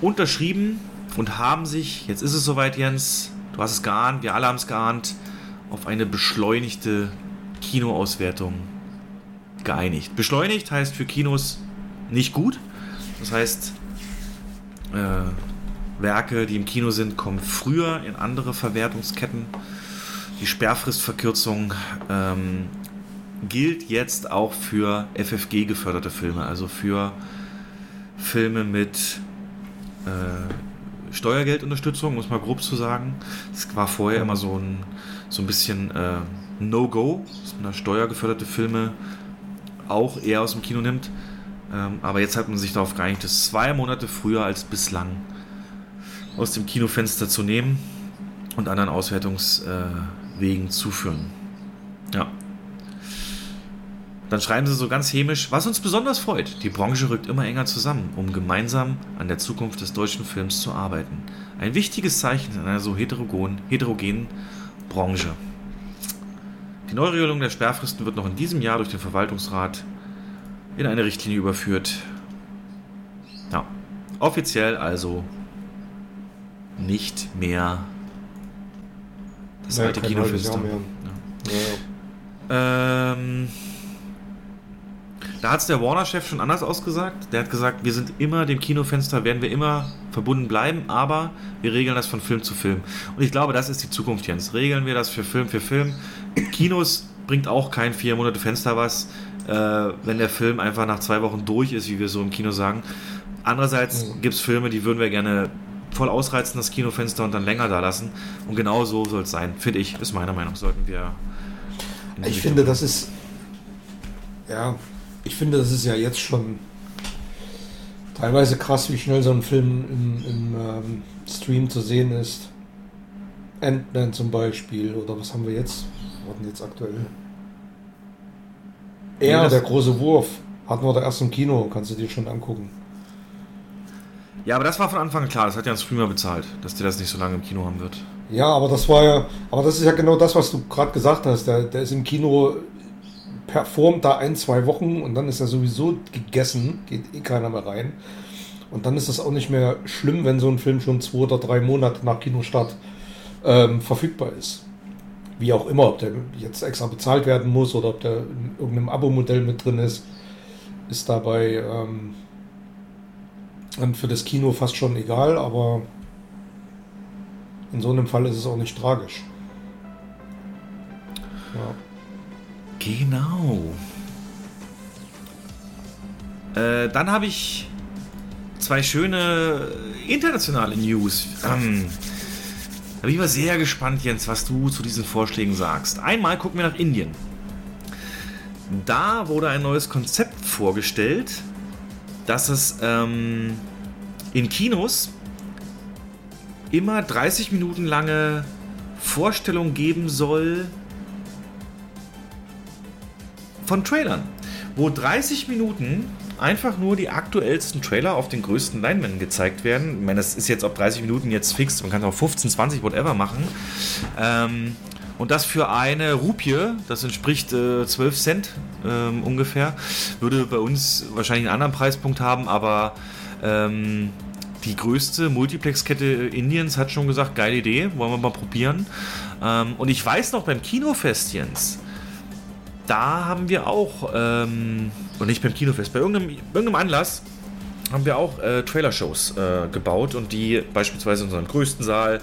unterschrieben und haben sich, jetzt ist es soweit, Jens, du hast es geahnt, wir alle haben es geahnt, auf eine beschleunigte Kinoauswertung geeinigt. Beschleunigt heißt für Kinos nicht gut. Das heißt, äh, Werke, die im Kino sind, kommen früher in andere Verwertungsketten. Die Sperrfristverkürzung ähm, gilt jetzt auch für FFG geförderte Filme, also für Filme mit äh, Steuergeldunterstützung, muss man grob zu sagen. Es war vorher immer so ein, so ein bisschen äh, No-Go, dass man da steuergeförderte Filme auch eher aus dem Kino nimmt. Ähm, aber jetzt hat man sich darauf geeinigt, das zwei Monate früher als bislang aus dem Kinofenster zu nehmen und anderen Auswertungswegen zuführen. Ja. Dann schreiben sie so ganz hämisch, was uns besonders freut. Die Branche rückt immer enger zusammen, um gemeinsam an der Zukunft des deutschen Films zu arbeiten. Ein wichtiges Zeichen in einer so heterogen, heterogenen Branche. Die Neuregelung der Sperrfristen wird noch in diesem Jahr durch den Verwaltungsrat in eine Richtlinie überführt. Ja, offiziell also nicht mehr das alte Kinofenster. Ja. Ja. Ähm, da hat es der Warner-Chef schon anders ausgesagt. Der hat gesagt, wir sind immer dem Kinofenster, werden wir immer verbunden bleiben, aber wir regeln das von Film zu Film. Und ich glaube, das ist die Zukunft, Jens. Regeln wir das für Film für Film. Kinos bringt auch kein vier Monate Fenster was, äh, wenn der Film einfach nach zwei Wochen durch ist, wie wir so im Kino sagen. Andererseits mhm. gibt es Filme, die würden wir gerne voll ausreizen, das Kinofenster und dann länger da lassen. Und genau so soll es sein, finde ich, ist meine Meinung. Sollten wir. Ich finde, das ist. Ja, ich finde, das ist ja jetzt schon teilweise krass, wie schnell so ein Film im, im ähm, Stream zu sehen ist. Ant-Man zum Beispiel, oder was haben wir jetzt? Was denn jetzt aktuell? Er, ja, der große Wurf, hatten wir da erst im Kino, kannst du dir schon angucken. Ja, aber das war von Anfang an klar, das hat ja ein Streamer bezahlt, dass der das nicht so lange im Kino haben wird. Ja, aber das war ja, aber das ist ja genau das, was du gerade gesagt hast. Der, der ist im Kino performt da ein, zwei Wochen und dann ist er sowieso gegessen, geht eh keiner mehr rein. Und dann ist es auch nicht mehr schlimm, wenn so ein Film schon zwei oder drei Monate nach Kinostart ähm, verfügbar ist. Wie auch immer, ob der jetzt extra bezahlt werden muss oder ob der in irgendeinem Abo-Modell mit drin ist, ist dabei ähm, für das Kino fast schon egal, aber in so einem Fall ist es auch nicht tragisch. Ja. Genau. Äh, dann habe ich zwei schöne internationale News. Ähm, da bin ich mal sehr gespannt, Jens, was du zu diesen Vorschlägen sagst. Einmal gucken wir nach Indien. Da wurde ein neues Konzept vorgestellt, dass es ähm, in Kinos immer 30 Minuten lange Vorstellung geben soll von Trailern, wo 30 Minuten einfach nur die aktuellsten Trailer auf den größten Leinwänden gezeigt werden. Ich meine, das ist jetzt ob 30 Minuten jetzt fix, man kann es auch 15, 20, whatever machen. Ähm, und das für eine Rupie, das entspricht äh, 12 Cent ähm, ungefähr, würde bei uns wahrscheinlich einen anderen Preispunkt haben, aber ähm, die größte Multiplex-Kette Indiens hat schon gesagt, geile Idee, wollen wir mal probieren. Ähm, und ich weiß noch beim Kinofest, Jens, da haben wir auch, ähm, und nicht beim Kinofest, bei irgendeinem, irgendeinem Anlass haben wir auch äh, Trailer-Shows äh, gebaut und die beispielsweise in unserem größten Saal,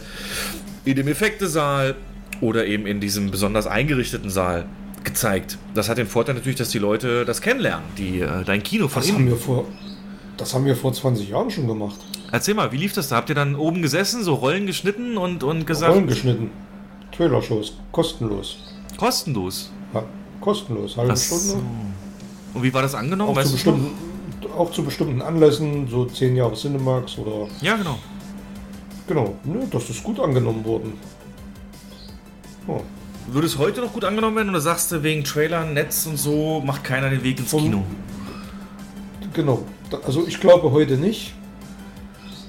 in dem Effektesaal oder eben in diesem besonders eingerichteten Saal gezeigt. Das hat den Vorteil natürlich, dass die Leute das kennenlernen, die äh, dein Kino von das Haben wir vor, das haben wir vor 20 Jahren schon gemacht. Erzähl mal, wie lief das da? Habt ihr dann oben gesessen, so Rollen geschnitten und, und gesagt. Rollen geschnitten. Trailer-Shows, kostenlos. Kostenlos? Ja. Kostenlos, halbe so. Stunde. Und wie war das angenommen? Auch zu, bestimmten, auch zu bestimmten Anlässen, so 10 Jahre Cinemax oder. Ja, genau. Genau, ne, das ist gut angenommen worden. Oh. Würde es heute noch gut angenommen werden oder sagst du wegen Trailern, Netz und so macht keiner den Weg ins Vom, Kino? Genau, also ich glaube heute nicht.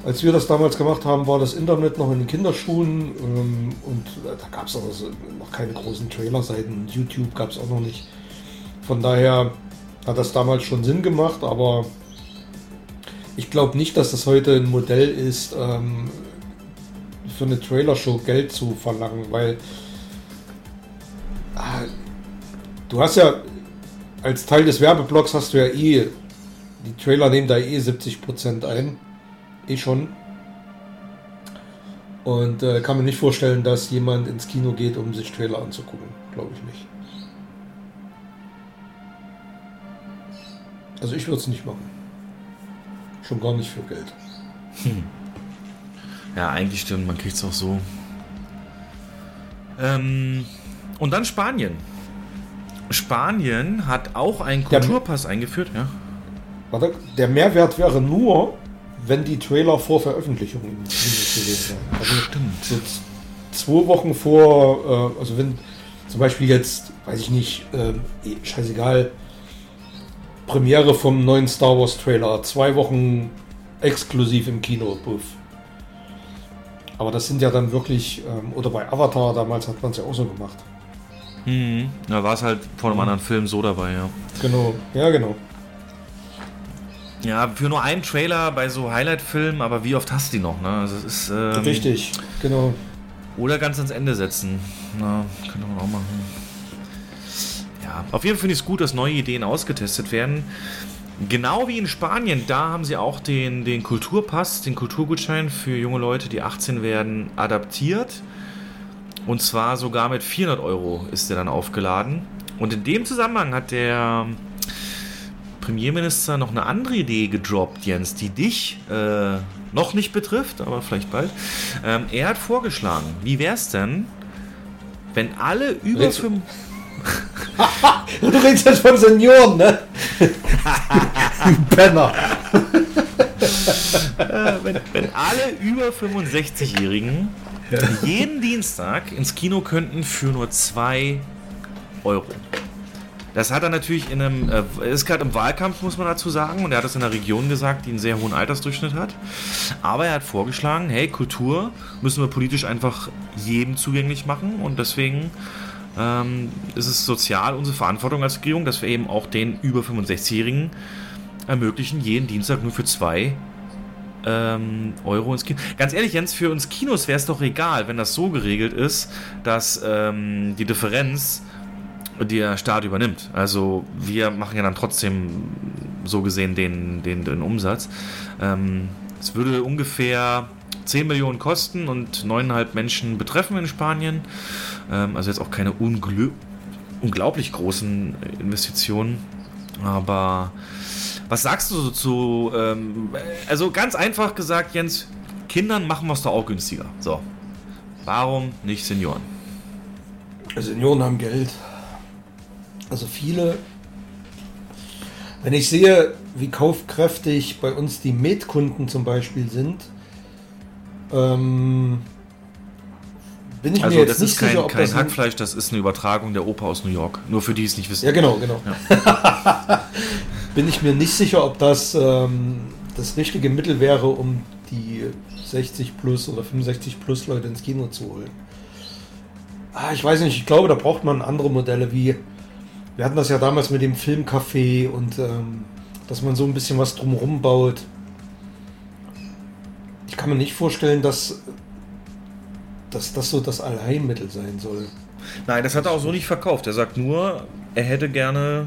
Als wir das damals gemacht haben, war das Internet noch in den Kinderschuhen ähm, und äh, da gab es also noch keine großen Trailerseiten. YouTube gab es auch noch nicht. Von daher hat das damals schon Sinn gemacht, aber ich glaube nicht, dass das heute ein Modell ist, ähm, für eine Trailershow Geld zu verlangen, weil äh, du hast ja als Teil des Werbeblocks hast du ja eh, die Trailer nehmen da eh 70% ein eh schon. Und äh, kann mir nicht vorstellen, dass jemand ins Kino geht, um sich Trailer anzugucken. Glaube ich nicht. Also ich würde es nicht machen. Schon gar nicht für Geld. Hm. Ja, eigentlich stimmt, man kriegt es auch so. Ähm, und dann Spanien. Spanien hat auch einen Kulturpass der, eingeführt, ja. Warte, der Mehrwert wäre nur, wenn die Trailer vor Veröffentlichung im Kino gewesen wären. Also Stimmt. So zwei Wochen vor, äh, also wenn zum Beispiel jetzt, weiß ich nicht, äh, scheißegal, Premiere vom neuen Star Wars Trailer, zwei Wochen exklusiv im Kino, puff. Aber das sind ja dann wirklich, ähm, oder bei Avatar damals hat man es ja auch so gemacht. Mhm. Da war es halt vor einem mhm. anderen Film so dabei, ja. Genau, ja, genau. Ja, für nur einen Trailer bei so Highlight-Filmen, aber wie oft hast du die noch, ne? Also es ist, ähm, Richtig, genau. Oder ganz ans Ende setzen. Na, könnte man auch machen. Ja, auf jeden Fall finde ich es gut, dass neue Ideen ausgetestet werden. Genau wie in Spanien, da haben sie auch den, den Kulturpass, den Kulturgutschein für junge Leute, die 18 werden, adaptiert. Und zwar sogar mit 400 Euro ist der dann aufgeladen. Und in dem Zusammenhang hat der Premierminister noch eine andere Idee gedroppt, Jens, die dich äh, noch nicht betrifft, aber vielleicht bald. Ähm, er hat vorgeschlagen, wie wäre es denn, wenn alle über fünf. (laughs) du redest jetzt von Senioren, ne? (laughs) Penner. äh, wenn, wenn alle über 65-Jährigen ja. jeden Dienstag ins Kino könnten für nur 2 Euro. Das hat er natürlich in einem, äh, ist gerade im Wahlkampf, muss man dazu sagen, und er hat das in einer Region gesagt, die einen sehr hohen Altersdurchschnitt hat. Aber er hat vorgeschlagen, hey, Kultur müssen wir politisch einfach jedem zugänglich machen und deswegen ähm, ist es sozial unsere Verantwortung als Regierung, dass wir eben auch den über 65-Jährigen ermöglichen, jeden Dienstag nur für zwei ähm, Euro ins Kino. Ganz ehrlich, Jens, für uns Kinos wäre es doch egal, wenn das so geregelt ist, dass ähm, die Differenz der Staat übernimmt. Also wir machen ja dann trotzdem so gesehen den, den, den Umsatz. Ähm, es würde ungefähr 10 Millionen kosten und 9,5 Menschen betreffen in Spanien. Ähm, also jetzt auch keine unglaublich großen Investitionen. Aber was sagst du so zu, ähm, also ganz einfach gesagt, Jens, Kindern machen wir es doch auch günstiger. So. Warum nicht Senioren? Senioren haben Geld. Also viele, wenn ich sehe, wie kaufkräftig bei uns die Metkunden zum Beispiel sind, ähm, bin ich also mir jetzt das nicht ist kein, sicher, ob kein das Hackfleisch, das ist eine Übertragung der Oper aus New York. Nur für die es nicht wissen. Ja, genau, genau. Ja. (laughs) bin ich mir nicht sicher, ob das ähm, das richtige Mittel wäre, um die 60 plus oder 65 plus Leute ins Kino zu holen. Ah, ich weiß nicht, ich glaube, da braucht man andere Modelle wie wir hatten das ja damals mit dem Filmcafé und ähm, dass man so ein bisschen was drumherum baut. Ich kann mir nicht vorstellen, dass, dass das so das Allheilmittel sein soll. Nein, das hat er auch so nicht verkauft. Er sagt nur, er hätte gerne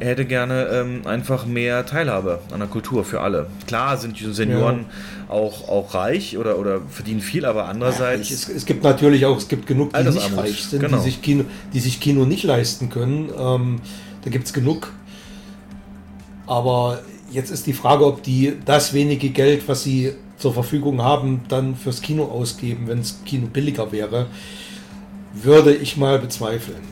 er hätte gerne ähm, einfach mehr Teilhabe an der Kultur für alle. Klar sind die Senioren ja. auch, auch reich oder, oder verdienen viel, aber andererseits. Ja, es, es, gibt natürlich auch, es gibt genug, die nicht reich sind, genau. die, sich Kino, die sich Kino nicht leisten können. Ähm, da gibt es genug. Aber jetzt ist die Frage, ob die das wenige Geld, was sie zur Verfügung haben, dann fürs Kino ausgeben, wenn das Kino billiger wäre, würde ich mal bezweifeln.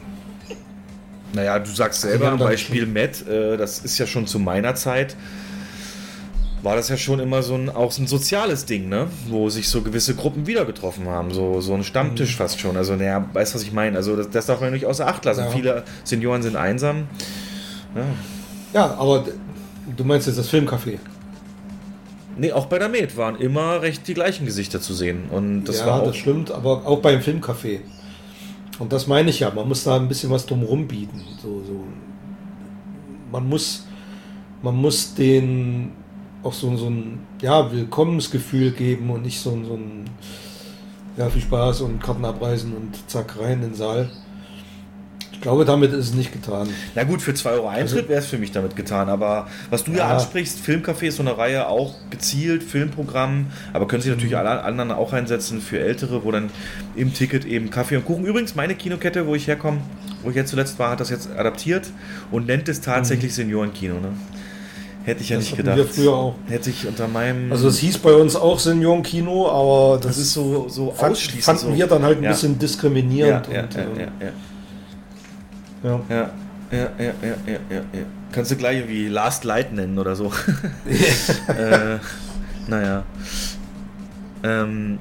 Naja, du sagst selber, am Beispiel Matt, äh, das ist ja schon zu meiner Zeit, war das ja schon immer so ein, auch so ein soziales Ding, ne? Wo sich so gewisse Gruppen wieder getroffen haben. So, so ein Stammtisch mhm. fast schon. Also, naja, weißt du, was ich meine? Also, das, das darf man nicht außer Acht lassen. Ja. Viele Senioren sind einsam. Ja. ja, aber du meinst jetzt das Filmcafé? Nee, auch bei der Med waren immer recht die gleichen Gesichter zu sehen. Und das ja, war auch das stimmt, aber auch beim Filmcafé. Und das meine ich ja, man muss da ein bisschen was drumherum bieten. So, so. Man muss, man muss den auch so, so ein ja, Willkommensgefühl geben und nicht so, so ein ja, viel Spaß und Karten abreisen und zack rein in den Saal. Ich glaube, damit ist es nicht getan. Na gut, für 2 Euro Eintritt also, wäre es für mich damit getan. Aber was du ja, ja ansprichst, Filmcafé ist so eine Reihe auch gezielt, Filmprogramm, aber können sich natürlich mhm. alle anderen auch einsetzen für Ältere, wo dann im Ticket eben Kaffee und Kuchen. Übrigens, meine Kinokette, wo ich herkomme, wo ich jetzt zuletzt war, hat das jetzt adaptiert und nennt es tatsächlich mhm. Seniorenkino. Ne? Hätte ich ja Das nicht gedacht. wir früher auch. Hätte ich unter meinem. Also es hieß bei uns auch Seniorenkino, aber das, das ist so, so fand, ausschließend. fanden so. wir dann halt ein ja. bisschen Ja, diskriminierend. ja, und, ja, äh, ja, ja. Ja. Ja, ja, ja, ja, ja, ja, ja. Kannst du gleich wie Last Light nennen oder so. (laughs) äh, naja. Ähm,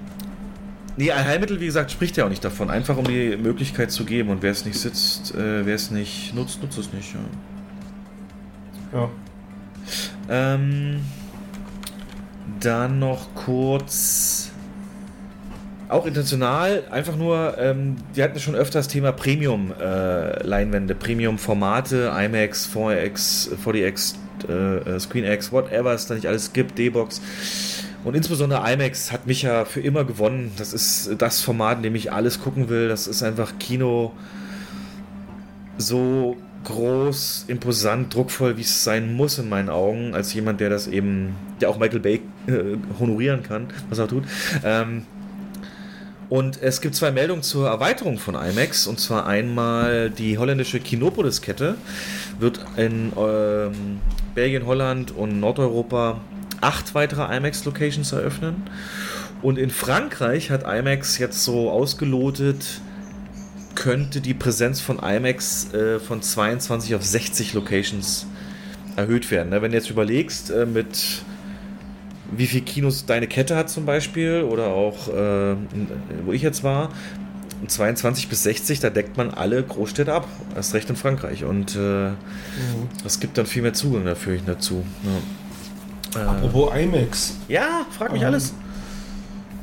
nee, ein Heilmittel, wie gesagt, spricht ja auch nicht davon. Einfach um die Möglichkeit zu geben. Und wer es nicht sitzt, äh, wer es nicht nutzt, nutzt es nicht. Ja. ja. Ähm, dann noch kurz. Auch intentional, einfach nur, ähm, wir hatten schon öfter das Thema Premium-Leinwände, Premium-Formate, IMAX, 4X, 4DX, äh, ScreenX, whatever es da nicht alles gibt, D-Box. Und insbesondere IMAX hat mich ja für immer gewonnen. Das ist das Format, in dem ich alles gucken will. Das ist einfach Kino so groß, imposant, druckvoll, wie es sein muss in meinen Augen, als jemand, der das eben, der auch Michael Bay äh, honorieren kann, was er tut. Ähm, und es gibt zwei Meldungen zur Erweiterung von IMAX. Und zwar einmal die holländische Kinopolis-Kette wird in ähm, Belgien, Holland und Nordeuropa acht weitere IMAX-Locations eröffnen. Und in Frankreich hat IMAX jetzt so ausgelotet, könnte die Präsenz von IMAX äh, von 22 auf 60 Locations erhöht werden. Ne? Wenn du jetzt überlegst, äh, mit wie viel Kinos deine Kette hat zum Beispiel oder auch äh, wo ich jetzt war, 22 bis 60, da deckt man alle Großstädte ab, erst recht in Frankreich und äh, das gibt dann viel mehr Zugang dafür dazu. Ja. Äh, Apropos IMAX. ja, frag mich Ähm, alles.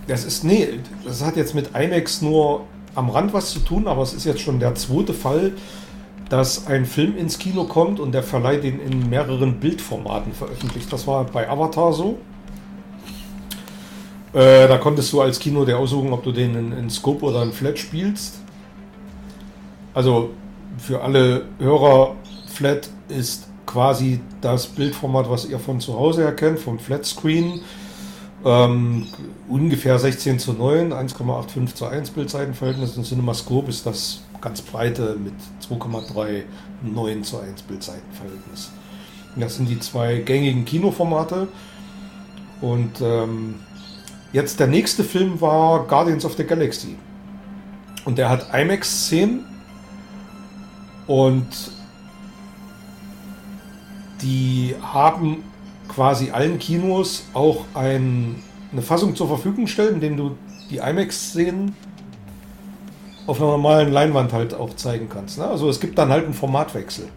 Das ist, nee, das hat jetzt mit IMAX nur am Rand was zu tun, aber es ist jetzt schon der zweite Fall, dass ein Film ins Kino kommt und der Verleih den in mehreren Bildformaten veröffentlicht. Das war bei Avatar so. Äh, da konntest du als Kino dir aussuchen, ob du den in, in Scope oder in Flat spielst. Also für alle Hörer, Flat ist quasi das Bildformat, was ihr von zu Hause erkennt, vom Flat Screen. Ähm, ungefähr 16 zu 9, 1,85 zu 1 Bildseitenverhältnis und CinemaScope ist das ganz breite mit 2,39 zu 1 Bildseitenverhältnis. Das sind die zwei gängigen Kinoformate. Und ähm, jetzt der nächste Film war Guardians of the Galaxy. Und der hat IMAX-Szenen und die haben quasi allen Kinos auch ein, eine Fassung zur Verfügung stellen, in dem du die IMAX-Szenen auf einer normalen Leinwand halt auch zeigen kannst. Ne? Also es gibt dann halt einen Formatwechsel.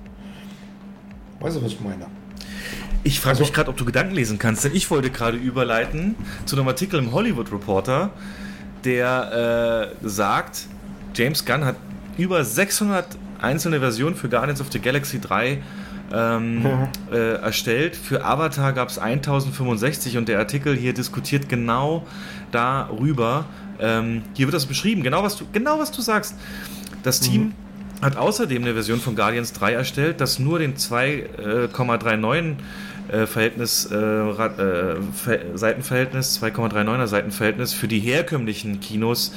Weißt du, was ich meine? Ich frage mich gerade, ob du Gedanken lesen kannst, denn ich wollte gerade überleiten zu einem Artikel im Hollywood Reporter, der äh, sagt, James Gunn hat über 600 einzelne Versionen für Guardians of the Galaxy 3 ähm, äh, erstellt. Für Avatar gab es 1065 und der Artikel hier diskutiert genau darüber. Ähm, hier wird das beschrieben, genau was du, genau was du sagst. Das Team hat außerdem eine Version von Guardians 3 erstellt, das nur den 2,39 äh, Verhältnis, äh, Ra- äh, Ver Seitenverhältnis, 2,39er Seitenverhältnis für die herkömmlichen Kinos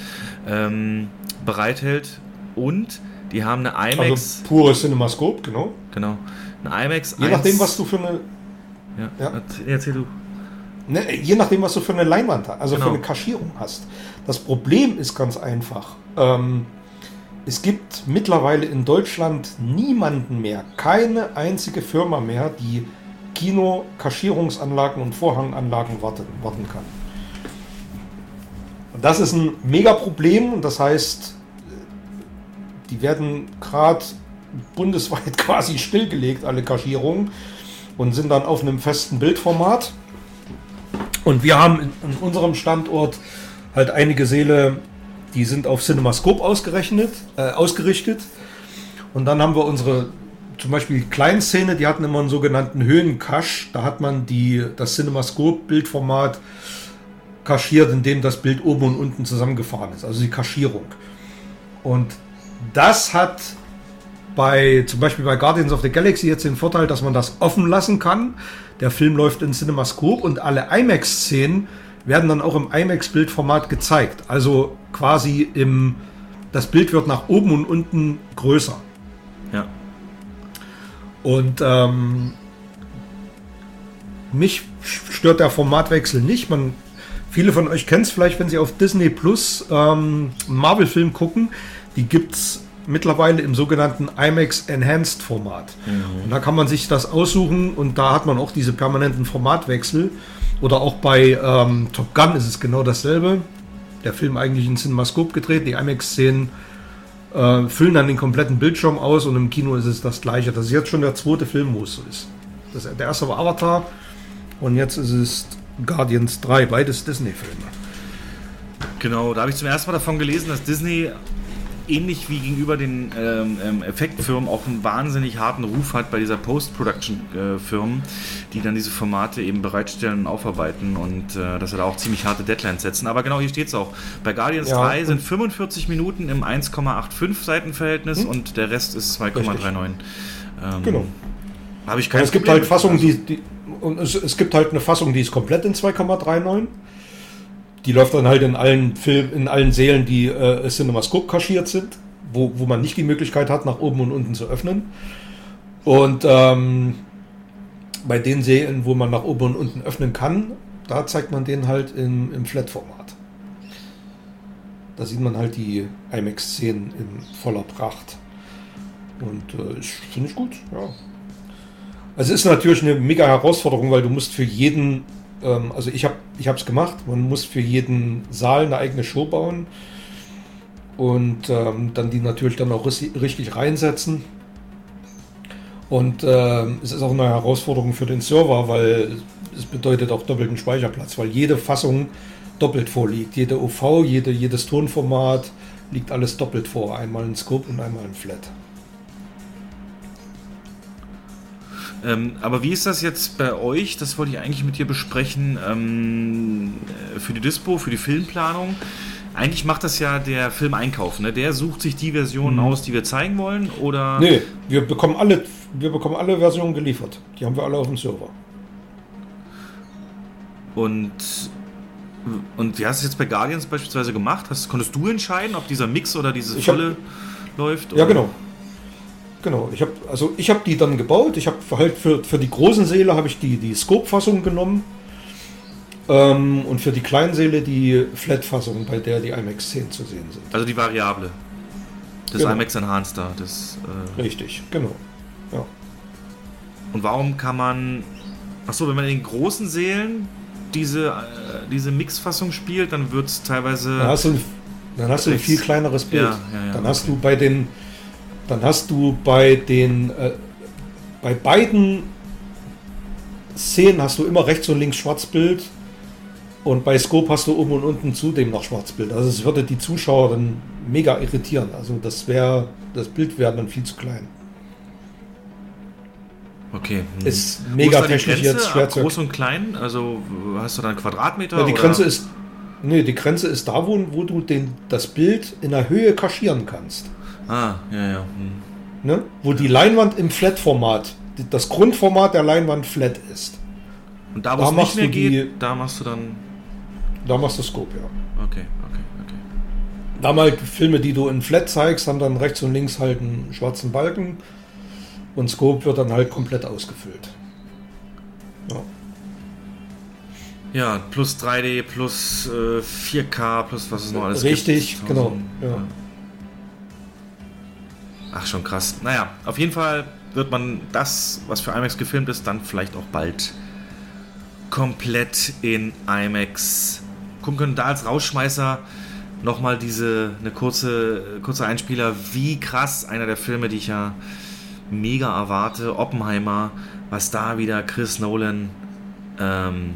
ähm, bereithält und die haben eine IMAX, Also pure CinemaScope, genau. genau, eine IMAX Je 1 nachdem, was du für eine, ja, Ja. erzähl- erzähl du. ne, je nachdem, was du für eine Leinwand hast, also Genau. für eine Kaschierung hast. Das Problem ist ganz einfach. Ähm, es gibt mittlerweile in Deutschland niemanden mehr, keine einzige Firma mehr, die Kino-Kaschierungsanlagen und Vorhanganlagen warten, warten kann. Und das ist ein Mega-Problem und das heißt, die werden gerade bundesweit (laughs) quasi stillgelegt, alle Kaschierungen, und sind dann auf einem festen Bildformat. Und wir haben in, in unserem Standort halt einige Säle, die sind auf CinemaScope ausgerechnet, äh, ausgerichtet. Und dann haben wir unsere, zum Beispiel Kleinszene, die hatten immer einen sogenannten Höhenkasch. Da hat man die, das CinemaScope-Bildformat kaschiert, indem das Bild oben und unten zusammengefahren ist. Also die Kaschierung. Und das hat bei zum Beispiel bei Guardians of the Galaxy jetzt den Vorteil, dass man das offen lassen kann. Der Film läuft in CinemaScope und alle IMAX-Szenen werden dann auch im IMAX-Bildformat gezeigt. Also quasi im das Bild wird nach oben und unten größer. Ja. Und ähm, mich stört der Formatwechsel nicht. Man, viele von euch kennen es vielleicht, wenn sie auf Disney Plus ähm, Marvel-Film gucken. Die gibt es mittlerweile im sogenannten IMAX Enhanced Format. Mhm. Und da kann man sich das aussuchen und da hat man auch diese permanenten Formatwechsel. Oder auch bei ähm, Top Gun ist es genau dasselbe. Der Film eigentlich in CinemaScope gedreht, die IMAX-Szenen äh, füllen dann den kompletten Bildschirm aus und im Kino ist es das gleiche. Das ist jetzt schon der zweite Film, wo es so ist. Das, der erste war Avatar und jetzt ist es Guardians 3, beides Disney-Filme. Genau, da habe ich zum ersten Mal davon gelesen, dass Disney ähnlich wie gegenüber den ähm, ähm, Effektfirmen auch einen wahnsinnig harten Ruf hat bei dieser Post-Production-Firmen, die dann diese Formate eben bereitstellen und aufarbeiten und äh, dass sie da auch ziemlich harte Deadlines setzen. Aber genau hier steht es auch. Bei Guardians ja, 3 sind 45 Minuten im 1,85 Seitenverhältnis hm? und der Rest ist 2,39. Ähm, genau. Habe ich keine Es gibt halt Fassungen, die, die und es, es, gibt halt eine Fassung, die ist komplett in 2,39 die läuft dann halt in allen Film, in allen Sälen, die äh, CinemaScope kaschiert sind, wo, wo man nicht die Möglichkeit hat, nach oben und unten zu öffnen. Und ähm, bei den Sälen, wo man nach oben und unten öffnen kann, da zeigt man den halt im, im Flat-Format. Da sieht man halt die IMAX-Szenen in voller Pracht. Und äh, finde ich gut, ja. Also es ist natürlich eine mega Herausforderung, weil du musst für jeden ähm, also ich habe es gemacht. Man muss für jeden Saal eine eigene Show bauen und ähm, dann die natürlich dann auch richtig reinsetzen. Und äh, es ist auch eine Herausforderung für den Server, weil es bedeutet auch doppelten Speicherplatz, weil jede Fassung doppelt vorliegt. Jede OV, jede, jedes Tonformat liegt alles doppelt vor. Einmal in Scope und einmal in Flat. Ähm, aber wie ist das jetzt bei euch? Das wollte ich eigentlich mit dir besprechen. Ähm, für die Dispo, für die Filmplanung. Eigentlich macht das ja der Filmeinkauf, ne? Der sucht sich die Versionen mhm. aus, die wir zeigen wollen, oder? Nee, wir bekommen alle, wir bekommen alle Versionen geliefert. Die haben wir alle auf dem Server. Und und wie hast du es jetzt bei Guardians beispielsweise gemacht? Hast, konntest du entscheiden, ob dieser Mix oder diese volle läuft? Oder? Ja, genau. Genau, ich habe also ich habe die dann gebaut. Ich habe halt für, für die großen Seele habe ich die, die Scope-Fassung genommen. Ähm, und für die kleinen Seele die Flat-Fassung, bei der die IMAX 10 zu sehen sind. Also die Variable. Das genau. IMAX Enhanced da. Das, äh Richtig, genau. Ja. Und warum kann man. Achso, wenn man in den großen Seelen diese, äh, diese Mix-Fassung spielt, dann wird es teilweise. Dann hast, du ein, dann hast du ein viel kleineres Bild. Ja, ja, dann hast du bei den dann hast du bei den äh, bei beiden Szenen hast du immer rechts und links Schwarzbild und bei Scope hast du oben und unten zudem noch Schwarzbild. Also es würde die Zuschauer dann mega irritieren. Also das wäre das Bild wäre dann viel zu klein. Okay. Hm. Ist mega technisch jetzt schwer zu Groß und klein? Also hast du dann Quadratmeter? Ja, die oder? Grenze ist Nee, die Grenze ist da, wo, wo du den, das Bild in der Höhe kaschieren kannst. Ah, ja, ja. Hm. Ne? Wo die Leinwand im Flat-Format, das Grundformat der Leinwand flat ist. Und da, wo es nicht mehr geht, die, da machst du dann. Da machst du Scope, ja. Okay, okay, okay. Da mal Filme, die du in Flat zeigst, haben dann rechts und links halt einen schwarzen Balken und Scope wird dann halt komplett ausgefüllt. Ja. Ja, plus 3D, plus äh, 4K, plus was es noch alles Richtig, gibt. genau. Ja. ja. Ach, schon krass. Naja, auf jeden Fall wird man das, was für IMAX gefilmt ist, dann vielleicht auch bald komplett in IMAX gucken können. Da als Rausschmeißer nochmal diese, eine kurze, kurze Einspieler, wie krass einer der Filme, die ich ja mega erwarte, Oppenheimer, was da wieder Chris Nolan ähm,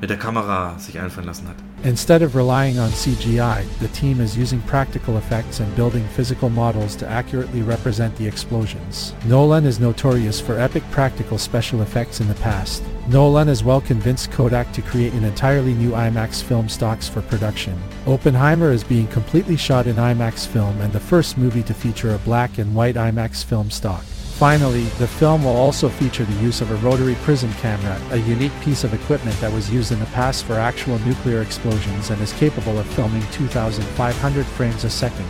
mit der Kamera sich einfallen lassen hat. Instead of relying on CGI, the team is using practical effects and building physical models to accurately represent the explosions. Nolan is notorious for epic practical special effects in the past. Nolan has well convinced Kodak to create an entirely new IMAX film stocks for production. Oppenheimer is being completely shot in IMAX film and the first movie to feature a black and white IMAX film stock. Finally, the film will also feature the use of a rotary prism camera, a unique piece of equipment that was used in the past for actual nuclear explosions and is capable of filming 2500 frames a second.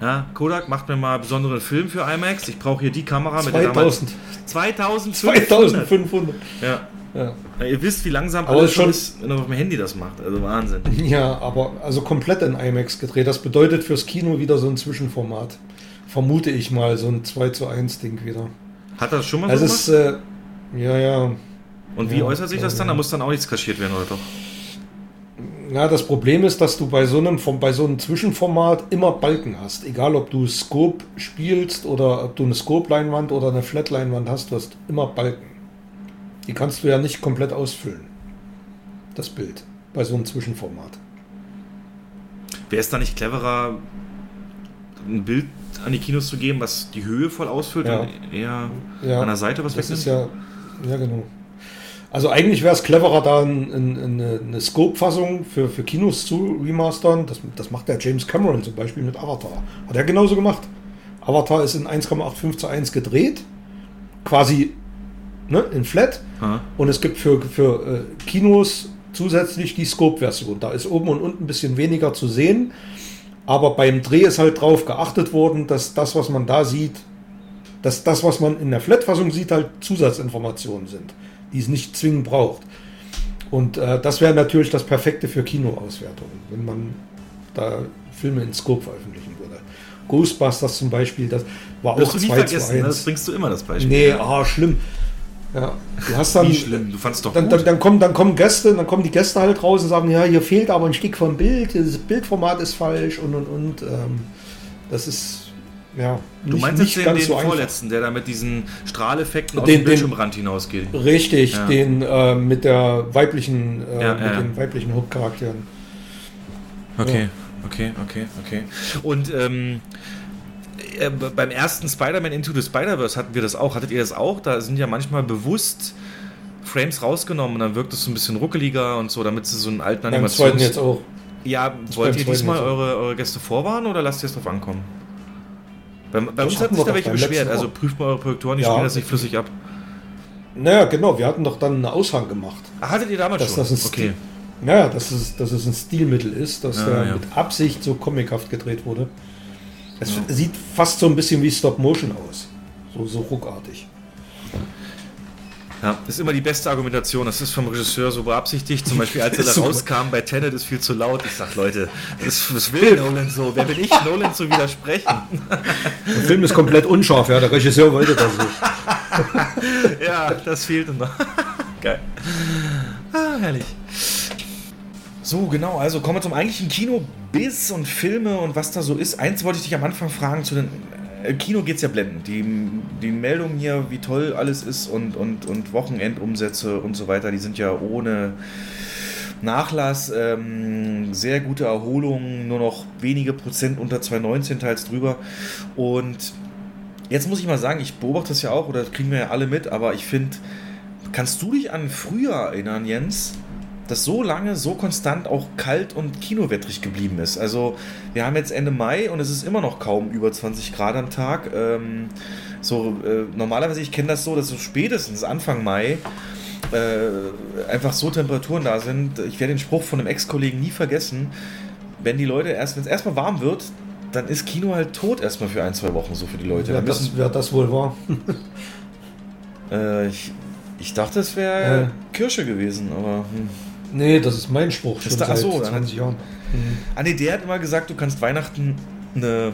Ja, Kodak macht mir mal einen besonderen Film für IMAX. Ich brauche hier die Kamera mit 2000. der 2500. 2500. Ja. Ja. Ihr wisst, wie langsam aber alles schon ist, wenn ihr auf dem Handy das macht. Also Wahnsinn. Ja, aber also komplett in IMAX gedreht. Das bedeutet fürs Kino wieder so ein Zwischenformat. Vermute ich mal, so ein 2 zu 1 Ding wieder. Hat das schon mal so es gemacht? Ist, äh, ja, ja. Und wie ja, äußert sich das dann? Da muss dann auch nichts kaschiert werden, oder doch? Ja, das Problem ist, dass du bei so einem, bei so einem Zwischenformat immer Balken hast. Egal, ob du Scope spielst oder ob du eine Scope-Leinwand oder eine Flat-Leinwand hast, du hast immer Balken. Die kannst du ja nicht komplett ausfüllen. Das Bild bei so einem Zwischenformat. Wäre es da nicht cleverer, ein Bild an die Kinos zu geben, was die Höhe voll ausfüllt ja. und eher ja. an der Seite was wegnimmt? Ja, ja, genau. Also eigentlich wäre es cleverer, da ein, ein, eine, eine Scope-Fassung für, für Kinos zu remastern. Das, das macht der James Cameron zum Beispiel mit Avatar. Hat er genauso gemacht. Avatar ist in 1,85 zu 1 gedreht. Quasi ne, in Flat. Aha. Und es gibt für, für äh, Kinos zusätzlich die Scope-Version. Da ist oben und unten ein bisschen weniger zu sehen. Aber beim Dreh ist halt drauf geachtet worden, dass das, was man da sieht, dass das, was man in der Flat-Fassung sieht, halt Zusatzinformationen sind die es nicht zwingend braucht. Und äh, das wäre natürlich das Perfekte für Kinoauswertungen, wenn man da Filme in Scope veröffentlichen würde. Ghostbusters zum Beispiel, das war das auch du nie vergessen, ne? das bringst du immer das Beispiel. Nee, ah, schlimm. Ja, du hast dann. Wie schlimm, du fandst doch dann, dann, dann, kommen, dann kommen Gäste, dann kommen die Gäste halt raus und sagen, ja, hier fehlt aber ein Stück vom Bild, das Bildformat ist falsch und und und. Ähm, das ist ja, du nicht, meinst nicht jetzt den, den so vorletzten, der da mit diesen Strahleffekten aus den, dem Bildschirmrand hinausgeht? Richtig, ja. den äh, mit der weiblichen, äh, ja, mit ja. den weiblichen Hauptcharakteren. Okay, okay, okay, okay. Und ähm, äh, beim ersten Spider-Man Into the Spider-Verse hatten wir das auch. Hattet ihr das auch? Da sind ja manchmal bewusst Frames rausgenommen und dann wirkt es so ein bisschen ruckeliger und so, damit sie so einen alten Animations... Beim zweiten jetzt auch. Ja, wollt ihr diesmal eure, eure Gäste vorwarnen oder lasst ihr es drauf ankommen? Bei, bei uns hat sich da welche beschwert, also prüft mal eure Projektoren, die ja. spielen das nicht flüssig ab. Naja, genau, wir hatten doch dann einen Aushang gemacht. Ach, hattet ihr damals dass schon? Das okay. Naja, dass es, dass es ein Stilmittel ist, dass ja, ja. mit Absicht so comichaft gedreht wurde. Es ja. sieht fast so ein bisschen wie Stop Motion aus. So, so ruckartig. Ja, ist immer die beste Argumentation. Das ist vom Regisseur so beabsichtigt. Zum Beispiel, als er da (laughs) rauskam bei Tenet ist viel zu laut. Ich sag, Leute, das, das will Nolan so. Wer bin ich, Nolan zu widersprechen? (laughs) Der Film ist komplett unscharf, ja. Der Regisseur wollte das so. (laughs) ja, das fehlte noch. Geil. Ah, herrlich. So, genau, also kommen wir zum eigentlichen Kino, Biss und Filme und was da so ist. Eins wollte ich dich am Anfang fragen zu den äh, Kino geht es ja blendend. Die, die Meldungen hier, wie toll alles ist und, und, und Wochenendumsätze und so weiter, die sind ja ohne Nachlass, ähm, sehr gute Erholung, nur noch wenige Prozent unter 2019 teils drüber. Und jetzt muss ich mal sagen, ich beobachte das ja auch, oder das kriegen wir ja alle mit, aber ich finde, kannst du dich an früher erinnern, Jens? Das so lange, so konstant auch kalt und kinowettrig geblieben ist. Also wir haben jetzt Ende Mai und es ist immer noch kaum über 20 Grad am Tag. Ähm, so äh, normalerweise, ich kenne das so, dass so spätestens Anfang Mai äh, einfach so Temperaturen da sind. Ich werde den Spruch von einem Ex-Kollegen nie vergessen. Wenn die Leute erst, wenn es erstmal warm wird, dann ist Kino halt tot erstmal für ein, zwei Wochen so für die Leute. Wer, das, wer das wohl war? (laughs) äh, ich, ich dachte, es wäre äh. Kirsche gewesen, aber. Hm. Nee, das ist mein Spruch schon da, seit achso, 20 Jahren. Mhm. Ah nee, der hat immer gesagt, du kannst Weihnachten eine,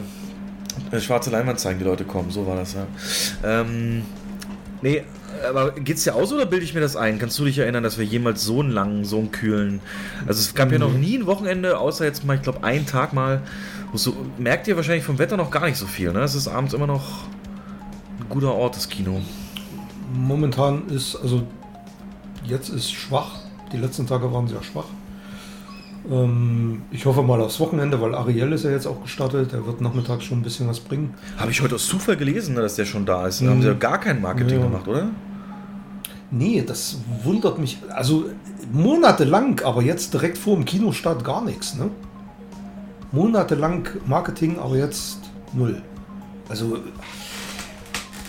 eine, schwarze Leinwand zeigen, die Leute kommen. So war das, ja. Ähm, nee, aber geht's dir aus oder bilde ich mir das ein? Kannst du dich erinnern, dass wir jemals so einen langen, so einen kühlen. Also es gab mhm. ja noch nie ein Wochenende, außer jetzt mal, ich glaube, einen Tag mal. So, merkt ihr wahrscheinlich vom Wetter noch gar nicht so viel, ne? Es ist abends immer noch ein guter Ort, das Kino. Momentan ist, also jetzt ist schwach, die letzten Tage waren sehr schwach. Ähm, ich hoffe mal aufs Wochenende, weil Ariel ist ja jetzt auch gestartet. Der wird nachmittags schon ein bisschen was bringen. Habe ich heute aus Zufall gelesen, dass der schon da ist. Da haben sie ja gar kein Marketing ja. gemacht, oder? Nee, das wundert mich. Also monatelang, aber jetzt direkt vor dem Kinostart gar nichts. Ne? Monatelang Marketing, aber jetzt null. Also,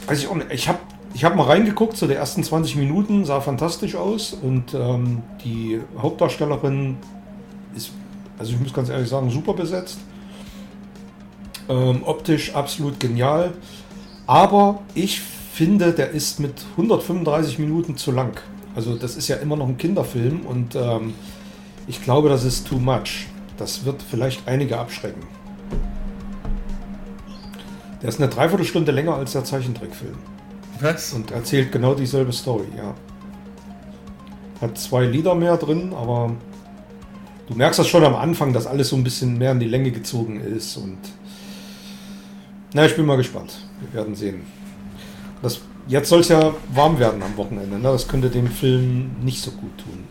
weiß ich auch nicht. Ich habe ich habe mal reingeguckt, so die ersten 20 Minuten sah fantastisch aus und ähm, die Hauptdarstellerin ist, also ich muss ganz ehrlich sagen, super besetzt. Ähm, optisch absolut genial. Aber ich finde, der ist mit 135 Minuten zu lang. Also das ist ja immer noch ein Kinderfilm und ähm, ich glaube, das ist too much. Das wird vielleicht einige abschrecken. Der ist eine Dreiviertelstunde länger als der Zeichentrickfilm. Was? Und erzählt genau dieselbe Story, ja. Hat zwei Lieder mehr drin, aber du merkst das schon am Anfang, dass alles so ein bisschen mehr in die Länge gezogen ist und na, ich bin mal gespannt. Wir werden sehen. Das, jetzt soll es ja warm werden am Wochenende. Ne? Das könnte dem Film nicht so gut tun.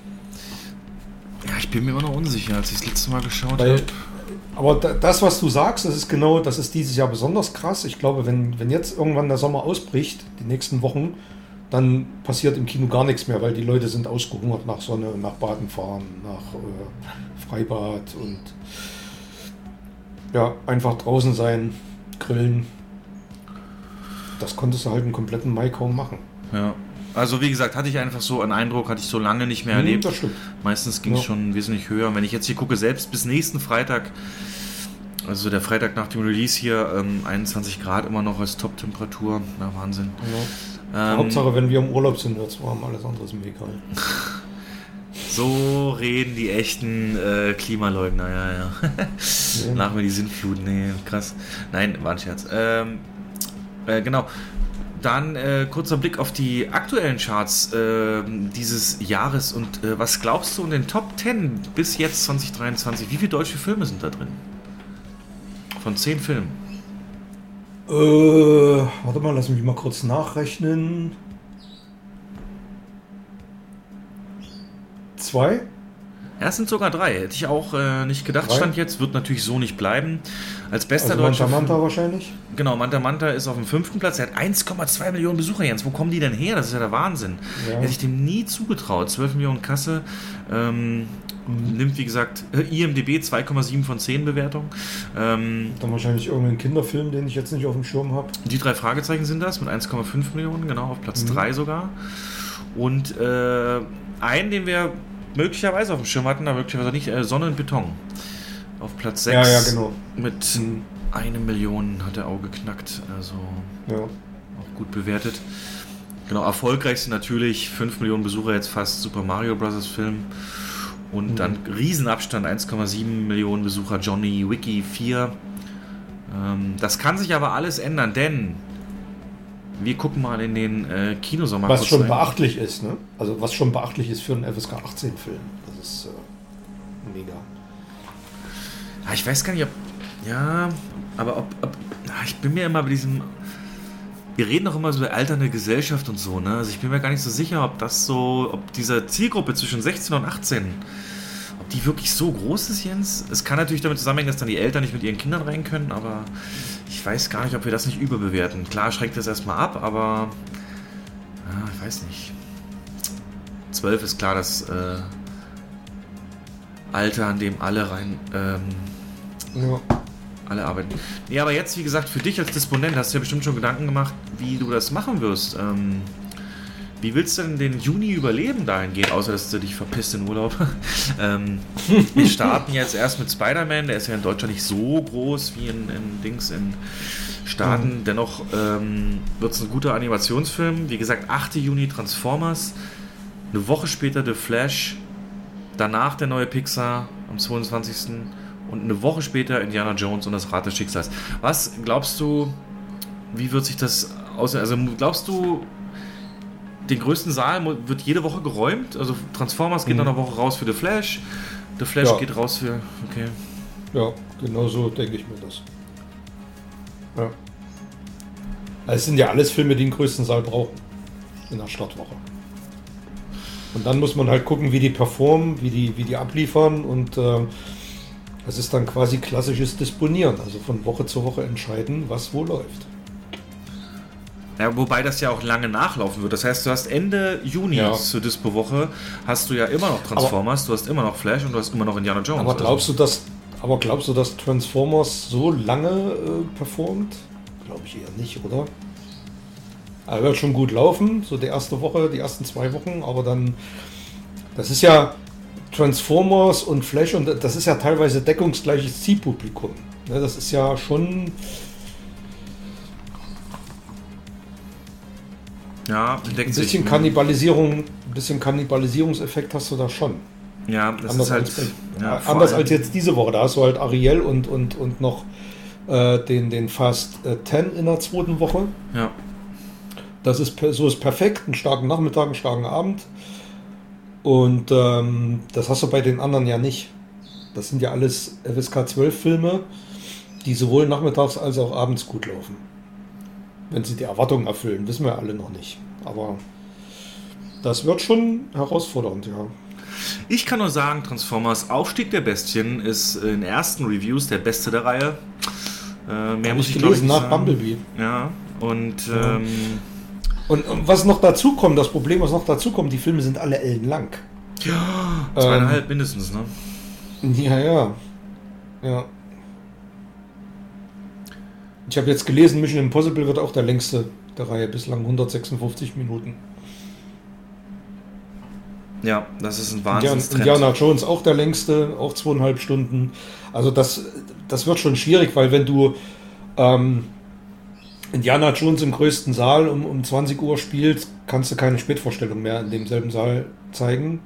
Ja, ich bin mir immer noch unsicher, als ich das letzte Mal geschaut habe. Aber da, das, was du sagst, das ist genau, das ist dieses Jahr besonders krass. Ich glaube, wenn, wenn jetzt irgendwann der Sommer ausbricht, die nächsten Wochen, dann passiert im Kino gar nichts mehr, weil die Leute sind ausgehungert nach Sonne, nach Baden fahren, nach äh, Freibad und ja, einfach draußen sein, grillen. Das konntest du halt einen kompletten Mai kaum machen. Ja. Also wie gesagt, hatte ich einfach so einen Eindruck, hatte ich so lange nicht mehr Hm, erlebt. das stimmt. Meistens ging es Ja. schon wesentlich höher. Und wenn ich jetzt hier gucke, selbst bis nächsten Freitag, also der Freitag nach dem Release hier, ähm, 21 Grad immer noch als Top-Temperatur. Na, Wahnsinn. Ähm, Hauptsache, wenn wir im Urlaub sind, wird es warm, alles andere ist mir egal. (laughs) So reden die echten äh, Klimaleugner, ja, ja. (laughs) Nach mir die Sintflut, nee, krass. Nein, war ein Scherz. Ähm, äh, genau. Dann äh, kurzer Blick auf die aktuellen Charts äh, dieses Jahres und äh, was glaubst du in den Top 10 bis jetzt 2023? Wie viele deutsche Filme sind da drin? Von 10 Filmen. Äh, warte mal, lass mich mal kurz nachrechnen. Zwei? Ja, es sind sogar drei. Hätte ich auch äh, nicht gedacht. Drei? Stand jetzt, wird natürlich so nicht bleiben. Als bester Also deutscher Manta Manta wahrscheinlich. Genau, Manta Manta ist auf dem fünften Platz. Er hat 1,2 Millionen Besucher, Jens. Wo kommen die denn her? Das ist ja der Wahnsinn. Ja. Hätte ich dem nie zugetraut. 12 Millionen Kasse. Ähm, Nimmt, wie gesagt, äh, IMDB 2,7 von 10 Bewertung. Ähm, Dann wahrscheinlich irgendein Kinderfilm, den ich jetzt nicht auf dem Schirm habe. die drei Fragezeichen sind das mit 1,5 Millionen, genau, auf Platz Mhm. 3 sogar. Und äh, einen, den wir möglicherweise auf dem Schirm hatten, aber möglicherweise nicht, äh, Sonne und Beton. Auf Platz 6 Ja, ja, genau. mit eine Million hat er auch geknackt. Also Ja. auch gut bewertet. Genau, erfolgreichste natürlich, 5 Millionen Besucher jetzt fast Super Mario Bros. Film. Und Mhm. dann Riesenabstand, 1,7 Millionen Besucher Johnny Wiki 4. Ähm, das kann sich aber alles ändern, denn wir gucken mal in den äh, Kinosommer Was schon rein. beachtlich ist, ne? Also was schon beachtlich ist für einen FSK 18-Film. Das ist äh, mega. Ah, ich weiß gar nicht, ob. Ja, aber ob. ob ich bin mir immer bei diesem. Wir reden doch immer so über alternde Gesellschaft und so, ne? Also ich bin mir gar nicht so sicher, ob das so. Ob diese Zielgruppe zwischen 16 und 18. Ob die wirklich so groß ist, Jens? Es kann natürlich damit zusammenhängen, dass dann die Eltern nicht mit ihren Kindern rein können, aber ich weiß gar nicht, ob wir das nicht überbewerten. Klar schränkt das erstmal ab, aber. Ja, ich weiß nicht. 12 ist klar das äh, Alter, an dem alle rein. Ähm, Ja. alle arbeiten. Nee, aber jetzt, wie gesagt, für dich als Disponent hast du ja bestimmt schon Gedanken gemacht, wie du das machen wirst. Ähm, wie willst du denn den Juni überleben dahingehend, außer dass du dich verpisst in Urlaub? (laughs) ähm, wir starten jetzt erst mit Spider-Man, der ist ja in Deutschland nicht so groß wie in, in Dings in Staaten. Dennoch ähm, wird es ein guter Animationsfilm. Wie gesagt, 8. Juni Transformers, eine Woche später The Flash, danach der neue Pixar am 22. und eine Woche später Indiana Jones und das Rad des Schicksals. Was glaubst du, wie wird sich das aus? Also glaubst du, den größten Saal wird jede Woche geräumt? Also Transformers geht Mhm. dann eine Woche raus für The Flash, The Flash Ja. geht raus für. Okay. Ja, genau so denke ich mir das. Ja. Also Es sind ja alles Filme, die den größten Saal brauchen. In der Startwoche. Und dann muss man halt gucken, wie die performen, wie die, wie die abliefern und äh, es ist dann quasi klassisches Disponieren, also von Woche zu Woche entscheiden, was wo läuft. Ja, wobei das ja auch lange nachlaufen wird. Das heißt, du hast Ende Juni Ja. zur Dispo-Woche hast du ja immer noch Transformers, du hast immer noch Flash und du hast immer noch Indiana Jones. Aber glaubst du, dass, aber glaubst du, dass Transformers so lange äh, performt? Glaube ich eher nicht, oder? Er wird schon gut laufen, so die erste Woche, die ersten zwei Wochen, aber dann, das ist ja Transformers und Flash und das ist ja teilweise deckungsgleiches Zielpublikum. Ne, das ist ja schon. Ja, ein bisschen sich, Kannibalisierung, ein bisschen Kannibalisierungseffekt hast du da schon. Ja, das anders ist halt. Als, ja, anders als jetzt diese Woche. Da hast du halt Ariel und, und, und noch äh, den, den Fast 10 äh, in der zweiten Woche. Ja. Das ist so ist perfekt, einen starken Nachmittag, einen starken Abend. Und ähm, das hast du bei den anderen ja nicht. Das sind ja alles FSK 12 Filme, die sowohl nachmittags als auch abends gut laufen. Wenn sie die Erwartungen erfüllen, wissen wir alle noch nicht. Aber das wird schon herausfordernd, ja. Ich kann nur sagen, Transformers Aufstieg der Bestien ist in ersten Reviews der beste der Reihe. Äh, mehr Hab muss ich gelesen nach sagen. Bumblebee. Ja, und. Ja. Ähm, und, was noch dazu kommt, das Problem, was noch dazu kommt, die Filme sind alle ellenlang. Ja, zweieinhalb ähm, mindestens, ne? Ja, ja. Ja. Ich habe jetzt gelesen, Mission Impossible wird auch der längste der Reihe, bislang 156 Minuten. Ja, das ist ein Wahnsinn. Indiana Jones auch der längste, auch zweieinhalb Stunden. Also das, das wird schon schwierig, weil wenn du ähm, Indiana Jones im größten Saal um, um 20 Uhr spielst, kannst du keine Spätvorstellung mehr in demselben Saal zeigen.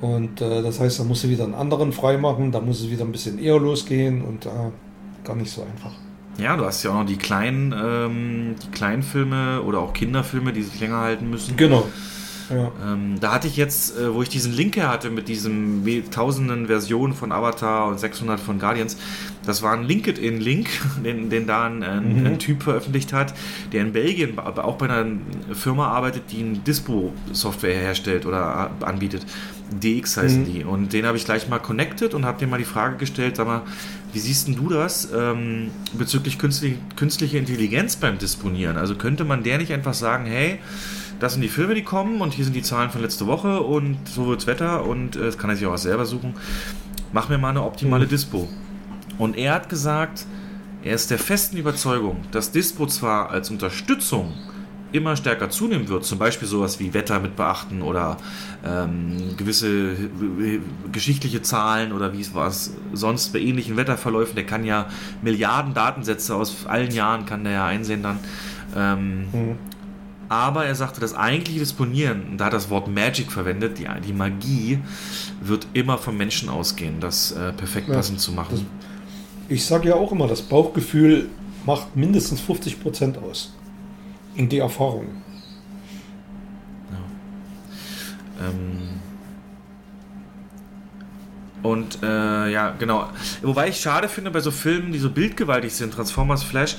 Und äh, das heißt, da musst du wieder einen anderen freimachen, da muss es wieder ein bisschen eher losgehen und äh, gar nicht so einfach. Ja, du hast ja auch noch die kleinen, ähm, die kleinen Filme oder auch Kinderfilme, die sich länger halten müssen. Genau. Ja. Ähm, da hatte ich jetzt, äh, wo ich diesen Link her hatte mit diesen tausenden Versionen von Avatar und 600 von Guardians, das war ein LinkedIn-Link, (laughs) den, den da ein, ein, mhm. ein, Typ veröffentlicht hat, der in Belgien aber auch bei einer Firma arbeitet, die ein Dispo-Software herstellt oder anbietet. DX heißen mhm. die. Und den habe ich gleich mal connected und habe dir mal die Frage gestellt, sag mal, wie siehst du das ähm, bezüglich künstliche, künstliche Intelligenz beim Disponieren? Also könnte man der nicht einfach sagen, hey, das sind die Filme, die kommen und hier sind die Zahlen von letzte Woche und so wird's Wetter und äh, das kann er sich auch selber suchen. Mach mir mal eine optimale mhm. Dispo. Und er hat gesagt, er ist der festen Überzeugung, dass Dispo zwar als Unterstützung immer stärker zunehmen wird, zum Beispiel sowas wie Wetter mit beachten oder ähm, gewisse geschichtliche Zahlen oder wie es war sonst bei ähnlichen Wetterverläufen, der kann ja Milliarden Datensätze aus allen Jahren kann der ja einsehen dann. Ähm, mhm. Aber er sagte, das eigentliche Disponieren, da hat das Wort Magic verwendet, die, die Magie wird immer vom Menschen ausgehen, das äh, perfekt ja, passend zu machen. Das, ich sage ja auch immer, das Bauchgefühl macht mindestens 50 Prozent aus. Und die Erfahrung. Ja. Ähm und äh, ja, genau. Wobei ich schade finde bei so Filmen, die so bildgewaltig sind, Transformers Flash,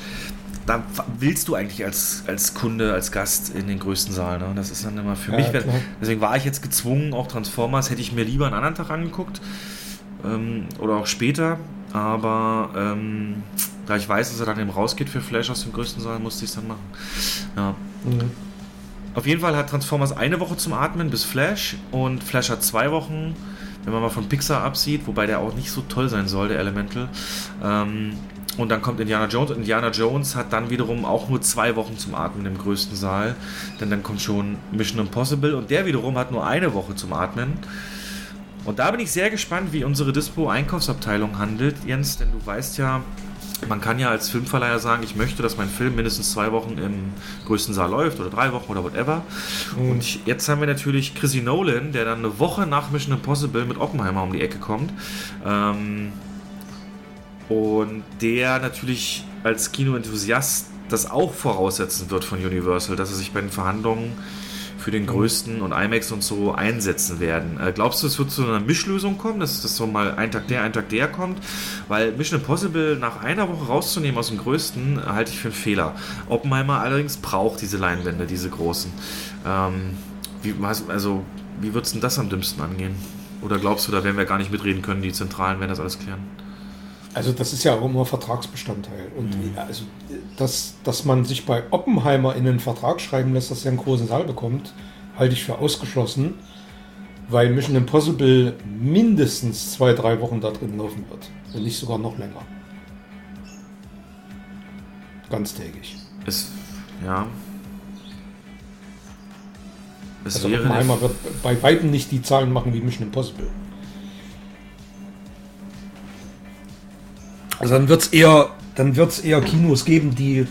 da willst du eigentlich als, als Kunde, als Gast in den größten Saal. Ne? Das ist dann immer für ja, mich. Wenn, deswegen war ich jetzt gezwungen, auch Transformers hätte ich mir lieber einen anderen Tag angeguckt. Ähm, oder auch später. Aber ähm, da ich weiß, dass er dann eben rausgeht für Flash aus dem größten Saal, musste ich es dann machen. Ja. Mhm. Auf jeden Fall hat Transformers eine Woche zum Atmen bis Flash und Flash hat zwei Wochen, wenn man mal von Pixar absieht, wobei der auch nicht so toll sein soll, der Elemental. Ähm, und dann kommt Indiana Jones. Indiana Jones hat dann wiederum auch nur zwei Wochen zum Atmen im größten Saal. Denn dann kommt schon Mission Impossible und der wiederum hat nur eine Woche zum Atmen. Und da bin ich sehr gespannt, wie unsere Dispo-Einkaufsabteilung handelt, Jens, denn du weißt ja, man kann ja als Filmverleiher sagen, ich möchte, dass mein Film mindestens zwei Wochen im größten Saal läuft oder drei Wochen oder whatever. Mhm. Und jetzt haben wir natürlich Chrissy Nolan, der dann eine Woche nach Mission Impossible mit Oppenheimer um die Ecke kommt. Ähm, und der natürlich als Kinoenthusiast das auch voraussetzen wird von Universal, dass er sich bei den Verhandlungen für den größten und IMAX und so einsetzen werden. Äh, glaubst du, es wird zu einer Mischlösung kommen, dass das so mal ein Tag der, ein Tag der kommt? Weil Mission Impossible nach einer Woche rauszunehmen aus dem größten, halte ich für einen Fehler. Oppenheimer allerdings braucht diese Leinwände, diese großen. Ähm, wie, also, wie wird es denn das am dümmsten angehen? Oder glaubst du, da werden wir gar nicht mitreden können, die Zentralen werden das alles klären? Also das ist ja auch immer Vertragsbestandteil. Und mhm. also, dass, dass man sich bei Oppenheimer in einen Vertrag schreiben lässt, dass er einen großen Saal bekommt, halte ich für ausgeschlossen, weil Mission Impossible mindestens zwei, drei Wochen da drin laufen wird. Und nicht sogar noch länger. Ganztägig. Es, ja. Es also Oppenheimer wird bei weitem nicht die Zahlen machen wie Mission Impossible. Also dann wird es eher, dann wird's eher Kinos geben, die,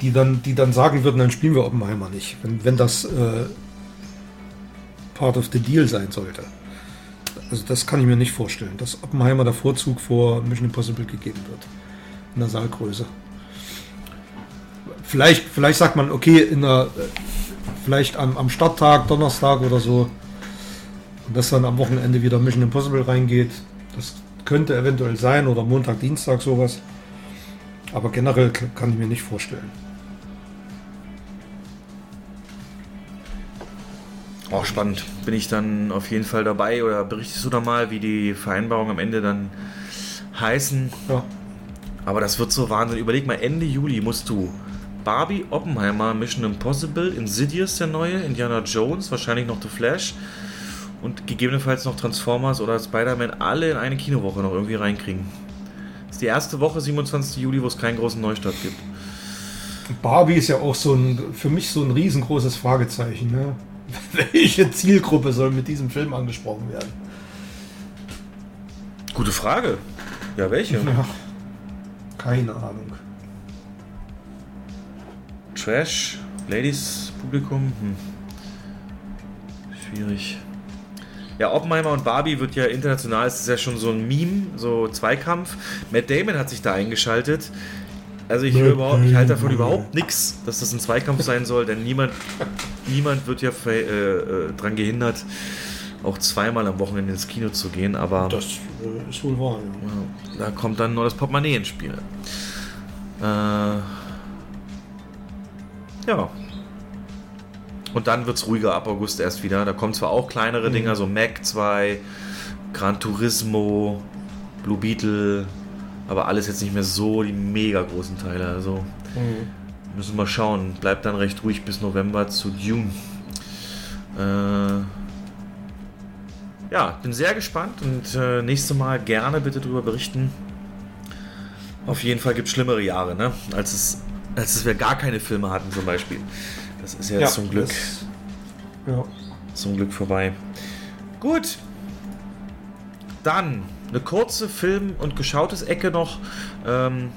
die dann, die dann sagen würden, dann spielen wir Oppenheimer nicht, wenn, wenn das äh, part of the deal sein sollte. Also das kann ich mir nicht vorstellen, dass Oppenheimer der Vorzug vor Mission Impossible gegeben wird. In der Saalgröße. Vielleicht, vielleicht sagt man, okay, in der, vielleicht am, am Starttag, Donnerstag oder so, und dass dann am Wochenende wieder Mission Impossible reingeht. Das könnte eventuell sein oder Montag, Dienstag sowas. Aber generell kann ich mir nicht vorstellen. Auch spannend. Bin ich dann auf jeden Fall dabei oder berichtest du da mal, wie die Vereinbarungen am Ende dann heißen? Ja. Aber das wird so Wahnsinn. Überleg mal, Ende Juli musst du Barbie, Oppenheimer, Mission Impossible, Insidious der neue, Indiana Jones, wahrscheinlich noch The Flash und gegebenenfalls noch Transformers oder Spider-Man alle in eine Kinowoche noch irgendwie reinkriegen. Das ist die erste Woche, 27. Juli, wo es keinen großen Neustart gibt. Barbie ist ja auch so ein, für mich so ein riesengroßes Fragezeichen. Ne? (laughs) Welche Zielgruppe soll mit diesem Film angesprochen werden? Gute Frage. Ja, welche? Ja, keine Ahnung. Trash, Ladies, Publikum, hm. schwierig. Ja, Oppenheimer und Barbie wird ja international, ist ja schon so ein Meme, so Zweikampf. Matt Damon hat sich da eingeschaltet. Also ich, überhaupt, ich halte davon überhaupt nichts, dass das ein Zweikampf sein soll, denn niemand, niemand wird ja äh, äh, daran gehindert, auch zweimal am Wochenende ins Kino zu gehen, aber das äh, ist wohl wahr. Ja. Da kommt dann nur das Portemonnaie ins Spiel. Äh, ja. Und dann wird es ruhiger ab August erst wieder. Da kommen zwar auch kleinere mhm. Dinger, so Mac 2, Gran Turismo, Blue Beetle, aber alles jetzt nicht mehr so die mega großen Teile. Also mhm. müssen wir mal schauen. Bleibt dann recht ruhig bis November zu Dune. Äh, ja, bin sehr gespannt und äh, nächstes Mal gerne bitte darüber berichten. Auf jeden Fall gibt es schlimmere Jahre, ne? als, es, als es wir gar keine Filme hatten zum Beispiel. Das ist jetzt ja, zum Glück. Das, ja. Zum Glück vorbei. Gut. Dann eine kurze Film- und geschautes Ecke noch. Ähm,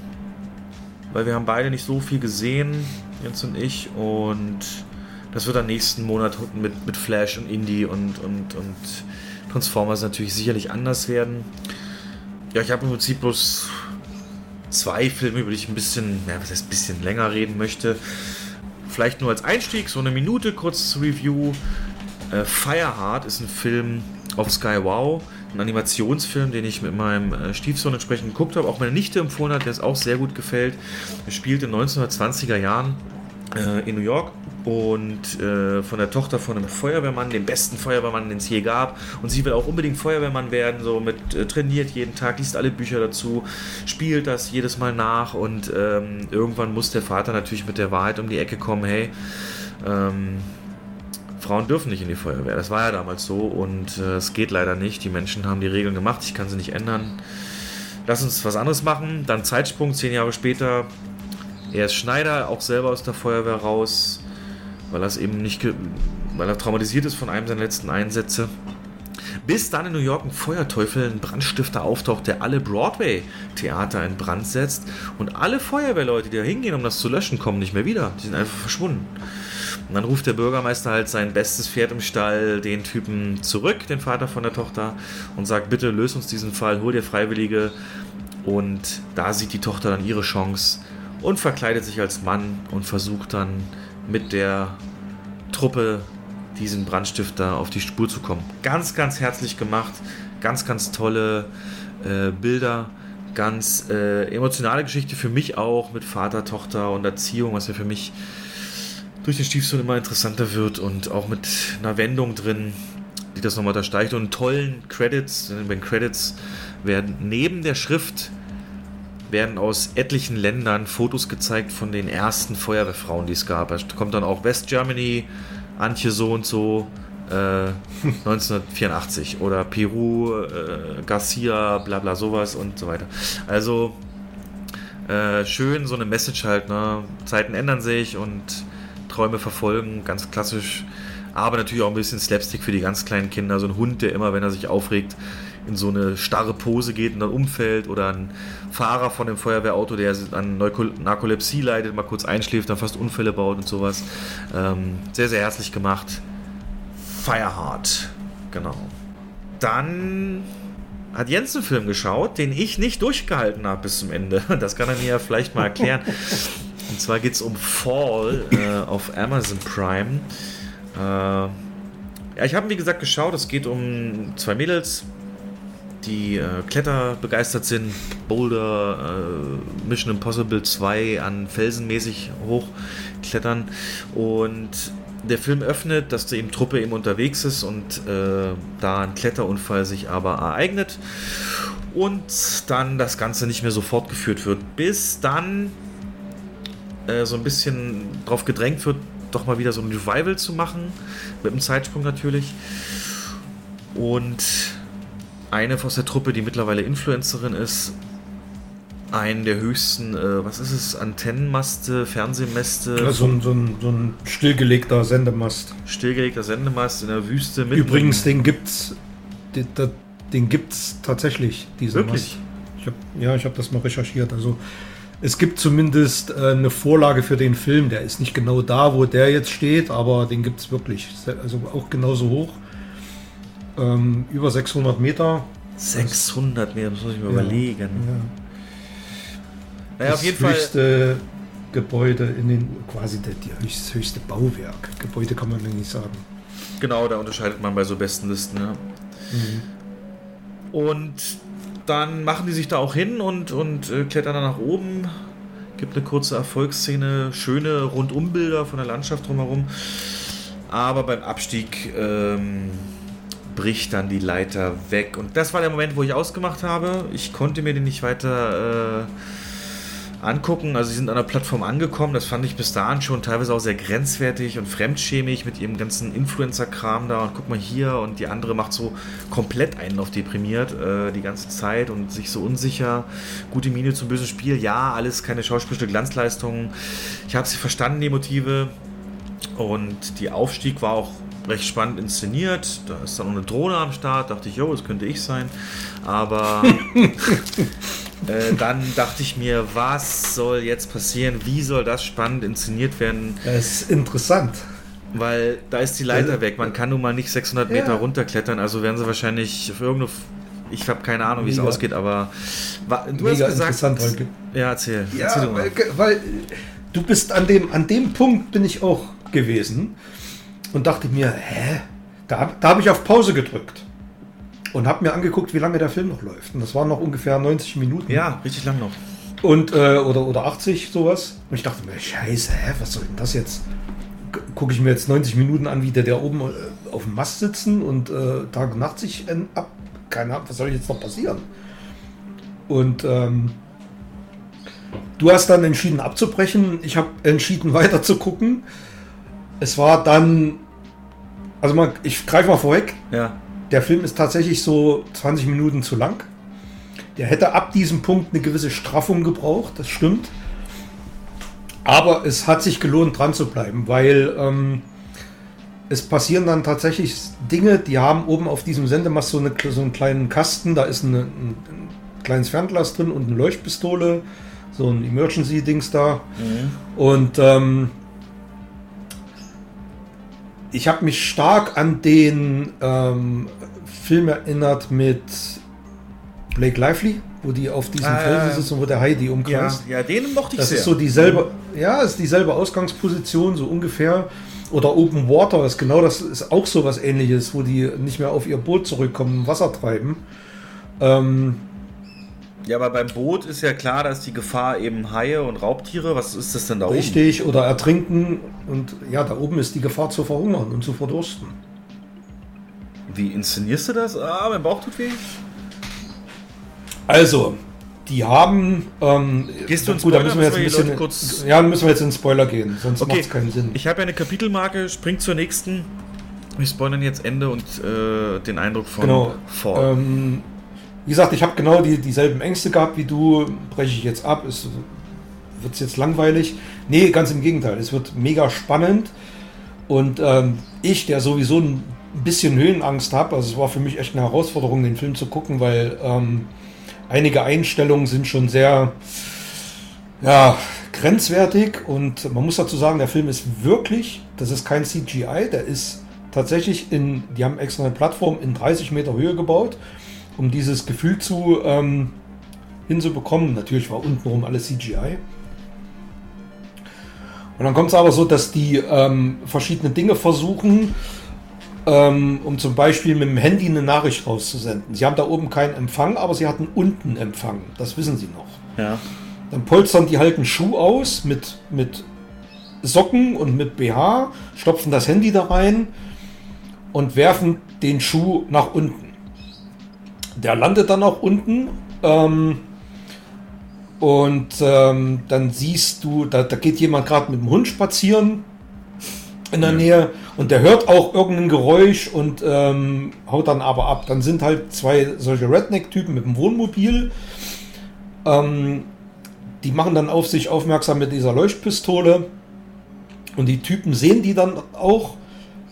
weil wir haben beide nicht so viel gesehen, Jens und ich. Und das wird am nächsten Monat mit, mit Flash und Indie und, und, und Transformers natürlich sicherlich anders werden. Ja, ich habe im Prinzip bloß zwei Filme, über die ich ein bisschen, ja, was heißt ein bisschen länger reden möchte. Vielleicht nur als Einstieg, so eine Minute kurz zur Review. Äh, Fireheart ist ein Film auf Sky Wow, ein Animationsfilm, den ich mit meinem äh, Stiefsohn entsprechend geguckt habe, auch meine Nichte empfohlen hat, der es auch sehr gut gefällt. Er spielt in 1920er Jahren äh, in New York und äh, von der Tochter von einem Feuerwehrmann, dem besten Feuerwehrmann, den es je gab. Und sie will auch unbedingt Feuerwehrmann werden, so mit äh, trainiert jeden Tag, liest alle Bücher dazu, spielt das jedes Mal nach und ähm, irgendwann muss der Vater natürlich mit der Wahrheit um die Ecke kommen, hey, ähm, Frauen dürfen nicht in die Feuerwehr. Das war ja damals so und äh, geht leider nicht. Die Menschen haben die Regeln gemacht, ich kann sie nicht ändern. Lass uns was anderes machen. Dann Zeitsprung, zehn Jahre später. Er ist Schneider, auch selber aus der Feuerwehr raus weil er eben nicht, weil er traumatisiert ist von einem seiner letzten Einsätze. Bis dann in New York ein Feuerteufel, ein Brandstifter auftaucht, der alle Broadway-Theater in Brand setzt und alle Feuerwehrleute, die da hingehen, um das zu löschen, kommen nicht mehr wieder. Die sind einfach verschwunden. Und dann ruft der Bürgermeister halt sein bestes Pferd im Stall, den Typen zurück, den Vater von der Tochter, und sagt, bitte löse uns diesen Fall, hol dir Freiwillige. Und da sieht die Tochter dann ihre Chance und verkleidet sich als Mann und versucht dann mit der Truppe diesen Brandstifter auf die Spur zu kommen. Ganz, ganz herzlich gemacht, ganz, ganz tolle äh, Bilder, ganz äh, emotionale Geschichte für mich auch mit Vater, Tochter und Erziehung, was ja für mich durch den Stiefsohn immer interessanter wird und auch mit einer Wendung drin, die das nochmal unterstreicht und tollen Credits, wenn Credits werden neben der Schrift werden aus etlichen Ländern Fotos gezeigt von den ersten Feuerwehrfrauen, die es gab. Da kommt dann auch West Germany, Antje so und so, äh, (laughs) 1984 oder Peru, äh, Garcia, bla bla sowas und so weiter. Also äh, schön so eine Message halt, ne? Zeiten ändern sich und Träume verfolgen, ganz klassisch. Aber natürlich auch ein bisschen Slapstick für die ganz kleinen Kinder. So ein Hund, der immer, wenn er sich aufregt, in so eine starre Pose geht und dann umfällt oder ein Fahrer von dem Feuerwehrauto, der an Narkolepsie leidet, mal kurz einschläft, dann fast Unfälle baut und sowas. Ähm, sehr, sehr herzlich gemacht. Fireheart, genau. Dann hat Jens einen Film geschaut, den ich nicht durchgehalten habe bis zum Ende. (laughs) Das kann er mir ja vielleicht mal erklären. Und zwar geht es um Fall äh, auf Amazon Prime. Äh, ja, ich habe wie gesagt geschaut. Es geht um zwei Mädels, die äh, Kletter begeistert sind. Boulder, äh, Mission Impossible 2 an Felsen mäßig hochklettern. Und der Film öffnet, dass die eben Truppe eben unterwegs ist und äh, da ein Kletterunfall sich aber ereignet und dann das Ganze nicht mehr so fortgeführt wird, bis dann äh, so ein bisschen drauf gedrängt wird, doch mal wieder so ein Revival zu machen, mit einem Zeitsprung natürlich. Und eine aus der Truppe, die mittlerweile Influencerin ist, einen der höchsten, äh, was ist es, Antennenmaste, Fernsehmäste. Ja, so, ein, so, ein, so ein stillgelegter Sendemast. Stillgelegter Sendemast in der Wüste. Übrigens, den gibt's, den, den gibt's tatsächlich, diesen Wirklich? Mast. Ich hab, ja, ich habe das mal recherchiert. Also es gibt zumindest äh, eine Vorlage für den Film. Der ist nicht genau da, wo der jetzt steht, aber den gibt es wirklich. Also auch genauso hoch. Ähm, über 600 Meter. 600 Meter, das muss ich mir ja, überlegen. Ja. Naja, das auf jeden höchste Fall. Gebäude in den, quasi die höchste, höchste Bauwerk. Gebäude kann man nicht sagen. Genau, da unterscheidet man bei so besten Listen. Ja. Mhm. Und dann machen die sich da auch hin und, und äh, klettern dann nach oben. Gibt eine kurze Erfolgsszene, schöne Rundumbilder von der Landschaft drumherum. Aber beim Abstieg ähm, bricht dann die Leiter weg. Und das war der Moment, wo ich ausgemacht habe. Ich konnte mir den nicht weiter äh, angucken. Also sie sind an der Plattform angekommen. Das fand ich bis dahin schon teilweise auch sehr grenzwertig und fremdschämig mit ihrem ganzen Influencer-Kram da. Und guck mal hier und die andere macht so komplett einen auf deprimiert äh, die ganze Zeit und sich so unsicher. Gute Miene zum bösen Spiel. Ja, alles keine schauspielische Glanzleistung. Ich habe sie verstanden, die Motive. Und die Aufstieg war auch recht spannend inszeniert. Da ist dann noch eine Drohne am Start. Dachte ich, jo, das könnte ich sein. Aber (laughs) Äh, dann dachte ich mir, was soll jetzt passieren? Wie soll das spannend inszeniert werden? Das ist interessant. Weil da ist die Leiter also, weg. Man kann nun mal nicht 600 Meter ja. runterklettern. Also werden sie wahrscheinlich für irgendeine. Ich habe keine Ahnung, wie es ausgeht, aber du Mega hast gesagt. Interessant, weil, ja, erzähl. Ja, erzähl weil, weil du bist an dem, an dem Punkt bin ich auch gewesen und dachte mir, hä? Da, da habe ich auf Pause gedrückt und habe mir angeguckt, wie lange der Film noch läuft. Und das waren noch ungefähr 90 Minuten. Ja, richtig lang noch. Und, äh, oder, oder 80, sowas. Und ich dachte mir, scheiße, hä, was soll denn das jetzt? Gucke ich mir jetzt 90 Minuten an, wie der, der oben äh, auf dem Mast sitzen und äh, Tag und Nacht sich äh, ab. Keine Ahnung, was soll jetzt noch passieren? Und ähm, du hast dann entschieden abzubrechen. Ich habe entschieden (laughs) weiter zu gucken. Es war dann, also mal, ich greife mal vorweg. Ja der Film ist tatsächlich so 20 Minuten zu lang. Der hätte ab diesem Punkt eine gewisse Straffung gebraucht, das stimmt. Aber es hat sich gelohnt, dran zu bleiben, weil ähm, es passieren dann tatsächlich Dinge, die haben oben auf diesem Sendemast so, eine, so einen kleinen Kasten, da ist eine, ein, ein, kleines Fernglas drin und eine Leuchtpistole, so ein Emergency-Dings da. Mhm. Und ähm, ich habe mich stark an den ähm, Film erinnert mit Blake Lively, wo die auf diesem äh, Felsen sitzen, wo der Heidi umkreist. Ja, ja, den mochte ich das sehr. ist so dieselbe, ja, ist dieselbe Ausgangsposition, so ungefähr. Oder Open Water ist genau das, ist auch so was ähnliches, wo die nicht mehr auf ihr Boot zurückkommen, Wasser treiben. Ähm, ja, aber beim Boot ist ja klar, dass die Gefahr eben Haie und Raubtiere. Was ist das denn da Richtig, oben? Richtig, oder ertrinken. Und ja, da oben ist die Gefahr zu verhungern und zu verdursten. Wie inszenierst du das? Ah, mein Bauch tut weh. Also, die haben. Ähm, Gehst du ins gut, da müssen wir jetzt ein bisschen. Kurz ja, müssen wir jetzt in Spoiler gehen, sonst okay. macht es keinen Sinn. Ich habe ja eine Kapitelmarke, spring zur nächsten. Wir spoilern jetzt Ende und äh, den Eindruck von genau. Fall. Ähm, wie gesagt, ich habe genau die, dieselben Ängste gehabt wie du. Breche ich jetzt ab? Wird es jetzt langweilig? Nee, ganz im Gegenteil. Es wird mega spannend. Und ähm, ich, der sowieso ein bisschen Höhenangst habe. Also es war für mich echt eine Herausforderung, den Film zu gucken, weil ähm, einige Einstellungen sind schon sehr ja, grenzwertig und man muss dazu sagen, der Film ist wirklich, das ist kein CGI, der ist tatsächlich in, die haben extra eine Plattform in 30 Meter Höhe gebaut, um dieses Gefühl zu ähm, hinzubekommen. Natürlich war untenrum alles CGI. Und dann kommt es aber so, dass die ähm, verschiedene Dinge versuchen, ähm, um zum Beispiel mit dem Handy eine Nachricht rauszusenden. Sie haben da oben keinen Empfang, aber sie hatten unten Empfang. Das wissen sie noch. Ja. Dann polstern die halt einen Schuh aus mit, mit Socken und mit BH, stopfen das Handy da rein und werfen den Schuh nach unten. Der landet dann auch unten. Ähm, und ähm, dann siehst du, da, da geht jemand gerade mit dem Hund spazieren in der ja. Nähe und der hört auch irgendein Geräusch und ähm, haut dann aber ab. Dann sind halt zwei solche Redneck-Typen mit dem Wohnmobil. Ähm, die machen dann auf sich aufmerksam mit dieser Leuchtpistole. Und die Typen sehen die dann auch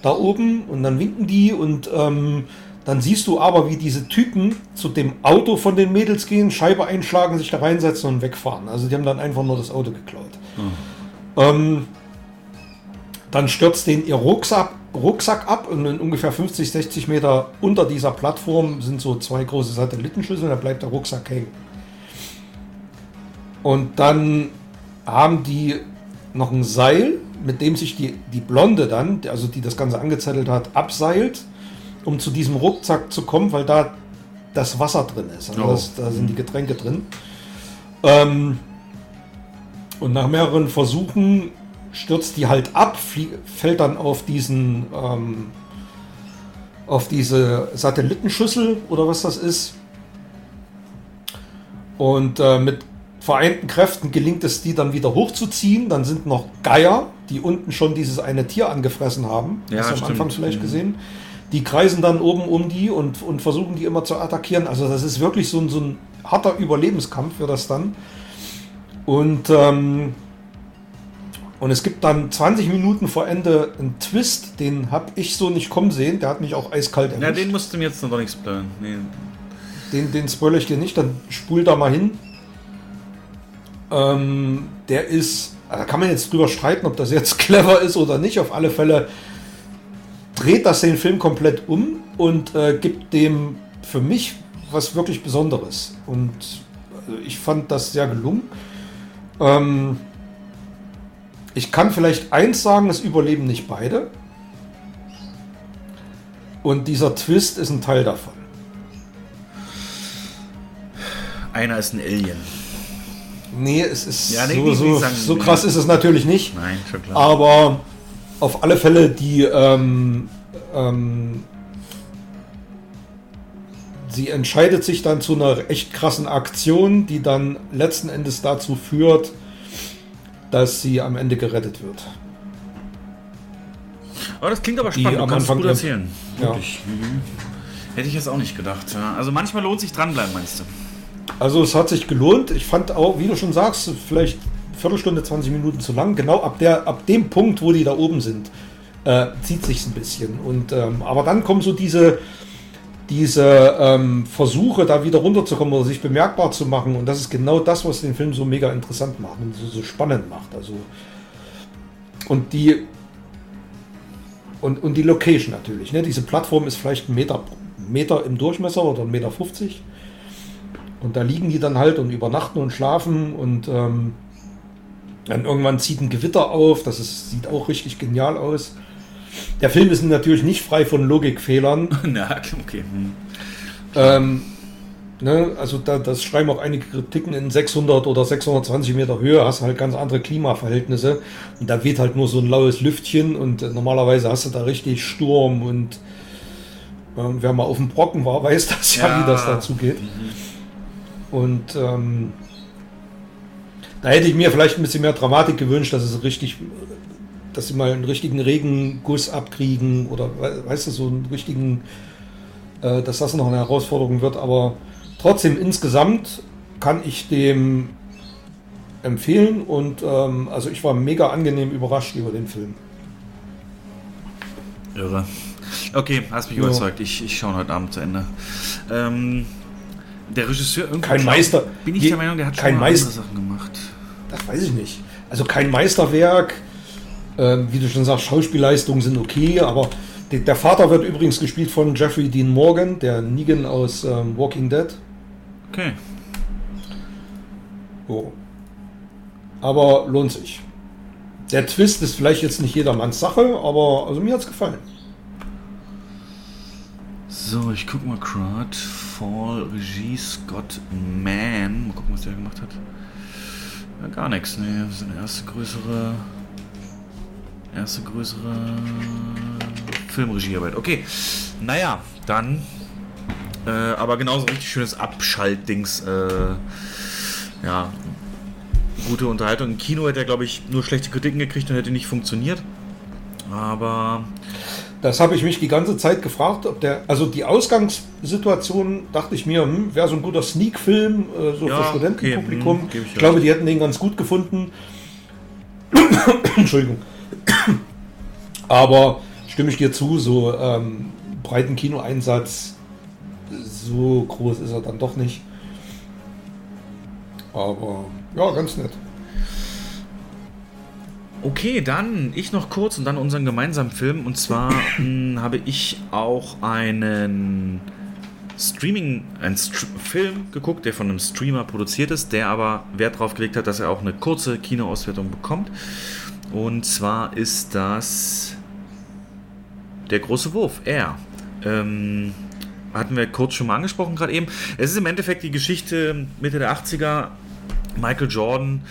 da oben und dann winken die und ähm, dann siehst du aber, wie diese Typen zu dem Auto von den Mädels gehen, Scheibe einschlagen, sich da reinsetzen und wegfahren. Also die haben dann einfach nur das Auto geklaut. Mhm. Ähm, dann stürzt den ihr Rucksack, Rucksack ab und in ungefähr 50, 60 Meter unter dieser Plattform sind so zwei große Satellitenschüsseln, da bleibt der Rucksack hängen. Und dann haben die noch ein Seil, mit dem sich die, die Blonde dann, also die das Ganze angezettelt hat, abseilt um zu diesem Rucksack zu kommen, weil da das Wasser drin ist. Also oh. das, da sind die Getränke drin. Ähm, und nach mehreren Versuchen stürzt die halt ab, fällt dann auf diesen ähm, auf diese Satellitenschüssel oder was das ist. Und äh, mit vereinten Kräften gelingt es, die dann wieder hochzuziehen. Dann sind noch Geier, die unten schon dieses eine Tier angefressen haben. Ja, das am Anfang vielleicht mhm. gesehen die kreisen dann oben um die und, und versuchen die immer zu attackieren. Also das ist wirklich so ein, so ein harter Überlebenskampf für das dann. Und, ähm, und es gibt dann 20 Minuten vor Ende einen Twist, den habe ich so nicht kommen sehen. Der hat mich auch eiskalt erwischt. Ja, den musst du mir jetzt noch nicht spoilern. Nee. Den, den spoilere ich dir nicht, dann spul da mal hin. Ähm, der ist, da kann man jetzt drüber streiten, ob das jetzt (laughs) clever ist oder nicht. Auf alle Fälle dreht das den Film komplett um und äh, gibt dem für mich was wirklich Besonderes. Und äh, ich fand das sehr gelungen. Ähm, ich kann vielleicht eins sagen, es überleben nicht beide. Und dieser Twist ist ein Teil davon. Einer ist ein Alien. Nee, es ist ja, nee, so, so, so krass ist es natürlich nicht. Nein, schon klar. Aber auf alle Fälle die ähm, ähm, sie entscheidet sich dann zu einer echt krassen Aktion, die dann letzten Endes dazu führt, dass sie am Ende gerettet wird. Aber das klingt aber spannend, du kannst gut erzählen. Ja. Mhm. Hätte ich jetzt auch nicht gedacht. Also manchmal lohnt sich dranbleiben, meinst du? Also es hat sich gelohnt. Ich fand auch, wie du schon sagst, vielleicht Viertelstunde, 20 Minuten zu lang. Genau ab, der, ab dem Punkt, wo die da oben sind, äh, zieht sich ein bisschen. Und, ähm, aber dann kommen so diese, diese ähm, Versuche, da wieder runterzukommen oder sich bemerkbar zu machen. Und das ist genau das, was den Film so mega interessant macht und so, so spannend macht. Also, und die und, und die Location natürlich. Ne? Diese Plattform ist vielleicht ein Meter, Meter im Durchmesser oder ein Meter 50. Und da liegen die dann halt und übernachten und schlafen und ähm, dann irgendwann zieht ein Gewitter auf, das ist, sieht auch richtig genial aus. Der Film ist natürlich nicht frei von Logikfehlern. (laughs) Na, okay. Hm. Ähm, ne, also da, das schreiben auch einige Kritiken in 600 oder 620 Meter Höhe, hast halt ganz andere Klimaverhältnisse und da weht halt nur so ein laues Lüftchen und äh, normalerweise hast du da richtig Sturm und äh, wer mal auf dem Brocken war, (laughs) weiß das ja, ja wie das dazu geht. Mhm. Und ähm, da hätte ich mir vielleicht ein bisschen mehr Dramatik gewünscht, dass es richtig, dass sie mal einen richtigen Regenguss abkriegen oder weißt du, so einen richtigen, äh, dass das noch eine Herausforderung wird. Aber trotzdem insgesamt kann ich dem empfehlen und ähm, also ich war mega angenehm überrascht über den Film. Irre. Okay, hast mich ja. überzeugt. Ich, ich schaue heute Abend zu Ende. Ähm, der Regisseur irgendwie. Kein Meister. Bin ich der Meinung, der hat schon andere Sachen gemacht. Das weiß ich nicht. Also kein Meisterwerk. Ähm, wie du schon sagst, Schauspielleistungen sind okay, aber die, der Vater wird übrigens gespielt von Jeffrey Dean Morgan, der Negan aus ähm, Walking Dead. Okay. So. Aber lohnt sich. Der Twist ist vielleicht jetzt nicht jedermanns Sache, aber also mir hat es gefallen. So, ich guck mal gerade. Fall, Regie, Scott Mann. Mal gucken, was der gemacht hat. Ja, gar nichts. Nee, das ist eine erste größere. Erste größere Filmregiearbeit. Okay. Naja, dann. Äh, aber genauso richtig schönes Abschaltdings. Äh, ja. Gute Unterhaltung. Im Kino hätte er, glaube ich, nur schlechte Kritiken gekriegt und hätte nicht funktioniert. Aber das habe ich mich die ganze Zeit gefragt, ob der, also die Ausgangssituation dachte ich mir, hm, wäre so ein guter Sneak-Film, äh, so ja, für Studentenpublikum. Okay, hm, ich, ich glaube, die hätten den ganz gut gefunden. (coughs) Entschuldigung. Aber stimme ich dir zu, so ähm, breiten Kinoeinsatz, so groß ist er dann doch nicht. Aber ja, ganz nett. Okay, dann ich noch kurz und dann unseren gemeinsamen Film. Und zwar (coughs) hm, habe ich auch einen Streaming, einen St Film geguckt, der von einem Streamer produziert ist, der aber Wert darauf gelegt hat, dass er auch eine kurze Kinoauswertung bekommt. Und zwar ist das der große Wurf, er. Ähm, hatten wir kurz schon mal angesprochen gerade eben. Es ist im Endeffekt die Geschichte Mitte der 80er. Michael Jordan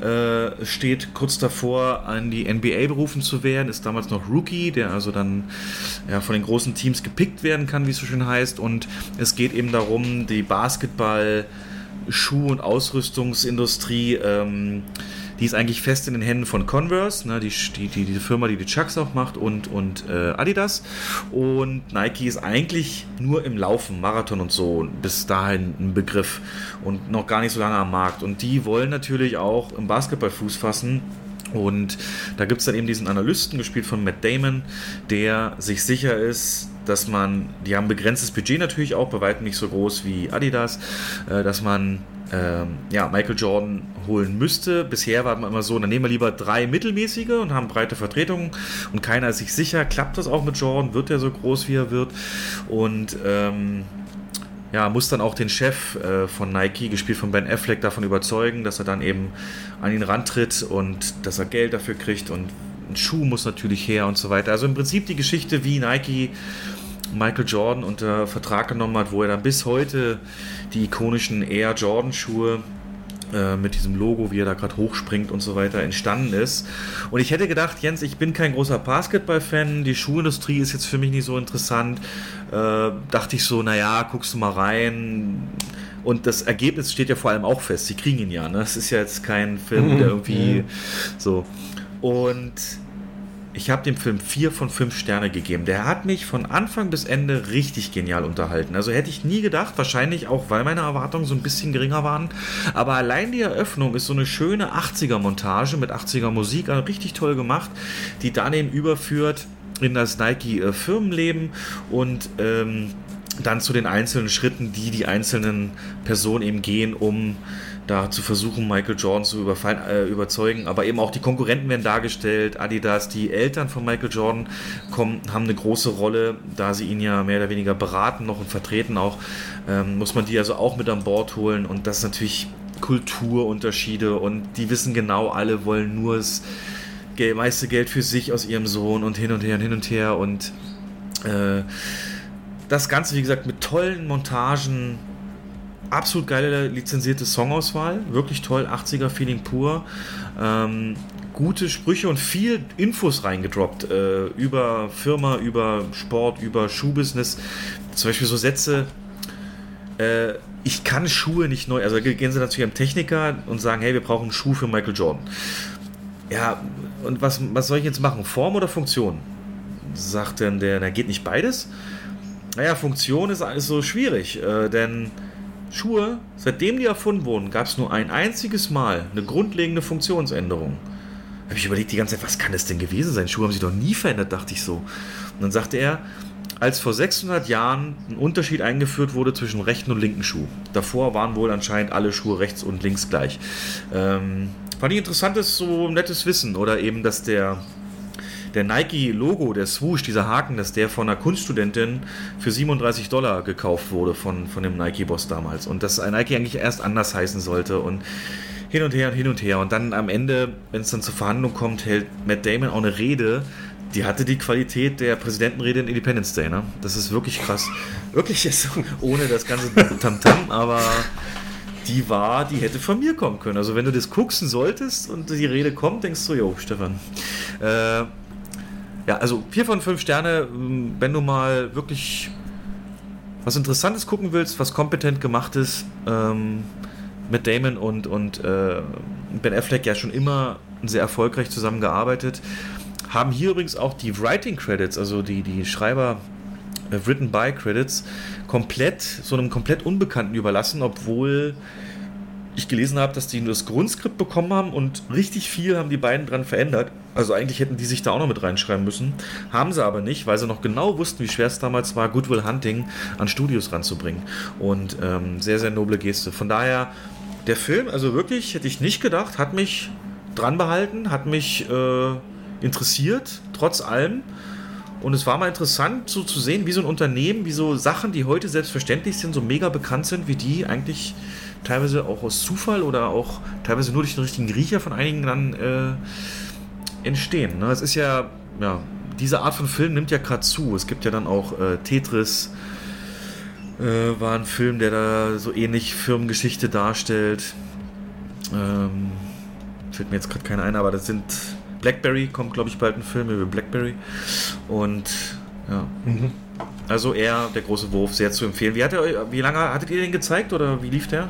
äh, steht kurz davor, an die NBA berufen zu werden, ist damals noch Rookie, der also dann ja, von den großen Teams gepickt werden kann, wie es so schön heißt. Und es geht eben darum, die Basketball, Schuh- und Ausrüstungsindustrie ähm, die ist eigentlich fest in den Händen von Converse, ne, die, die, die, die Firma, die die Chucks auch macht, und, und äh, Adidas. Und Nike ist eigentlich nur im Laufen, Marathon und so, bis dahin ein Begriff und noch gar nicht so lange am Markt. Und die wollen natürlich auch im Basketball Fuß fassen. Und da gibt es dann eben diesen Analysten, gespielt von Matt Damon, der sich sicher ist, dass man, die haben begrenztes Budget natürlich auch, bei weitem nicht so groß wie Adidas, äh, dass man ähm, ja, Michael Jordan holen müsste. Bisher war man immer so, dann nehmen wir lieber drei mittelmäßige und haben breite Vertretungen und keiner ist sich sicher, klappt das auch mit Jordan, wird er so groß, wie er wird und ähm, ja, muss dann auch den Chef äh, von Nike, gespielt von Ben Affleck, davon überzeugen, dass er dann eben an ihn rantritt und dass er Geld dafür kriegt und ein Schuh muss natürlich her und so weiter. Also im Prinzip die Geschichte, wie Nike Michael Jordan unter Vertrag genommen hat, wo er dann bis heute die ikonischen Air Jordan Schuhe äh, mit diesem Logo, wie er da gerade hochspringt und so weiter, entstanden ist. Und ich hätte gedacht, Jens, ich bin kein großer Basketball-Fan, die Schuhindustrie ist jetzt für mich nicht so interessant. Äh, dachte ich so, naja, guckst du mal rein. Und das Ergebnis steht ja vor allem auch fest. Sie kriegen ihn ja. Ne? Es ist ja jetzt kein Film, der irgendwie so. Und ich habe dem Film vier von fünf Sterne gegeben. Der hat mich von Anfang bis Ende richtig genial unterhalten. Also hätte ich nie gedacht, wahrscheinlich auch, weil meine Erwartungen so ein bisschen geringer waren. Aber allein die Eröffnung ist so eine schöne 80er-Montage mit 80er-Musik, also richtig toll gemacht, die dann eben überführt in das Nike-Firmenleben und ähm, dann zu den einzelnen Schritten, die die einzelnen Personen eben gehen, um da zu versuchen, Michael Jordan zu äh, überzeugen. Aber eben auch die Konkurrenten werden dargestellt. Adidas, die Eltern von Michael Jordan kommen, haben eine große Rolle, da sie ihn ja mehr oder weniger beraten noch und vertreten auch. Ähm, muss man die also auch mit an Bord holen. Und das ist natürlich Kulturunterschiede und die wissen genau, alle wollen nur das meiste Geld für sich aus ihrem Sohn und hin und her und hin und her und äh, das Ganze, wie gesagt, mit tollen Montagen, absolut geile lizenzierte Songauswahl, wirklich toll, 80er Feeling pur. Ähm, gute Sprüche und viel Infos reingedroppt äh, über Firma, über Sport, über Schuhbusiness. Zum Beispiel so Sätze, äh, ich kann Schuhe nicht neu, also gehen sie zu ihrem Techniker und sagen, hey, wir brauchen einen Schuh für Michael Jordan. Ja, und was, was soll ich jetzt machen? Form oder Funktion? Sagt dann der, na geht nicht beides? Naja, Funktion ist, ist so schwierig, äh, denn Schuhe, seitdem die erfunden wurden, gab es nur ein einziges Mal eine grundlegende Funktionsänderung. Da habe ich überlegt die ganze Zeit, was kann das denn gewesen sein? Schuhe haben sich doch nie verändert, dachte ich so. Und dann sagte er, als vor 600 Jahren ein Unterschied eingeführt wurde zwischen rechten und linken Schuh. Davor waren wohl anscheinend alle Schuhe rechts und links gleich. Ähm, fand ich interessantes, so nettes Wissen. Oder eben, dass der, der Nike-Logo, der Swoosh, dieser Haken, dass der von einer Kunststudentin für 37 Dollar gekauft wurde von, von dem Nike-Boss damals. Und dass ein Nike eigentlich erst anders heißen sollte. Und hin und her und hin und her. Und dann am Ende, wenn es dann zur Verhandlung kommt, hält Matt Damon auch eine Rede, die hatte die Qualität der Präsidentenrede in Independence Day. Ne? Das ist wirklich krass. Wirklich ist ohne das ganze Tamtam, -Tam, aber die war, die hätte von mir kommen können. Also wenn du das gucken solltest und die Rede kommt, denkst du, jo, Stefan. Äh, ja, also vier von fünf Sterne, wenn du mal wirklich was Interessantes gucken willst, was kompetent gemacht ist, ähm, mit Damon und, und äh, Ben Affleck ja schon immer sehr erfolgreich zusammengearbeitet. Haben hier übrigens auch die Writing Credits, also die, die Schreiber äh, Written by Credits, komplett, so einem komplett Unbekannten überlassen, obwohl ich gelesen habe, dass die nur das Grundskript bekommen haben und richtig viel haben die beiden dran verändert. Also eigentlich hätten die sich da auch noch mit reinschreiben müssen. Haben sie aber nicht, weil sie noch genau wussten, wie schwer es damals war, Goodwill Hunting an Studios ranzubringen. Und ähm, sehr, sehr noble Geste. Von daher, der Film, also wirklich, hätte ich nicht gedacht, hat mich dran behalten, hat mich äh, interessiert, trotz allem. Und es war mal interessant, so zu sehen, wie so ein Unternehmen, wie so Sachen, die heute selbstverständlich sind, so mega bekannt sind, wie die eigentlich teilweise auch aus Zufall oder auch teilweise nur durch den richtigen Riecher von einigen dann äh, entstehen. Ne? Es ist ja, ja, diese Art von Film nimmt ja gerade zu. Es gibt ja dann auch äh, Tetris, äh, war ein Film, der da so ähnlich Firmengeschichte darstellt. Ähm, fällt mir jetzt gerade keiner ein, aber das sind Blackberry, kommt glaube ich bald ein Film über Blackberry. Und ja. Mhm. Also eher der große Wurf, sehr zu empfehlen. Wie, hat er, wie lange hattet ihr den gezeigt oder wie lief der?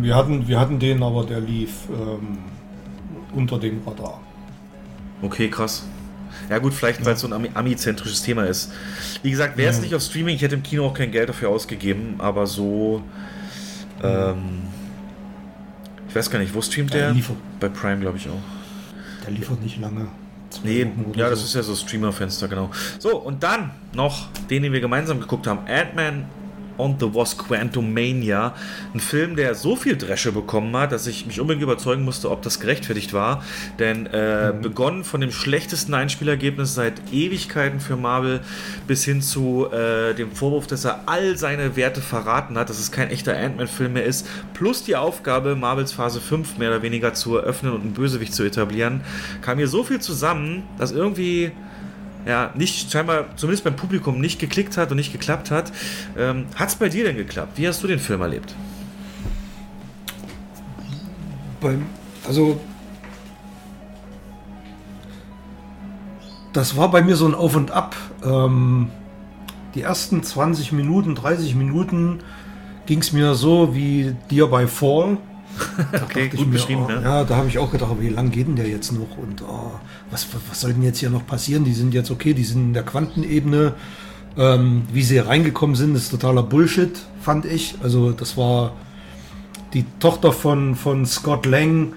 Wir hatten, wir hatten den, aber der lief ähm, unter dem Radar. Okay, krass. Ja gut, vielleicht ja. weil es so ein Ami-zentrisches Thema ist. Wie gesagt, wäre es ja. nicht auf Streaming, ich hätte im Kino auch kein Geld dafür ausgegeben, aber so... Ähm, ich weiß gar nicht, wo streamt der? der? Bei Prime, glaube ich auch. Der liefert nicht lange. Nee, ja, das so. ist ja so Streamer-Fenster, genau. So, und dann noch den, den wir gemeinsam geguckt haben: Ant-Man on the Wasp Quantumania. Ein Film, der so viel Dresche bekommen hat, dass ich mich unbedingt überzeugen musste, ob das gerechtfertigt war. Denn äh, mhm. begonnen von dem schlechtesten Einspielergebnis seit Ewigkeiten für Marvel bis hin zu äh, dem Vorwurf, dass er all seine Werte verraten hat, dass es kein echter Ant-Man-Film mehr ist, plus die Aufgabe, Marvels Phase 5 mehr oder weniger zu eröffnen und einen Bösewicht zu etablieren, kam hier so viel zusammen, dass irgendwie ja, nicht scheinbar, zumindest beim Publikum, nicht geklickt hat und nicht geklappt hat. Ähm, hat es bei dir denn geklappt? Wie hast du den Film erlebt? Beim, also, das war bei mir so ein Auf und Ab. Ähm, die ersten 20 Minuten, 30 Minuten ging es mir so wie dir bei Fall. (laughs) okay, gut mir, beschrieben. Oh, ne? Ja, da habe ich auch gedacht, wie lange geht denn der jetzt noch? Und oh, was, was soll denn jetzt hier noch passieren? Die sind jetzt okay, die sind in der Quantenebene. Ähm, wie sie reingekommen sind, ist totaler Bullshit, fand ich. Also das war die Tochter von, von Scott Lang,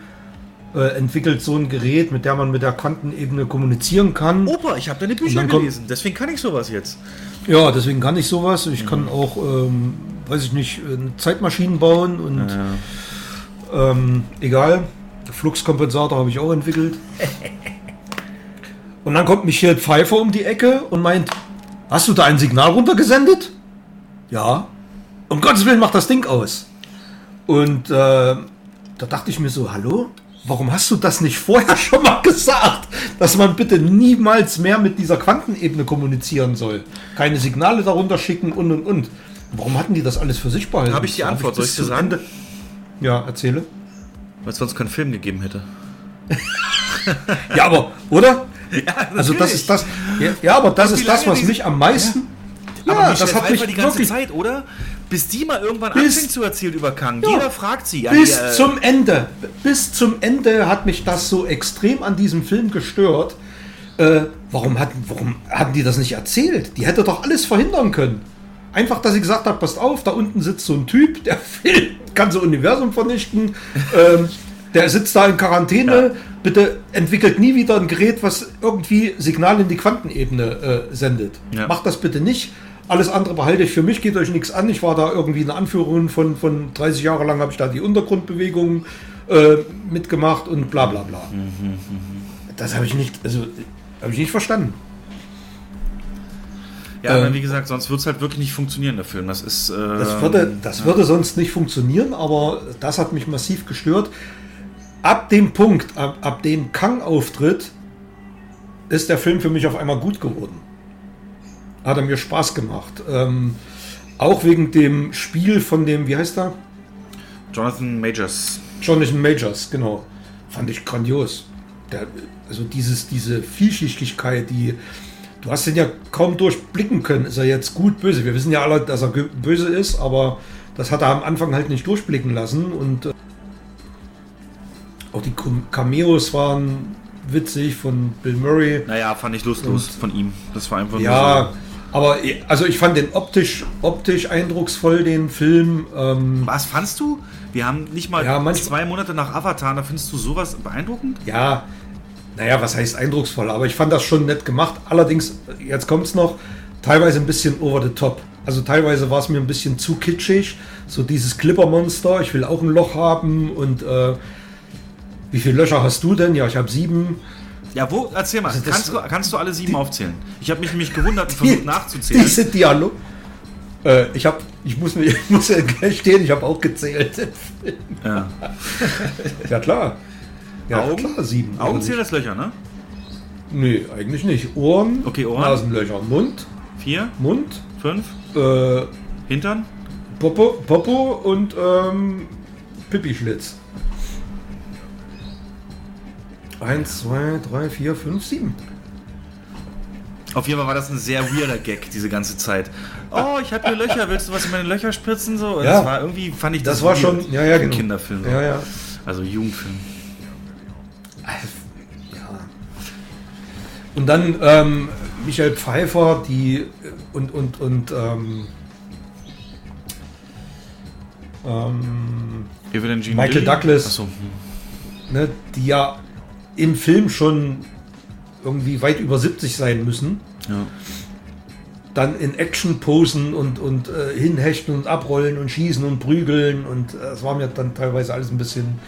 äh, entwickelt so ein Gerät, mit der man mit der Quantenebene kommunizieren kann. Opa, ich habe deine Bücher gelesen, deswegen kann ich sowas jetzt. Ja, deswegen kann ich sowas. Ich mhm. kann auch, ähm, weiß ich nicht, Zeitmaschinen bauen und ja. Ähm, egal. Fluxkompensator habe ich auch entwickelt. (laughs) Und dann kommt Michael Pfeiffer um die Ecke und meint, hast du da ein Signal runtergesendet? Ja. Um Gottes Willen macht das Ding aus. Und äh, da dachte ich mir so, hallo? Warum hast du das nicht vorher (laughs) schon mal gesagt, dass man bitte niemals mehr mit dieser Quantenebene kommunizieren soll? Keine Signale darunter schicken und und und. Warum hatten die das alles für sich behalten? Habe ich die Antwort, soll ich dir sagen? Ende, ja, erzähle. Weil es sonst keinen Film gegeben hätte. (laughs) ja, aber, oder? Ja, also das ist das. Ja, ja aber das ist das, was mich am meisten. Ja, aber das hat mich die ganze wirklich, Zeit, oder? Bis die mal irgendwann bis, anfängt zu erzählen über Kang. Ja, Jeder fragt sie. Bis die, äh, zum Ende. Bis zum Ende hat mich das so extrem an diesem Film gestört. Äh, warum, hat, warum hatten die das nicht erzählt? Die hätte doch alles verhindern können. Einfach, dass sie gesagt hat, passt auf, da unten sitzt so ein Typ, der (laughs) kann so Universum vernichten. ähm, Der sitzt da in Quarantäne. Ja. Bitte entwickelt nie wieder ein Gerät, was irgendwie Signale in die Quantenebene äh, sendet. Ja. Macht das bitte nicht. Alles andere behalte ich für mich, geht euch nichts an. Ich war da irgendwie eine Anführerin von, von 30 Jahre lang, habe ich da die Untergrundbewegung äh, mitgemacht und bla bla bla. Mhm, mhm, mhm. Das habe ich nicht, also habe ich nicht verstanden. Ja, ähm, wie gesagt, sonst würde es halt wirklich nicht funktionieren, der Film. Das ist. Äh, das würde, das ja. würde sonst nicht funktionieren, aber das hat mich massiv gestört. Ab dem Punkt, ab, ab dem Kang auftritt, ist der Film für mich auf einmal gut geworden hat er mir Spaß gemacht. Ähm, auch wegen dem Spiel von dem, wie heißt er? Jonathan Majors. Jonathan Majors, genau. Fand ich grandios. Der, also dieses, diese Vielschichtigkeit, die du hast den ja kaum durchblicken können. Ist er jetzt gut, böse? Wir wissen ja alle, dass er böse ist, aber das hat er am Anfang halt nicht durchblicken lassen und äh, auch die Cameos waren witzig von Bill Murray. Naja, fand ich lustlos und, von ihm. Das war einfach ja, so. Aber also ich fand den optisch, optisch eindrucksvoll, den Film. Ähm, Was fandst du? Wir haben nicht mal ja, zwei Monate nach Avatar, da findest du sowas beeindruckend? Ja, naja, was heißt eindrucksvoll? Aber ich fand das schon nett gemacht. Allerdings, jetzt kommt es noch, teilweise ein bisschen over the top. Also teilweise war es mir ein bisschen zu kitschig. So dieses Clippermonster, ich will auch ein Loch haben und äh, wie viele Löcher hast du denn? Ja, ich habe sieben. Ja, wo? Erzähl mal. Also kannst, du, kannst du alle sieben die, aufzählen? Ich habe mich nämlich gewundert und versucht nachzuzählen. Diese Dialog. Äh, ich habe, ich muss mir, (laughs) ich muss ja stehen, ich habe auch gezählt. Ja. ja klar. Ja, Augen, klar, sieben. Augen zählen als Löcher, ne? Nee, eigentlich nicht. Ohren, okay, Ohren. Nasenlöcher, Mund. Vier. Mund. Fünf. Äh, Hintern. Popo, Popo und ähm, Pipi-Schlitz. 1, 2, 3, 4, 5, 7. Auf jeden Fall war das ein sehr weirder Gag, diese ganze Zeit. Oh, ich habe hier Löcher, willst du was in meine Löcher spritzen? So? Ja. Das war irgendwie, fand ich das, das war schon ja, ja, genau. Kinderfilm. So. Ja, ja. Also Jugendfilm. Ja. Und dann ähm, Michael Pfeiffer, die und und und ähm, ähm, Michael? Douglas, so. ne, die ja im Film schon irgendwie weit über 70 sein müssen. Ja. Dann in Action posen und, und äh, hinhechten und abrollen und schießen und prügeln. Und äh, es war mir dann teilweise alles ein bisschen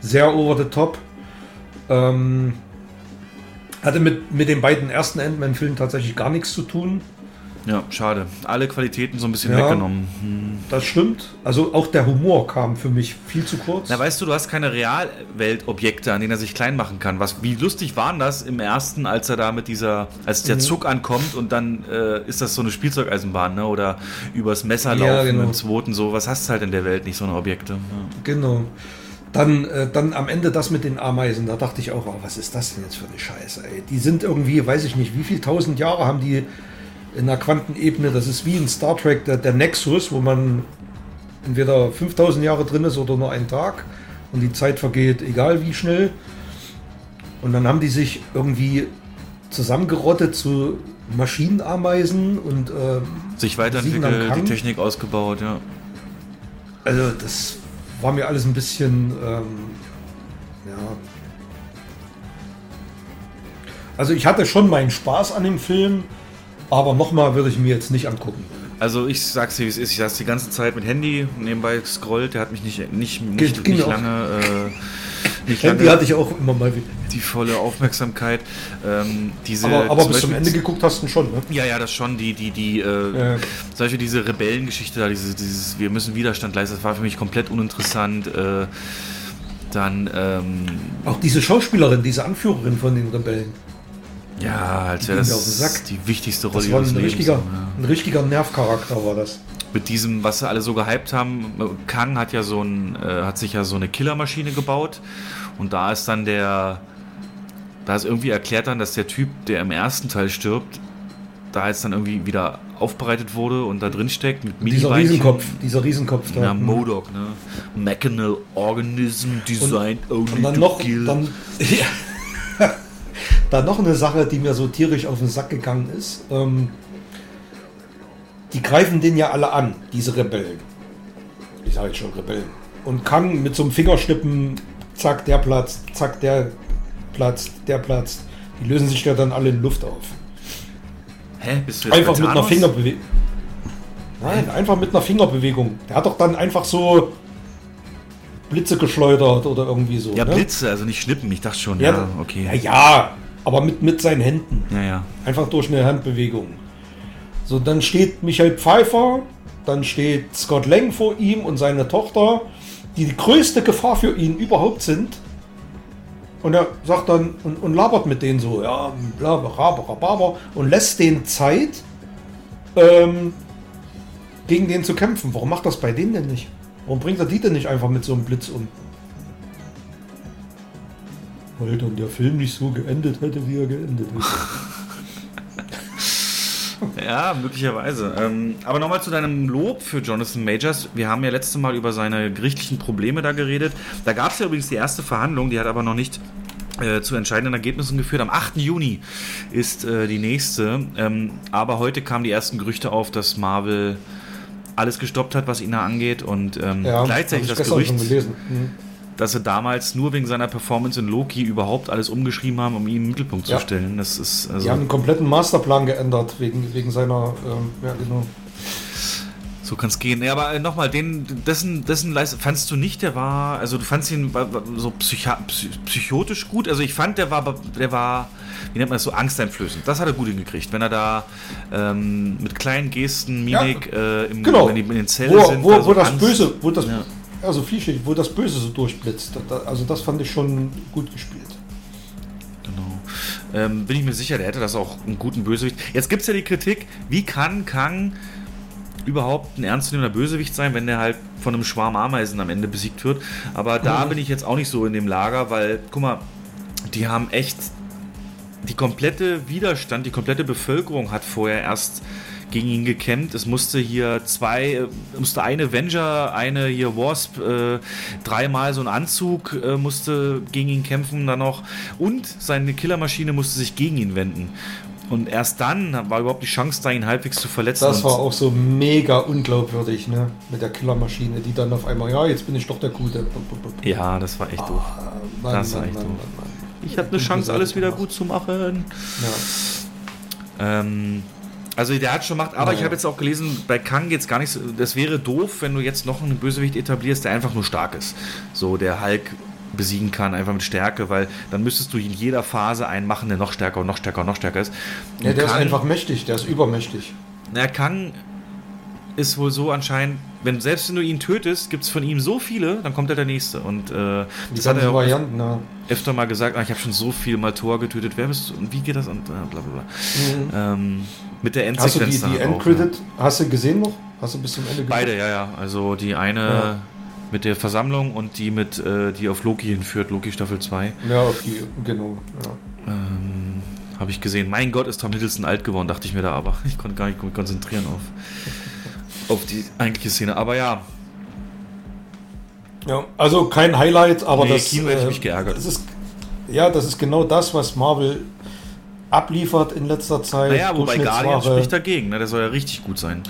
sehr over the top. Ähm, hatte mit, mit den beiden ersten Ant-Man-Filmen tatsächlich gar nichts zu tun. Ja, schade. Alle Qualitäten so ein bisschen ja, weggenommen. Hm. Das stimmt. Also auch der Humor kam für mich viel zu kurz. Na, weißt du, du hast keine Realweltobjekte, an denen er sich klein machen kann. Was, wie lustig waren das im ersten, als er da mit dieser, als der mhm. Zug ankommt und dann äh, ist das so eine Spielzeugeisenbahn, ne? Oder übers Messer laufen ja, genau. im zweiten so. Was hast du halt in der Welt nicht, so eine Objekte. Ja. Genau. Dann, äh, dann am Ende das mit den Ameisen, da dachte ich auch, oh, was ist das denn jetzt für eine Scheiße, ey? Die sind irgendwie, weiß ich nicht, wie viele tausend Jahre haben die in der Quantenebene. Das ist wie in Star Trek der, der Nexus, wo man entweder 5000 Jahre drin ist oder nur einen Tag und die Zeit vergeht, egal wie schnell. Und dann haben die sich irgendwie zusammengerottet zu Maschinenameisen und äh, sich weiterentwickelt, die Technik ausgebaut, ja. Also das war mir alles ein bisschen ähm, ja. Also ich hatte schon meinen Spaß an dem Film, aber nochmal würde ich mir jetzt nicht angucken. Also ich sag's dir, wie es ist. Ich saß die ganze Zeit mit Handy nebenbei scrollt. Der hat mich nicht, nicht, nicht, nicht lange. (laughs) Äh, nicht Handy lange hatte ich auch immer mal wieder. Die volle Aufmerksamkeit. Ähm, diese, aber aber zum bis zum Ende geguckt hast du schon, ne? Ja, ja, das schon. Die, die, die, äh, ja. zum Beispiel diese Rebellengeschichte da, dieses, dieses, wir müssen Widerstand leisten, das war für mich komplett uninteressant. Äh, dann. Ähm, auch diese Schauspielerin, diese Anführerin von den Rebellen. Ja, als wäre das die wichtigste Rolle das war ein richtiger, ja. ein richtiger Nervcharakter war das. Mit diesem, was sie alle so gehypt haben, Kang hat ja so ein, äh, hat sich ja so eine Killermaschine gebaut und da ist dann der, da ist irgendwie erklärt dann, dass der Typ, der im ersten Teil stirbt, da jetzt dann irgendwie wieder aufbereitet wurde und da drin steckt mit Dieser Riesenkopf, dieser Riesenkopf da. Ja, Modok, ne? Machinal Organism Designed und, only und dann to noch, kill. Dann, (laughs) ja. Dann noch eine Sache, die mir so tierisch auf den Sack gegangen ist. Ähm, die greifen den ja alle an, diese Rebellen. Ich sage jetzt schon Rebellen. Und Kang mit so einem Fingerschnippen zack, der platzt, zack, der platzt, der platzt. Die lösen sich ja dann alle in Luft auf. Hä? Bist du jetzt Einfach mit einer? Fingerbewegung. Nein, einfach mit einer Fingerbewegung. Der hat doch dann einfach so Blitze geschleudert oder irgendwie so. Ja, ne? Blitze, also nicht Schnippen. Ich dachte schon, Ja, ja, okay. Ja, ja, aber mit, mit seinen Händen. Ja, ja. Einfach durch eine Handbewegung. So, dann steht Michael Pfeiffer, dann steht Scott Lang vor ihm und seine Tochter, die die größte Gefahr für ihn überhaupt sind. Und er sagt dann und, und labert mit denen so, ja, bla, bla, bla, bla, bla, und lässt denen Zeit, ähm, gegen den zu kämpfen. Warum macht das bei denen denn nicht? Warum bringt er die denn nicht einfach mit so einem Blitz um? Weil dann der Film nicht so geendet hätte, wie er geendet ist. (laughs) Ja, möglicherweise. Ähm, aber nochmal zu deinem Lob für Jonathan Majors. Wir haben ja letztes Mal über seine gerichtlichen Probleme da geredet. Da gab es ja übrigens die erste Verhandlung, die hat aber noch nicht äh, zu entscheidenden Ergebnissen geführt. Am 8. Juni ist äh, die nächste. Ähm, aber heute kamen die ersten Gerüchte auf, dass Marvel alles gestoppt hat, was ihn da angeht. Und ähm, Ja, gleichzeitig das Gerücht, gelesen. Dass sie damals nur wegen seiner Performance in Loki überhaupt alles umgeschrieben haben, um ihn im Mittelpunkt Ja. zu stellen. Das ist also Die haben einen kompletten Masterplan geändert wegen, wegen seiner. Ähm, ja, genau. So kann es gehen. Ja, aber äh, nochmal, den, dessen, dessen Leistung, fandst du nicht, der war, also du fandst ihn so psycha, psy, psychotisch gut? Also ich fand, der war, der war, wie nennt man das so, angsteinflößend. Das hat er gut hingekriegt, wenn er da ähm, mit kleinen Gesten, Mimik, äh, im, Genau. wenn die in den Zellen Wo, sind. wo, da so wo das Angst- Böse, wo das, Ja. Also vielschichtig, wo das Böse so durchblitzt. Also das fand ich schon gut gespielt. Genau. Ähm, bin ich mir sicher, der hätte das auch einen guten Bösewicht. Jetzt gibt es ja die Kritik, wie kann Kang überhaupt ein ernstzunehmender Bösewicht sein, wenn der halt von einem Schwarm Ameisen am Ende besiegt wird. Aber da Mhm. bin ich jetzt auch nicht so in dem Lager, weil, guck mal, die haben echt die komplette Widerstand, die komplette Bevölkerung hat vorher erst gegen ihn gekämpft. Es musste hier zwei, äh, musste eine Avenger, eine hier Wasp, äh, dreimal so ein Anzug äh, musste gegen ihn kämpfen dann noch und seine Killermaschine musste sich gegen ihn wenden. Und erst dann war überhaupt die Chance da, ihn halbwegs zu verletzen. Das war auch so mega unglaubwürdig, ne? Mit der Killermaschine, die dann auf einmal, ja, jetzt bin ich doch der Gute. Ja, das war echt doof. Mann, das war Mann, echt Mann, doof. Ich habe eine Chance, alles wieder gut zu machen. Ähm, also der hat schon gemacht, aber Naja. ich habe jetzt auch gelesen, bei Kang jetzt gar nicht so, das wäre doof, wenn du jetzt noch einen Bösewicht etablierst, der einfach nur stark ist. So, der Hulk besiegen kann, einfach mit Stärke, weil dann müsstest du in jeder Phase einen machen, der noch stärker und noch stärker und noch stärker ist. Ja, Und der ist Kang- einfach mächtig, der ist übermächtig. na, Kang ist wohl so anscheinend, wenn selbst wenn du ihn tötest, gibt es von ihm so viele, dann kommt er der nächste. Und äh, Die das hat er Varianten, ja. öfter mal gesagt, ah, ich habe schon so viel mal Tor getötet, wer bist du und wie geht das und äh, bla bla bla. Ähm, mit der Hast du die, Endsequenz die auch, Endcredit, hast du gesehen noch? Hast du bis zum Ende ja. geguckt? Beide, ja, ja. Also die eine Ja. mit der Versammlung und die mit, äh, die auf Loki hinführt, Loki Staffel 2. Ja, auf die, genau. Ja. Ähm, habe ich gesehen. Mein Gott, ist Tom Hiddleston alt geworden, dachte ich mir da aber. (laughs) Ich konnte gar nicht konzentrieren auf, auf die eigentliche Szene. Aber ja, Ja, also kein Highlight, aber Nee, das, Kino hätte äh, mich geärgert. Das ist, ja, das ist genau das, was Marvel abliefert in letzter Zeit. naja, wobei Guardians spricht dagegen. Ne? Der soll ja richtig gut sein.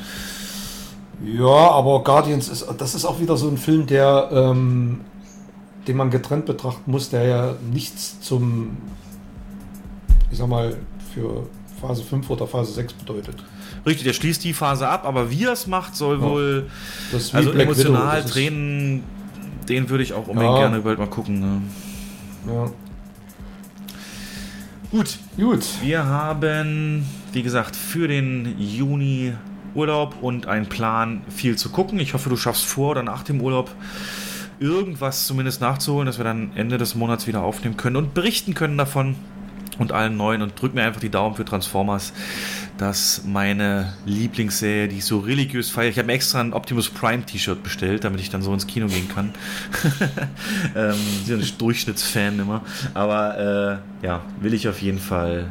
Ja, aber Guardians ist, das ist auch wieder so ein Film, der, ähm, den man getrennt betrachten muss, der ja nichts zum, ich sag mal, für Phase 5 oder Phase 6 bedeutet. Richtig, der schließt die Phase ab, aber wie er es macht, soll Ja. wohl. Also Black emotional, Widow, Tränen, den würde ich auch unbedingt Ja. gerne bald mal gucken. Ne? Ja. Gut. Gut. Wir haben, wie gesagt, für den Juni Urlaub und einen Plan, viel zu gucken. Ich hoffe, du schaffst vor oder nach dem Urlaub irgendwas zumindest nachzuholen, dass wir dann Ende des Monats wieder aufnehmen können und berichten können davon und allen neuen und drück mir einfach die Daumen für Transformers, dass meine Lieblingsserie, die ich so religiös feiere, ich habe mir extra ein Optimus Prime T-Shirt bestellt, damit ich dann so ins Kino gehen kann. (laughs) ähm, so ein Durchschnittsfan immer. Aber äh, ja, will ich auf jeden Fall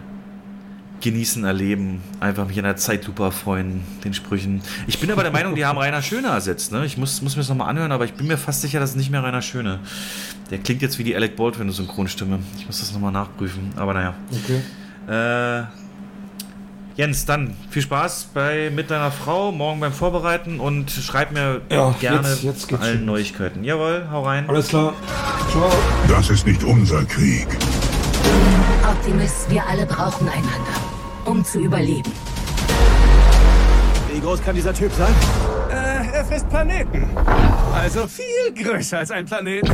genießen, erleben, einfach mich in der Zeitlupe erfreuen, den Sprüchen. Ich bin aber der Meinung, die haben Rainer Schöne ersetzt. Ne? Ich muss, muss mir das nochmal anhören, aber ich bin mir fast sicher, dass es nicht mehr Rainer Schöne. Der klingt jetzt wie die Alec Baldwin Synchronstimme. Ich muss das nochmal nachprüfen, aber naja. Okay. Äh, Jens, dann viel Spaß bei mit deiner Frau, morgen beim Vorbereiten und schreib mir Ja, gerne jetzt- jetzt allen schon. Neuigkeiten. Jawohl, hau rein. Alles klar. Ciao. Das ist nicht unser Krieg. Optimus, wir alle brauchen einander, um zu überleben. Wie groß kann dieser Typ sein? Äh, er frisst Planeten. Also viel größer als ein Planet.